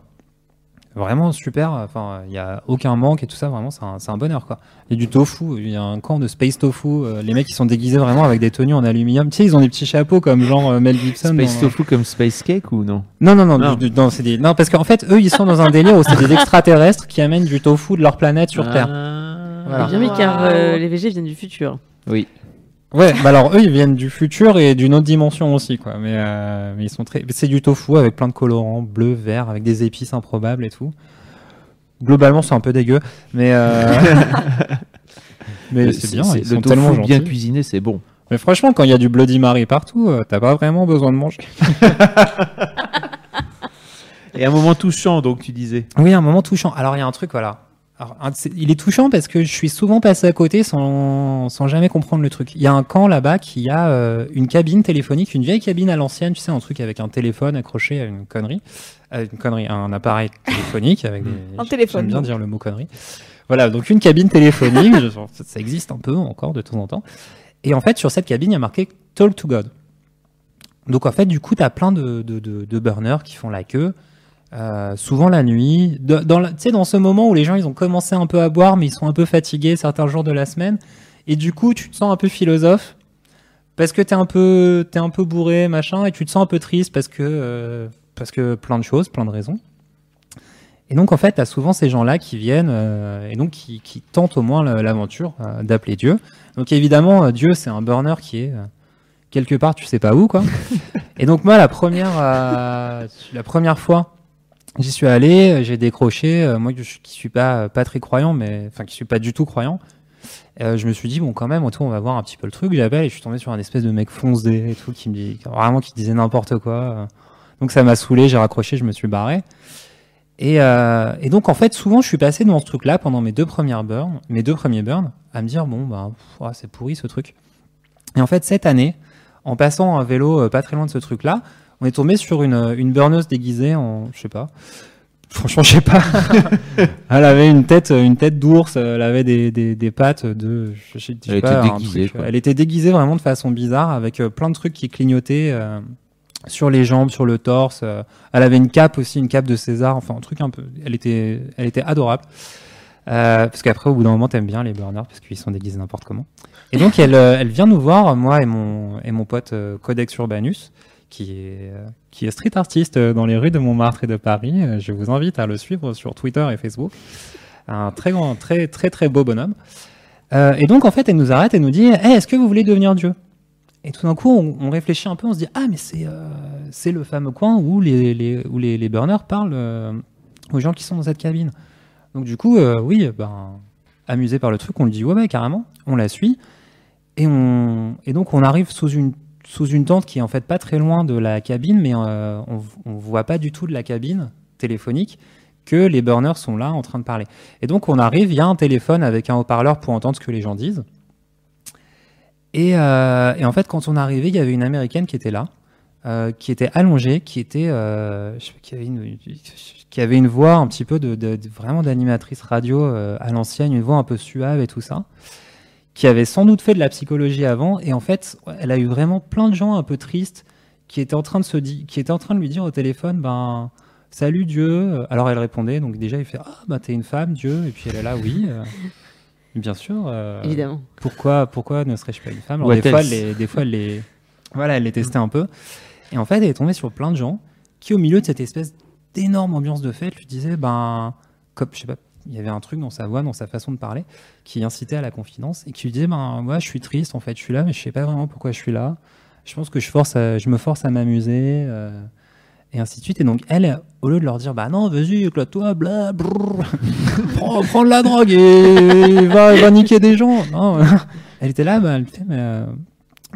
Vraiment super. Enfin, il n'y a aucun manque et tout ça. Vraiment, c'est un, c'est un bonheur, quoi. Il y a du tofu. Il y a un camp de space tofu. euh, les mecs, ils sont déguisés vraiment avec des tenues en aluminium. Tu sais, ils ont des petits chapeaux comme genre euh, Mel Gibson. Space dans- tofu comme space cake ou non? Non, non, non, Non. du- du- non, c'est des- non, parce qu'en fait, eux, ils sont dans un délire où c'est des extraterrestres qui amènent du tofu de leur planète sur Terre. Voilà. Bien mis, car euh, les VG viennent du futur. Oui. Ouais, bah alors eux, ils viennent du futur et d'une autre dimension aussi, quoi. Mais, euh, mais ils sont très. C'est du tofu avec plein de colorants, bleu, vert, avec des épices improbables et tout. Globalement, c'est un peu dégueu, mais. euh, mais c'est bien, c'est- ils le sont tofu tellement bien gentils. cuisiné, c'est bon. Mais franchement, quand il y a du Bloody Mary partout, euh, t'as pas vraiment besoin de manger. Et un moment touchant, donc tu disais. Oui, un moment touchant. Alors, il y a un truc, voilà. Alors, il est touchant parce que je suis souvent passé à côté sans, sans jamais comprendre le truc. Il y a un camp là-bas qui a euh, une cabine téléphonique, une vieille cabine à l'ancienne, tu sais, un truc avec un téléphone accroché à une connerie. Une connerie, un appareil téléphonique avec des. Un téléphone, J'aime bien dire le mot connerie. Voilà, donc une cabine téléphonique, je- ça, ça existe un peu encore de temps en temps. Et en fait, sur cette cabine, il y a marqué Talk to God. Donc en fait, du coup, tu as plein de, de, de, de burners qui font la queue, euh, souvent la nuit. De- dans Tu sais, dans ce moment où les gens, ils ont commencé un peu à boire, mais ils sont un peu fatigués certains jours de la semaine. Et du coup, tu te sens un peu philosophe, parce que tu es, un peu- t'es un peu bourré, machin, et tu te sens un peu triste parce que, euh, parce que plein de choses, plein de raisons. Et donc, en fait, tu as souvent ces gens-là qui viennent euh, et donc qui, qui tentent au moins la- l'aventure d'appeler Dieu. Donc, évidemment, Dieu, c'est un burner qui est quelque part, tu sais pas où, quoi. et donc, moi, la première, la première fois, j'y suis allé, euh, j'ai décroché. euh, moi, je, qui suis pas, pas très croyant, mais enfin, qui suis pas du tout croyant. euh, je me suis dit, bon, quand même, autour, on va voir un petit peu le truc. J'appelle et je suis tombé sur un espèce de mec foncé et tout, qui me dit, vraiment, qui disait n'importe quoi. euh. Donc, ça m'a saoulé, j'ai raccroché, je me suis barré. Et, euh, et donc, en fait, souvent, je suis passé dans ce truc-là pendant mes deux premières burns, mes deux premiers burns, à me dire, bon, pff, ouais, c'est pourri ce truc. Et en fait, cette année, en passant un vélo euh, pas très loin de ce truc-là, on est tombé sur une, une burneuse déguisée en, je sais pas, franchement, je sais pas. elle avait une tête, une tête d'ours, elle avait des, des, des pattes de, je sais, je sais Elle pas, était déguisée, truc. Elle était déguisée vraiment de façon bizarre, avec euh, plein de trucs qui clignotaient. euh, sur les jambes, sur le torse. euh, elle avait une cape aussi, une cape de César, enfin un truc un peu. Elle était, elle était adorable. Euh, parce qu'après, au bout d'un moment, t'aimes bien les burners parce qu'ils sont déguisés n'importe comment. Et donc, elle, euh, elle vient nous voir, moi et mon, et mon pote euh, Codex Urbanus, qui est, qui est street artiste euh, dans les rues de Montmartre et de Paris. Euh, Je vous invite à le suivre sur Twitter et Facebook. Un très grand, très, très, très beau bonhomme. Euh, et donc, en fait, elle nous arrête et nous dit Hey, Est-ce que vous voulez devenir Dieu? Et tout d'un coup, on, réfléchit un peu, on se dit Ah, mais c'est euh, le fameux coin où les, où les, burners parlent aux gens qui sont dans cette cabine. Donc, du coup, oui, ben, amusé par le truc, on lui dit Ouais, ouais, carrément. On la suit. Et, on, et donc, on arrive sous une, sous une tente qui est en fait pas très loin de la cabine, mais euh, on on voit pas du tout de la cabine téléphonique que les burners sont là en train de parler. Et donc on arrive, il y a un téléphone avec un haut-parleur pour entendre ce que les gens disent. Et, euh, en fait, quand on est arrivé, il y avait une américaine qui était là, euh, qui était allongée, qui était, qui avait une, qui avait une voix un petit peu de, de- vraiment d'animatrice radio à l'ancienne, une voix un peu suave et tout ça, qui avait sans doute fait de la psychologie avant. Et en fait, elle a eu vraiment plein de gens un peu tristes qui étaient en train de se di- qui étaient en train de lui dire au téléphone, ben salut Dieu. Alors elle répondait, donc déjà il fait ah bah t'es une femme Dieu, et puis elle est là oui. euh, Bien sûr. euh, Évidemment. Pourquoi, pourquoi ne serais-je pas une femme? Alors, What des, fois, les, des fois, elle les, voilà, elle les testait un peu. Et en fait, elle est tombée sur plein de gens qui, au milieu de cette espèce d'énorme ambiance de fête, lui disaient, ben, comme, je sais pas, il y avait un truc dans sa voix, dans sa façon de parler, qui incitait à la confidence et qui lui disait, ben, moi, je suis triste, en fait, je suis là, mais je sais pas vraiment pourquoi je suis là. Je pense que je, force à- je me force à m'amuser. euh, et ainsi de suite. Et donc, elle, au lieu de leur dire, bah non, vas-y, éclate-toi, bla, brrr, prends, prends de la drogue et va, va niquer des gens. Non, elle était là, bah, elle fait, mais euh,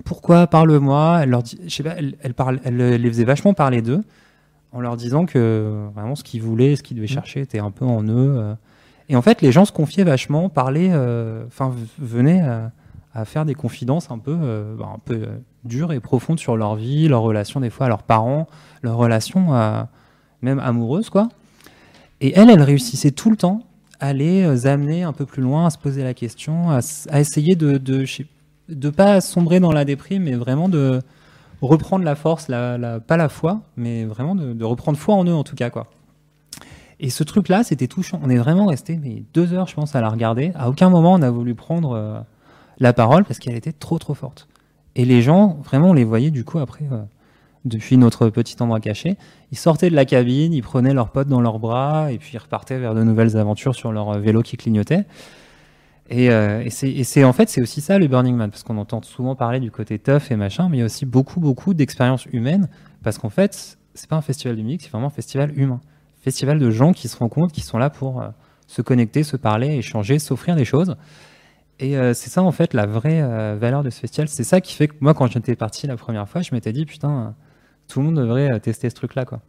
pourquoi, parle-moi? Elle leur dit, je sais pas, elle, elle, parle, elle les faisait vachement parler d'eux, en leur disant que vraiment ce qu'ils voulaient, ce qu'ils devaient chercher était un peu en eux. euh. Et en fait, les gens se confiaient vachement, parlaient, euh, enfin, venaient à, faire des confidences un peu, euh, bah, un peu euh, dures et profondes sur leur vie, leurs relations des fois à leurs parents, leurs relations euh, même amoureuses, quoi. Et elle, elle réussissait tout le temps à les amener un peu plus loin, à se poser la question, à, essayer de, de pas sombrer dans la déprime, mais vraiment de reprendre la force, la, la- pas la foi, mais vraiment de, de reprendre foi en eux en tout cas, quoi. Et ce truc-là, c'était touchant. On est vraiment resté deux heures, je pense, à la regarder. À aucun moment on a voulu prendre euh, la parole parce qu'elle était trop trop forte. Et les gens, vraiment, on les voyait du coup après, euh, depuis notre petit endroit caché. Ils sortaient de la cabine, ils prenaient leurs potes dans leurs bras et puis ils repartaient vers de nouvelles aventures sur leur euh, vélo qui clignotait. Et c'est- en fait c'est aussi ça le Burning Man parce qu'on entend souvent parler du côté tough et machin, mais il y a aussi beaucoup beaucoup d'expériences humaines parce qu'en fait c'est pas un festival de musique, c'est vraiment un festival humain, festival de gens qui se rencontrent, qui sont là pour euh, se connecter, se parler, échanger, s'offrir des choses. Et euh, c'est ça en fait la vraie euh, valeur de ce festival. C'est ça qui fait que moi quand j'étais parti la première fois, je m'étais dit putain tout le monde devrait tester ce truc là quoi.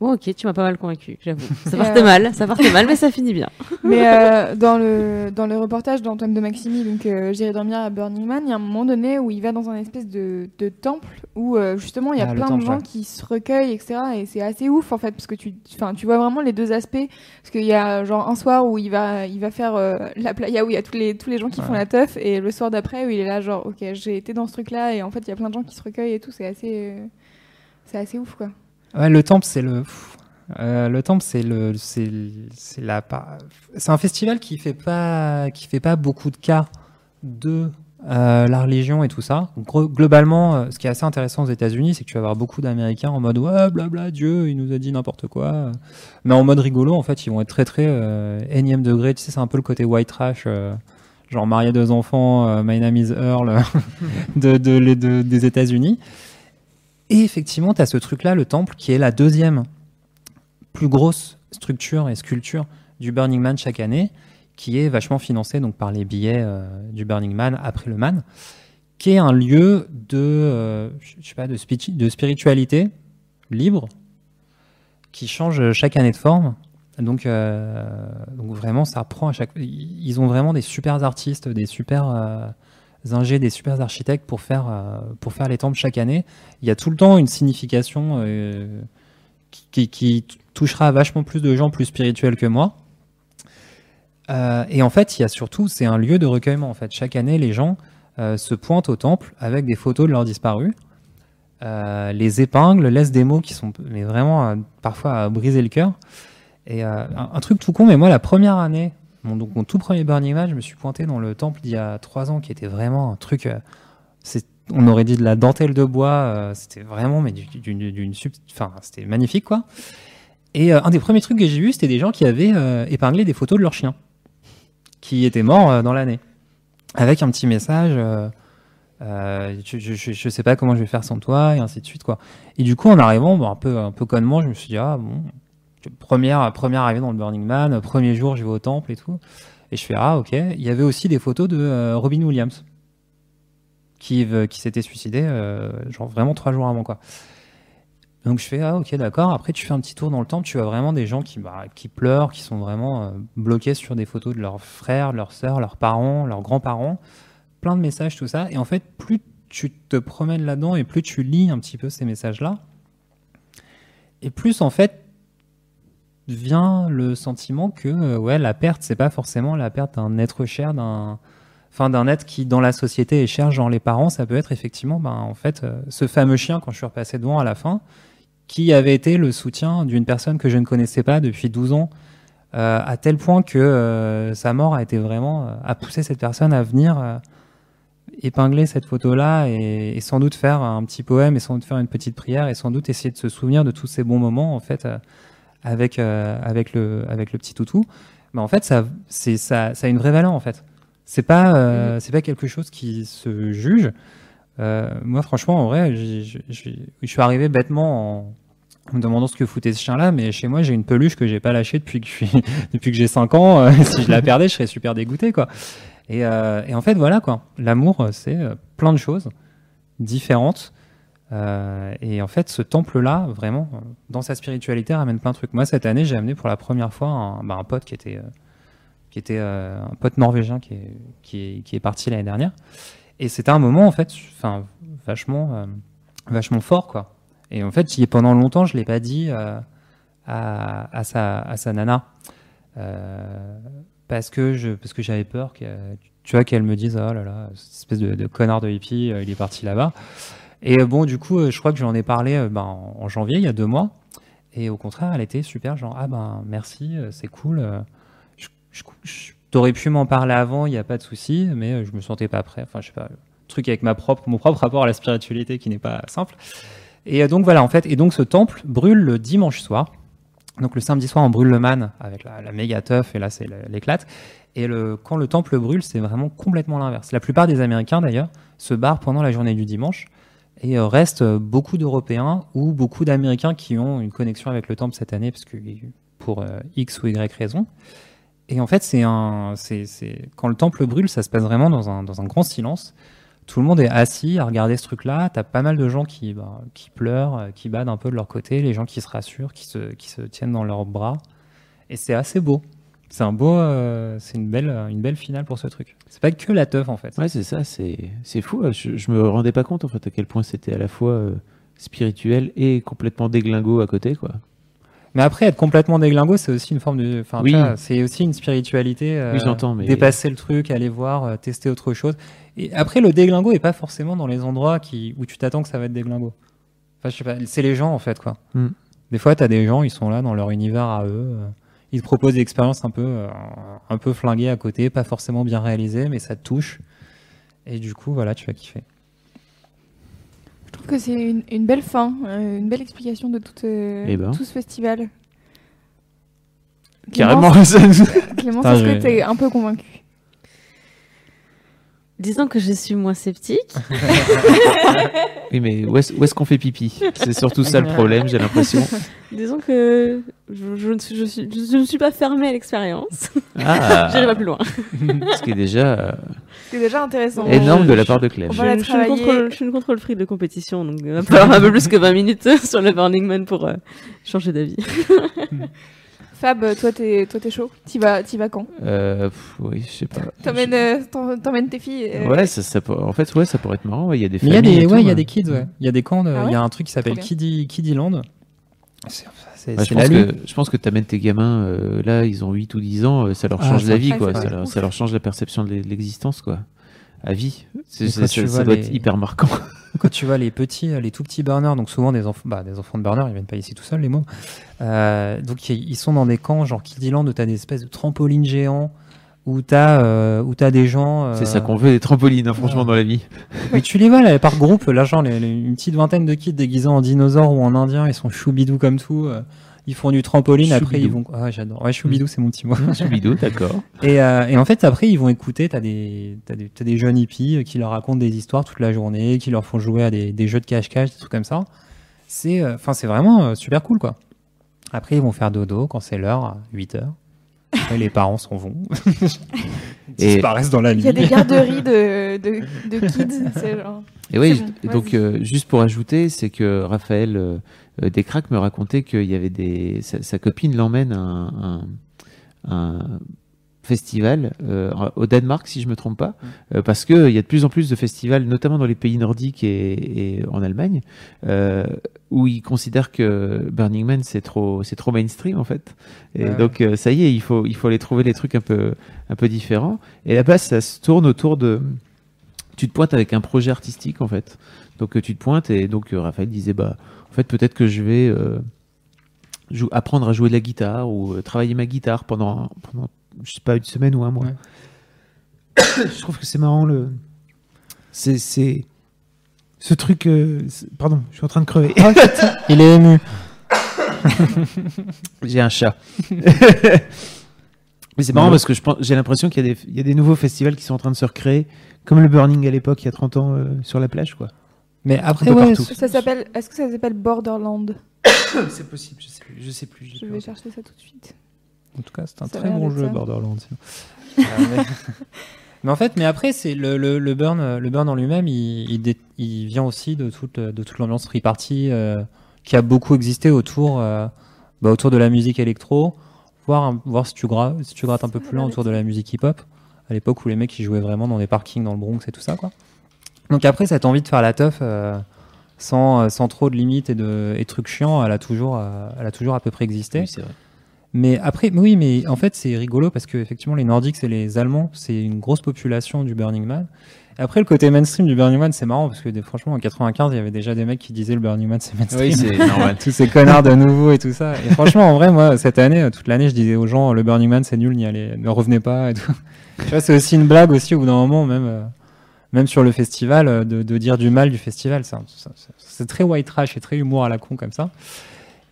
Bon, ok, tu m'as pas mal convaincu, j'avoue. Ça partait euh, mal, ça partait mal, mais ça finit bien. Mais euh, dans, le, dans le reportage d'Antoine de Maximi, donc euh, J'irai dormir à Burning Man, il y a un moment donné où il va dans un espèce de, de temple où euh, justement il y a Ah, le plein temple, de gens ouais. qui se recueillent, etc. Et c'est assez ouf en fait, parce que tu, enfin, tu vois vraiment les deux aspects. Parce qu'il y a genre un soir où il va, il va faire euh, la playa où il y a tous les, tous les gens qui font la teuf, et le soir d'après où il est là, genre, ok, j'ai été dans ce truc là, et en fait il y a plein de gens qui se recueillent et tout, c'est assez, euh, c'est assez ouf quoi. Le temple, c'est le. euh, le temple, c'est le, c'est, la. C'est un festival qui fait pas, qui fait pas beaucoup de cas de euh, la religion et tout ça. Globalement, euh, ce qui est assez intéressant aux États-Unis, c'est que tu vas avoir beaucoup d'Américains en mode ouais, blabla, Dieu, il nous a dit n'importe quoi. Mais en mode rigolo, en fait, ils vont être très très énième degré. Tu sais, c'est un peu le côté white trash. Genre marié deux enfants, My name is Earl de- des États-Unis. Et effectivement, tu as ce truc-là, le temple, qui est la deuxième plus grosse structure et sculpture du Burning Man chaque année, qui est vachement financée donc, par les billets euh, du Burning Man après le Man, qui est un lieu de, euh, pas, de, spiritualité libre, qui change chaque année de forme. Donc, euh, donc vraiment, ça prend à chaque. Ils ont vraiment des super artistes, des super ingés, des super architectes pour faire euh, pour faire les temples chaque année. Il y a tout le temps une signification euh, qui, touchera vachement plus de gens plus spirituels que moi. Euh, et en fait, il y a surtout, c'est un lieu de recueillement. En fait, chaque année, les gens se pointent au temple avec des photos de leurs disparus, les épingles, laissent des mots qui sont, mais vraiment parfois à briser le cœur. Et un, un truc tout con, mais moi, la première année, mon, donc mon tout premier Burning Man, je me suis pointé dans le temple d'il y a trois ans, qui était vraiment un truc. euh, on aurait dit de la dentelle de bois. euh, c'était vraiment, mais du- d'une, d'une enfin, c'était magnifique, quoi. Et euh, un des premiers trucs que j'ai vu, c'était des gens qui avaient épinglé des photos de leurs chiens, qui étaient morts dans l'année, avec un petit message. je, je, sais pas comment je vais faire sans toi, et ainsi de suite, quoi. Et du coup, en arrivant, un peu, un peu connement, je me suis dit, ah bon, première, première arrivée dans le Burning Man, premier jour, je vais au temple et tout. Et je fais, ah ok. Il y avait aussi des photos de euh, Robin Williams, qui, euh, s'était suicidé, euh, genre vraiment trois jours avant, quoi. Donc je fais, ah ok, d'accord. Après, tu fais un petit tour dans le temple, tu vois vraiment des gens qui, bah, qui pleurent, qui sont vraiment bloqués sur des photos de leurs frères, leurs sœurs, leurs parents, leurs grands-parents. Plein de messages, tout ça. Et en fait, plus tu te promènes là-dedans et plus tu lis un petit peu ces messages-là, et plus en fait vient le sentiment que euh, ouais la perte c'est pas forcément la perte d'un être cher d'un enfin d'un être qui dans la société est cher genre les parents. Ça peut être effectivement ben en fait euh, ce fameux chien quand je suis repassé devant à la fin qui avait été le soutien d'une personne que je ne connaissais pas depuis 12 ans euh, à tel point que sa mort a été vraiment a poussé cette personne à venir épingler cette photo là et, et sans doute faire un petit poème et sans doute faire une petite prière et sans doute essayer de se souvenir de tous ces bons moments en fait avec euh, avec le avec le petit toutou. Mais en fait ça c'est ça, ça a une vraie valeur en fait. C'est pas euh, c'est pas quelque chose qui se juge. Euh, moi franchement en vrai je suis arrivé bêtement en, en me demandant ce que foutait ce chien là mais chez moi j'ai une peluche que j'ai pas lâchée depuis que je suis depuis que j'ai 5 ans. Euh, si je la perdais je serais super dégoûté quoi. Et, euh, et en fait voilà quoi. L'amour c'est plein de choses différentes euh, et en fait, ce temple-là, vraiment, dans sa spiritualité, ramène plein de trucs. Moi, cette année, j'ai amené pour la première fois un, bah, pote qui était, euh, qui était euh, un pote norvégien qui est, qui est, qui est parti l'année dernière. Et c'était un moment, en fait, enfin, vachement, vachement fort, quoi. Et en fait, pendant longtemps, je l'ai pas dit à, sa, à sa nana. Parce que parce que j'avais peur que tu qu'elle me dise oh là là cette espèce de, connard de hippie il est parti là-bas et euh, bon du coup euh, je crois que j'en ai parlé euh, ben, en, janvier il y a deux mois. Et au contraire elle était super genre ah ben merci c'est cool je, t'aurais pu m'en parler avant il n'y a pas de souci mais je me sentais pas prêt. Enfin je sais pas truc avec ma propre mon propre rapport à la spiritualité qui n'est pas simple. Et donc voilà en fait et donc ce temple brûle le dimanche soir. Donc le samedi soir, on brûle le man avec la, méga teuf et là c'est l'éclate. Et quand le temple brûle, c'est vraiment complètement l'inverse. La plupart des Américains d'ailleurs se barrent pendant la journée du dimanche et euh, restent euh, beaucoup d'Européens ou beaucoup d'Américains qui ont une connexion avec le temple cette année parce que pour euh, X ou Y raison. Et en fait, c'est un, c'est, quand le temple brûle, ça se passe vraiment dans un, dans un grand silence. Tout le monde est assis à regarder ce truc-là. T'as pas mal de gens qui, bah, qui pleurent, qui badent un peu de leur côté, les gens qui se rassurent, qui se, qui se tiennent dans leurs bras. Et c'est assez beau. C'est un beau, euh, c'est une belle, une belle finale pour ce truc. C'est pas que la teuf en fait. Ouais, c'est ça, c'est c'est fou. hein. Je, je me rendais pas compte en fait à quel point c'était à la fois euh, spirituel et complètement déglingo à côté, quoi. Mais après, être complètement déglingo, c'est aussi une forme de. Enfin, Oui. c'est aussi une spiritualité. euh, Oui, j'entends, mais- Dépasser le truc, aller voir, euh, tester autre chose. Et après, le déglingo est pas forcément dans les endroits qui, où tu t'attends que ça va être déglingo. Enfin, je sais pas, c'est les gens en fait, quoi. Mm. Des fois, tu as des gens, ils sont là dans leur univers à eux. Ils te proposent des expériences un peu, euh, un peu flinguées à côté, pas forcément bien réalisées, mais ça te touche. Et du coup, voilà, tu vas kiffer. Je trouve que c'est une, une belle fin, euh, une belle explication de tout, euh, Eh ben. tout ce festival. Carrément. Clémence, est-ce que t'es un peu convaincue Disons que je suis moins sceptique. Oui, mais où est-ce qu'on fait pipi? C'est surtout ça le problème, j'ai l'impression. Disons que je, je ne suis, je, suis, je ne suis pas fermée à l'expérience. Ah. J'irai pas plus loin. Ce qui est déjà euh, C'est déjà intéressant. énorme de la part de Clem. On va la je, je, suis contrôle, je suis une contrôle free de compétition, donc il va falloir un peu plus que 20 minutes sur le Burning Man pour euh, changer d'avis. Fab, toi t'es toi t'es chaud? T'y vas t'y vas quand? Euh, pff, oui, je sais pas. T'emmènes euh, t'emmènes tes filles. euh, Ouais, ça, ça en fait, ouais, ça pourrait être marrant. ouais, Il y a des Mais il y a familles des, et tout, ouais, il y a ouais. des kids, ouais. Il y a des camps, de- il Ah y a un truc qui s'appelle bien. C'est, c'est, Ouais, je, c'est pense la que, je pense que t'amènes tes gamins, euh, là, ils ont 8 ou 10 ans, euh, ça leur Ah, change ça- la vie, Ah, quoi. ça Ça, doit être leur, ouf. ça leur change la perception de l'e- de l'existence, quoi. À vie. C'est- Et c'est- quand ça tu ça vois doit les- être hyper marquant. Quand tu vois les petits, les tout petits burners, donc souvent des enfants, bah, des enfants de burners, ils viennent pas ici tout seuls, les mômes. Euh, donc ils sont dans des camps, genre Kiddieland, où t'as des espèces de trampolines géants, où t'as, euh, où t'as des gens. euh, C'est ça qu'on veut, des trampolines, hein, franchement, dans la vie. Mais tu les vois là, par groupe, là, genre les- les- une petite vingtaine de kids déguisés en dinosaures ou en indien, ils sont choubidou comme tout. Ils font du trampoline, après ils vont. Ah, j'adore. Ouais, choubidou, c'est mon petit mot. Choubidou, d'accord. Et, euh, et en fait, après, ils vont écouter. T'as des, t'as des, t'as des jeunes hippies euh, qui leur racontent des histoires toute la journée, qui leur font jouer à des, des jeux de cache-cache, des trucs comme ça. C'est, euh, enfin, c'est vraiment euh, super cool, quoi. Après, ils vont faire dodo quand c'est l'heure, à 8 heures. Après, les parents s'en vont. Ils Et- disparaissent dans la nuit. Il y a des garderies de, de, de kids. c'est genre- Et oui, donc euh, juste pour ajouter, c'est que Raphaël euh, euh, Descraques me racontait qu'il y avait des, sa, sa copine l'emmène à un, un- un festival euh, au Danemark, si je me trompe pas, euh, parce que il y a de plus en plus de festivals, notamment dans les pays nordiques et, et en Allemagne, où ils considèrent que Burning Man c'est trop, c'est trop mainstream en fait. Et Ouais, donc ça y est, il faut, il faut aller trouver les trucs un peu, un peu différents. Et là-bas, ça se tourne autour de tu te pointes avec un projet artistique en fait. Donc tu te pointes et donc Raphaël disait bah en fait peut-être que je vais euh, jou- apprendre à jouer de la guitare ou euh, travailler ma guitare pendant pendant je sais pas une semaine ou un mois. je trouve que c'est marrant le c'est c'est ce truc euh, c'est- pardon, je suis en train de crever. Il est ému. J'ai un chat. Mais c'est marrant parce que je pense- j'ai l'impression qu'il y, a des- il y a des nouveaux festivals qui sont en train de se recréer, comme le Burning à l'époque, il y a 30 ans, euh, sur la plage. quoi. Mais après, ouais, partout. Ça s'appelle. Est-ce que ça s'appelle Borderland c'est possible, je sais plus. Je sais plus Je vais chercher ça tout de suite. En tout cas, c'est un Ça très bon jeu, ça. Borderlands. Euh, mais... mais en fait, mais après, c'est le, le, le burn, le burn en lui-même, il, il, dé- il vient aussi de toute, de toute l'ambiance free party euh, qui a beaucoup existé autour, euh, bah, autour de la musique électro. voir, un- voir si, tu gra- si tu grattes un peu plus loin autour de la musique hip-hop, à l'époque où les mecs ils jouaient vraiment dans des parkings dans le Bronx et tout ça. Quoi. Donc après, cette envie de faire la teuf euh, sans, euh, sans trop de limites et de et trucs chiants, elle a toujours, euh, elle a toujours à peu près existé. Oui, c'est vrai. Mais après, oui, mais en fait, c'est rigolo parce que effectivement, les Nordiques et les Allemands, c'est une grosse population du Burning Man. Après, le côté mainstream du Burning Man, c'est marrant parce que des- franchement, en 95, il y avait déjà des mecs qui disaient le Burning Man, c'est mainstream. Oui, c'est normal. Tous ces connards de nouveau et tout ça. Et franchement, en vrai, moi, cette année, toute l'année, je disais aux gens, le Burning Man, c'est nul, n'y allez, ne revenez pas et tout. tu vois, c'est aussi une blague aussi au bout d'un moment, même, même sur le festival, euh, de, dire du mal du festival. C'est très white trash et très humour à la con comme ça.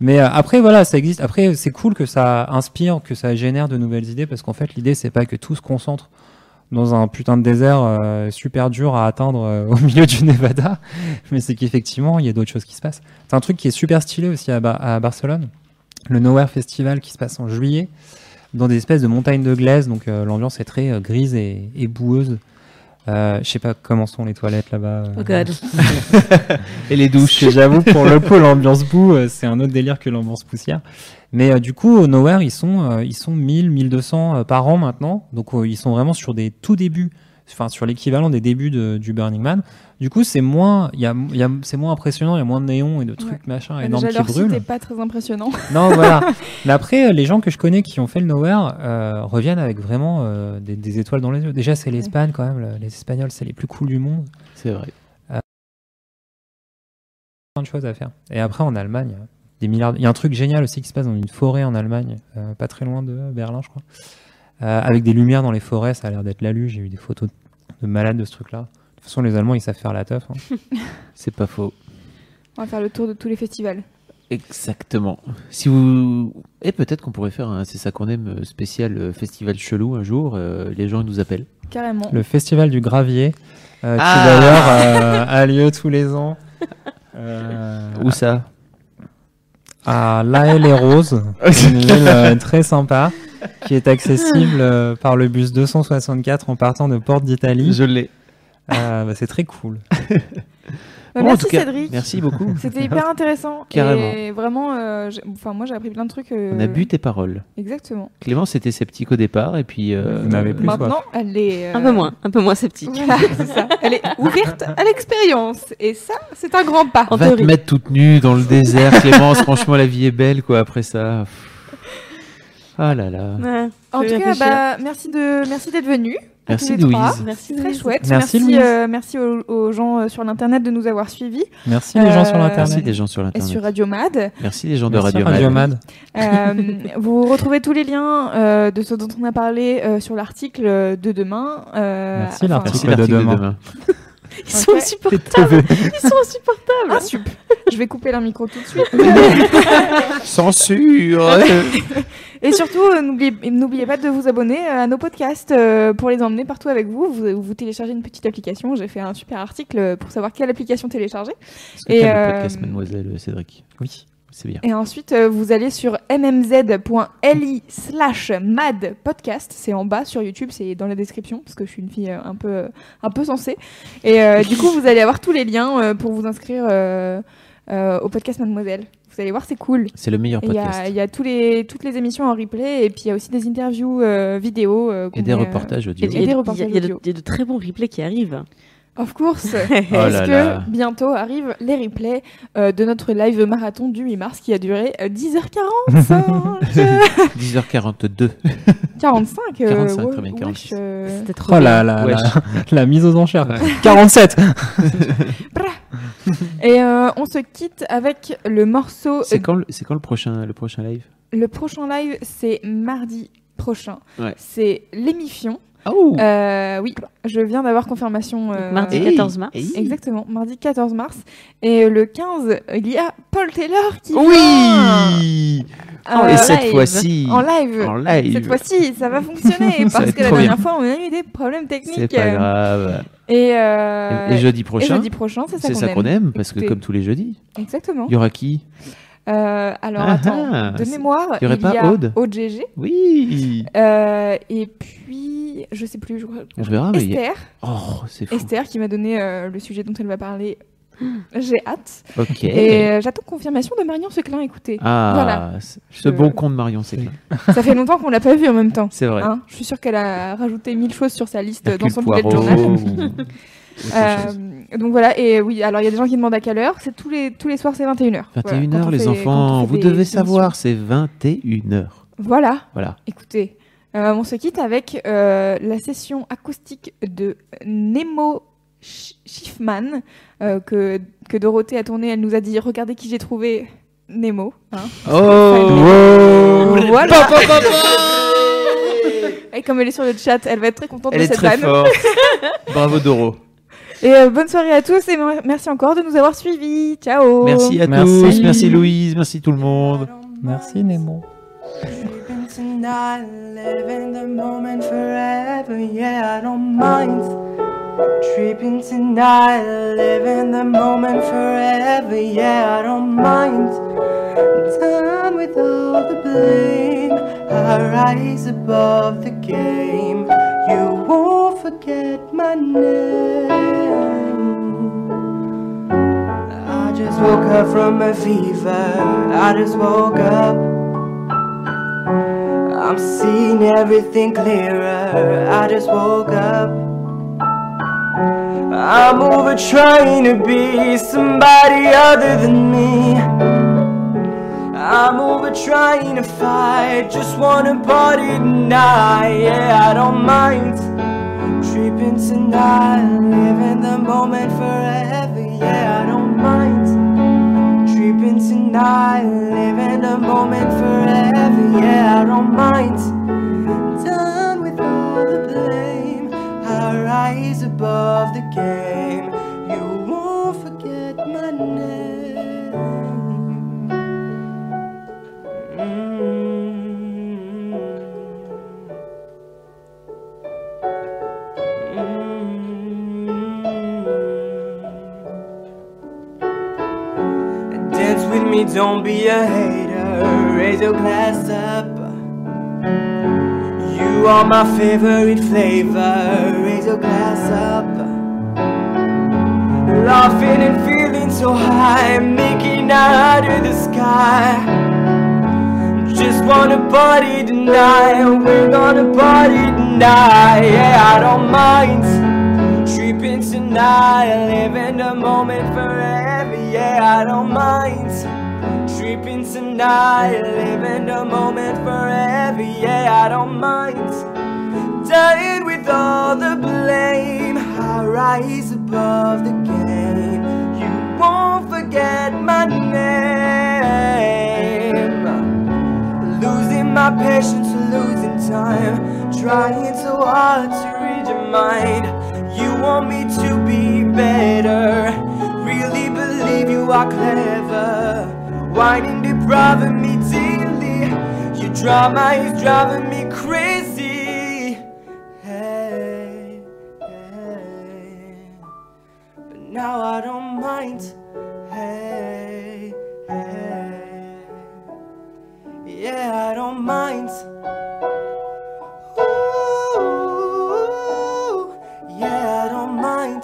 Mais euh, après, voilà, ça existe. Après, c'est cool que ça inspire, que ça génère de nouvelles idées, parce qu'en fait, l'idée, c'est pas que tout se concentre dans un putain de désert euh, super dur à atteindre au milieu du Nevada, mais c'est qu'effectivement, il y a d'autres choses qui se passent. C'est un truc qui est super stylé aussi à, Ba- à Barcelone, le Nowhere Festival qui se passe en juillet, dans des espèces de montagnes de glace, donc l'ambiance est très grise et boueuse. Euh, je sais pas comment sont les toilettes là-bas. euh. Oh God. Et les douches. J'avoue, pour le coup, l'ambiance boue, euh, c'est un autre délire que l'ambiance poussière. Mais euh, du coup, au Nowhere, ils sont, euh, ils sont 1000, 1200 euh, par an maintenant. Donc, euh, ils sont vraiment sur des tout débuts, enfin, sur l'équivalent des débuts de- du Burning Man. Du coup, c'est moins, il y a, il y a- c'est moins impressionnant, il y a moins de néons et de trucs Ouais. machin Ouais, énormes déjà, qui leur brûlent. est pas très impressionnant. Non, voilà. Mais après, euh, les gens que je connais qui ont fait le Nowhere euh, reviennent avec vraiment euh, des, des étoiles dans les yeux. Déjà, c'est l'Espagne quand même. le- Les Espagnols, c'est les plus cool du monde. C'est vrai. plein de choses à faire. Et après, en Allemagne, euh, des milliards. Il y a un truc génial aussi qui se passe dans une forêt en Allemagne, euh, pas très loin de Berlin, je crois. Euh, avec des lumières dans les forêts, ça a l'air d'être la lue. J'ai eu des photos de malades de ce truc-là. De toute façon, les Allemands, ils savent faire la teuf. hein. C'est pas faux. On va faire le tour de tous les festivals. Exactement. Si vous et peut-être qu'on pourrait faire un c'est ça qu'on aime euh, spécial euh, festival chelou un jour. euh, les gens ils nous appellent. Carrément. Le festival du gravier, euh, Ah qui d'ailleurs euh, a lieu tous les ans. Euh, Où ça? à La Haye les Roses, une ville euh, très sympa qui est accessible euh, par le bus 264 en partant de Porte d'Italie. Je l'ai. Euh, bah, c'est très cool. Bah, Bon, en merci tout cas, Cédric. merci beaucoup. C'était hyper intéressant. Carrément. Et vraiment, euh, j'ai- enfin moi j'ai appris plein de trucs. euh, On a bu tes paroles. Exactement. Clémence était sceptique au départ et puis euh, Vous n'avez plus Maintenant, elle est. Un peu moins, un peu moins sceptique. Voilà, c'est ça. Elle est ouverte à l'expérience. Et ça, c'est un grand pas. En va te théorie. mettre toute nue dans le désert, Clémence. franchement, la vie est belle quoi après ça. Ah là là. Ouais, En tout cas, bah, merci de merci d'être venu. à Merci, tous les trois. Louise. Merci, Très Louise. chouette. Merci, Merci, Louise. euh, merci aux, aux gens euh, sur l'internet de nous avoir suivis Merci les gens sur Euh, l'internet. Merci les gens sur et l'internet. sur Radio Mad. Merci les gens de Merci, Radio, Radio Mad. Mad. Euh, vous retrouvez tous les liens euh, de ce dont on a parlé euh, sur l'article de demain. euh, Merci, enfin, l'article de demain. demain. Ils sont insupportables. Ils sont insupportables. Ah, sup. Je vais couper leur micro tout de suite. Censure. Et surtout, euh, n'oubliez pas de vous abonner à nos podcasts euh, pour les emmener partout avec vous. Vous, vous téléchargez une petite application. J'ai fait un super article pour savoir quelle application télécharger. Et, le euh, podcast Mademoiselle Cédric Oui. C'est bien. Et ensuite, euh, vous allez sur mmz.li slash mad podcast. C'est en bas sur YouTube, c'est dans la description, parce que je suis une fille euh, un peu, euh, un peu sensée. Et euh, du coup, vous allez avoir tous les liens euh, pour vous inscrire euh, euh, au podcast Mademoiselle. Vous allez voir, c'est cool. C'est le meilleur Et Il y podcast. a, il y a tous les, toutes les émissions en replay, et puis il y a aussi des interviews euh, vidéo. euh, qu'on Et des euh, reportages Il audio. y, a- Et y des reportages y il y a de très bons replays qui arrivent. Of course. Oh Parce là que là. bientôt arrivent les replays euh, de notre live marathon du 8 mars qui a duré euh, 10h45. 10h42. 45, euh, 45, ouais, très bien, wesh, 46. euh, C'était trop Oh bien. la, la, mise aux enchères. Ouais. 47 Et euh, on se quitte avec le morceau. C'est quand, le- c'est quand le prochain, le prochain live? Le prochain live, c'est mardi prochain. Ouais. C'est l'émission. Oh Euh, oui, je viens d'avoir confirmation. euh, Mardi Hey, 14 mars. hey. Exactement, mardi 14 mars. Et euh, le 15, il y a Paul Taylor qui vient, Oui euh, Et cette live. fois-ci, En live. en live. Cette fois-ci, ça va fonctionner parce que la dernière bien. fois, on a eu des problèmes techniques. C'est pas grave. Et, euh, Et, et jeudi et prochain, jeudi prochain, c'est ça c'est qu'on ça aime. qu'on aime, parce que comme tous les jeudis, Exactement. il y aura qui? Euh, alors Ah attends, ah, de mémoire, il y aurait pas a Aude Aude GG. Oui Euh, et puis, je sais plus, je crois. On verra, mais y a- Esther. Oh, c'est fou. Esther qui m'a donné euh, le sujet dont elle va parler J'ai hâte. Ok. Et j'attends confirmation de Marion Seclin, écoutez. Ah, Voilà. ce bon con de Marion, clair. Ça fait longtemps qu'on l'a pas vu en même temps. C'est vrai. Hein, je suis sûre qu'elle a rajouté mille choses sur sa liste Hercule dans son bullet journal. Euh, donc voilà, et oui, alors il y a des gens qui demandent à quelle heure. C'est tous les, tous les soirs, c'est 21h. 21h, les enfants, vous devez savoir, c'est 21h. Voilà. Voilà. Écoutez, euh, on se quitte avec euh, la session acoustique de Nemo Sch- Schiffman euh, que, que Dorothée a tournée. Elle nous a dit Regardez qui j'ai trouvé Nemo. hein. Oh, wow. Voilà. Pa, pa, pa, Et comme elle est sur le chat, elle va être très contente Elle de est cette très vanne. forte. Bravo Doro. Et euh, bonne soirée à tous et mer- merci encore de nous avoir suivis. Ciao. Merci à tous, merci Louise, merci tout le monde. Merci Nemo. Sleeping tonight, living the moment forever, yeah, I don't mind. Tripping tonight, living the moment forever, yeah, I don't mind. Done with all the blame, I rise above the game. Forget my name. I just woke up from a fever, I just woke up. I'm seeing everything clearer. I just woke up. I'm over trying to be somebody other than me. I'm over trying to fight. Just wanna party tonight. Yeah, I don't mind. Tripping tonight. Living the moment forever. Yeah, I don't mind. Tripping tonight. Living the moment forever. Yeah, I don't mind. Done with all the blame. I rise above the game. Don't be a hater. Raise your glass up. You are my favorite flavor. Raise your glass up. Laughing and feeling so high, making out of the sky. Just wanna party tonight. We're gonna party tonight. Yeah, I don't mind. Tripping tonight, living the moment forever. Yeah, I don't mind. Tripping tonight, living the moment forever. Yeah, I don't mind. Dying with all the blame. I rise above the game. You won't forget my name. Losing my patience, losing time. Trying so hard to read your mind. You want me to be better. Really believe you are clever. Whining, depriving me daily. Your drama is driving me crazy. Hey, hey. But now I don't mind. Hey, hey. Yeah, I don't mind. Ooh, yeah, I don't mind.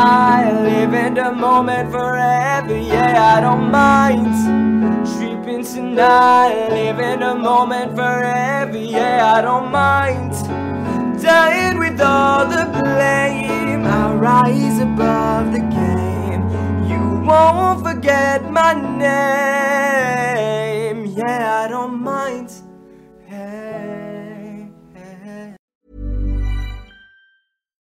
Tripping tonight, living the moment forever. Yeah, I don't mind. Tripping tonight, living the moment forever. Yeah, I don't mind. Dying with all the blame. I rise above the game. You won't forget my name. Yeah, I don't mind.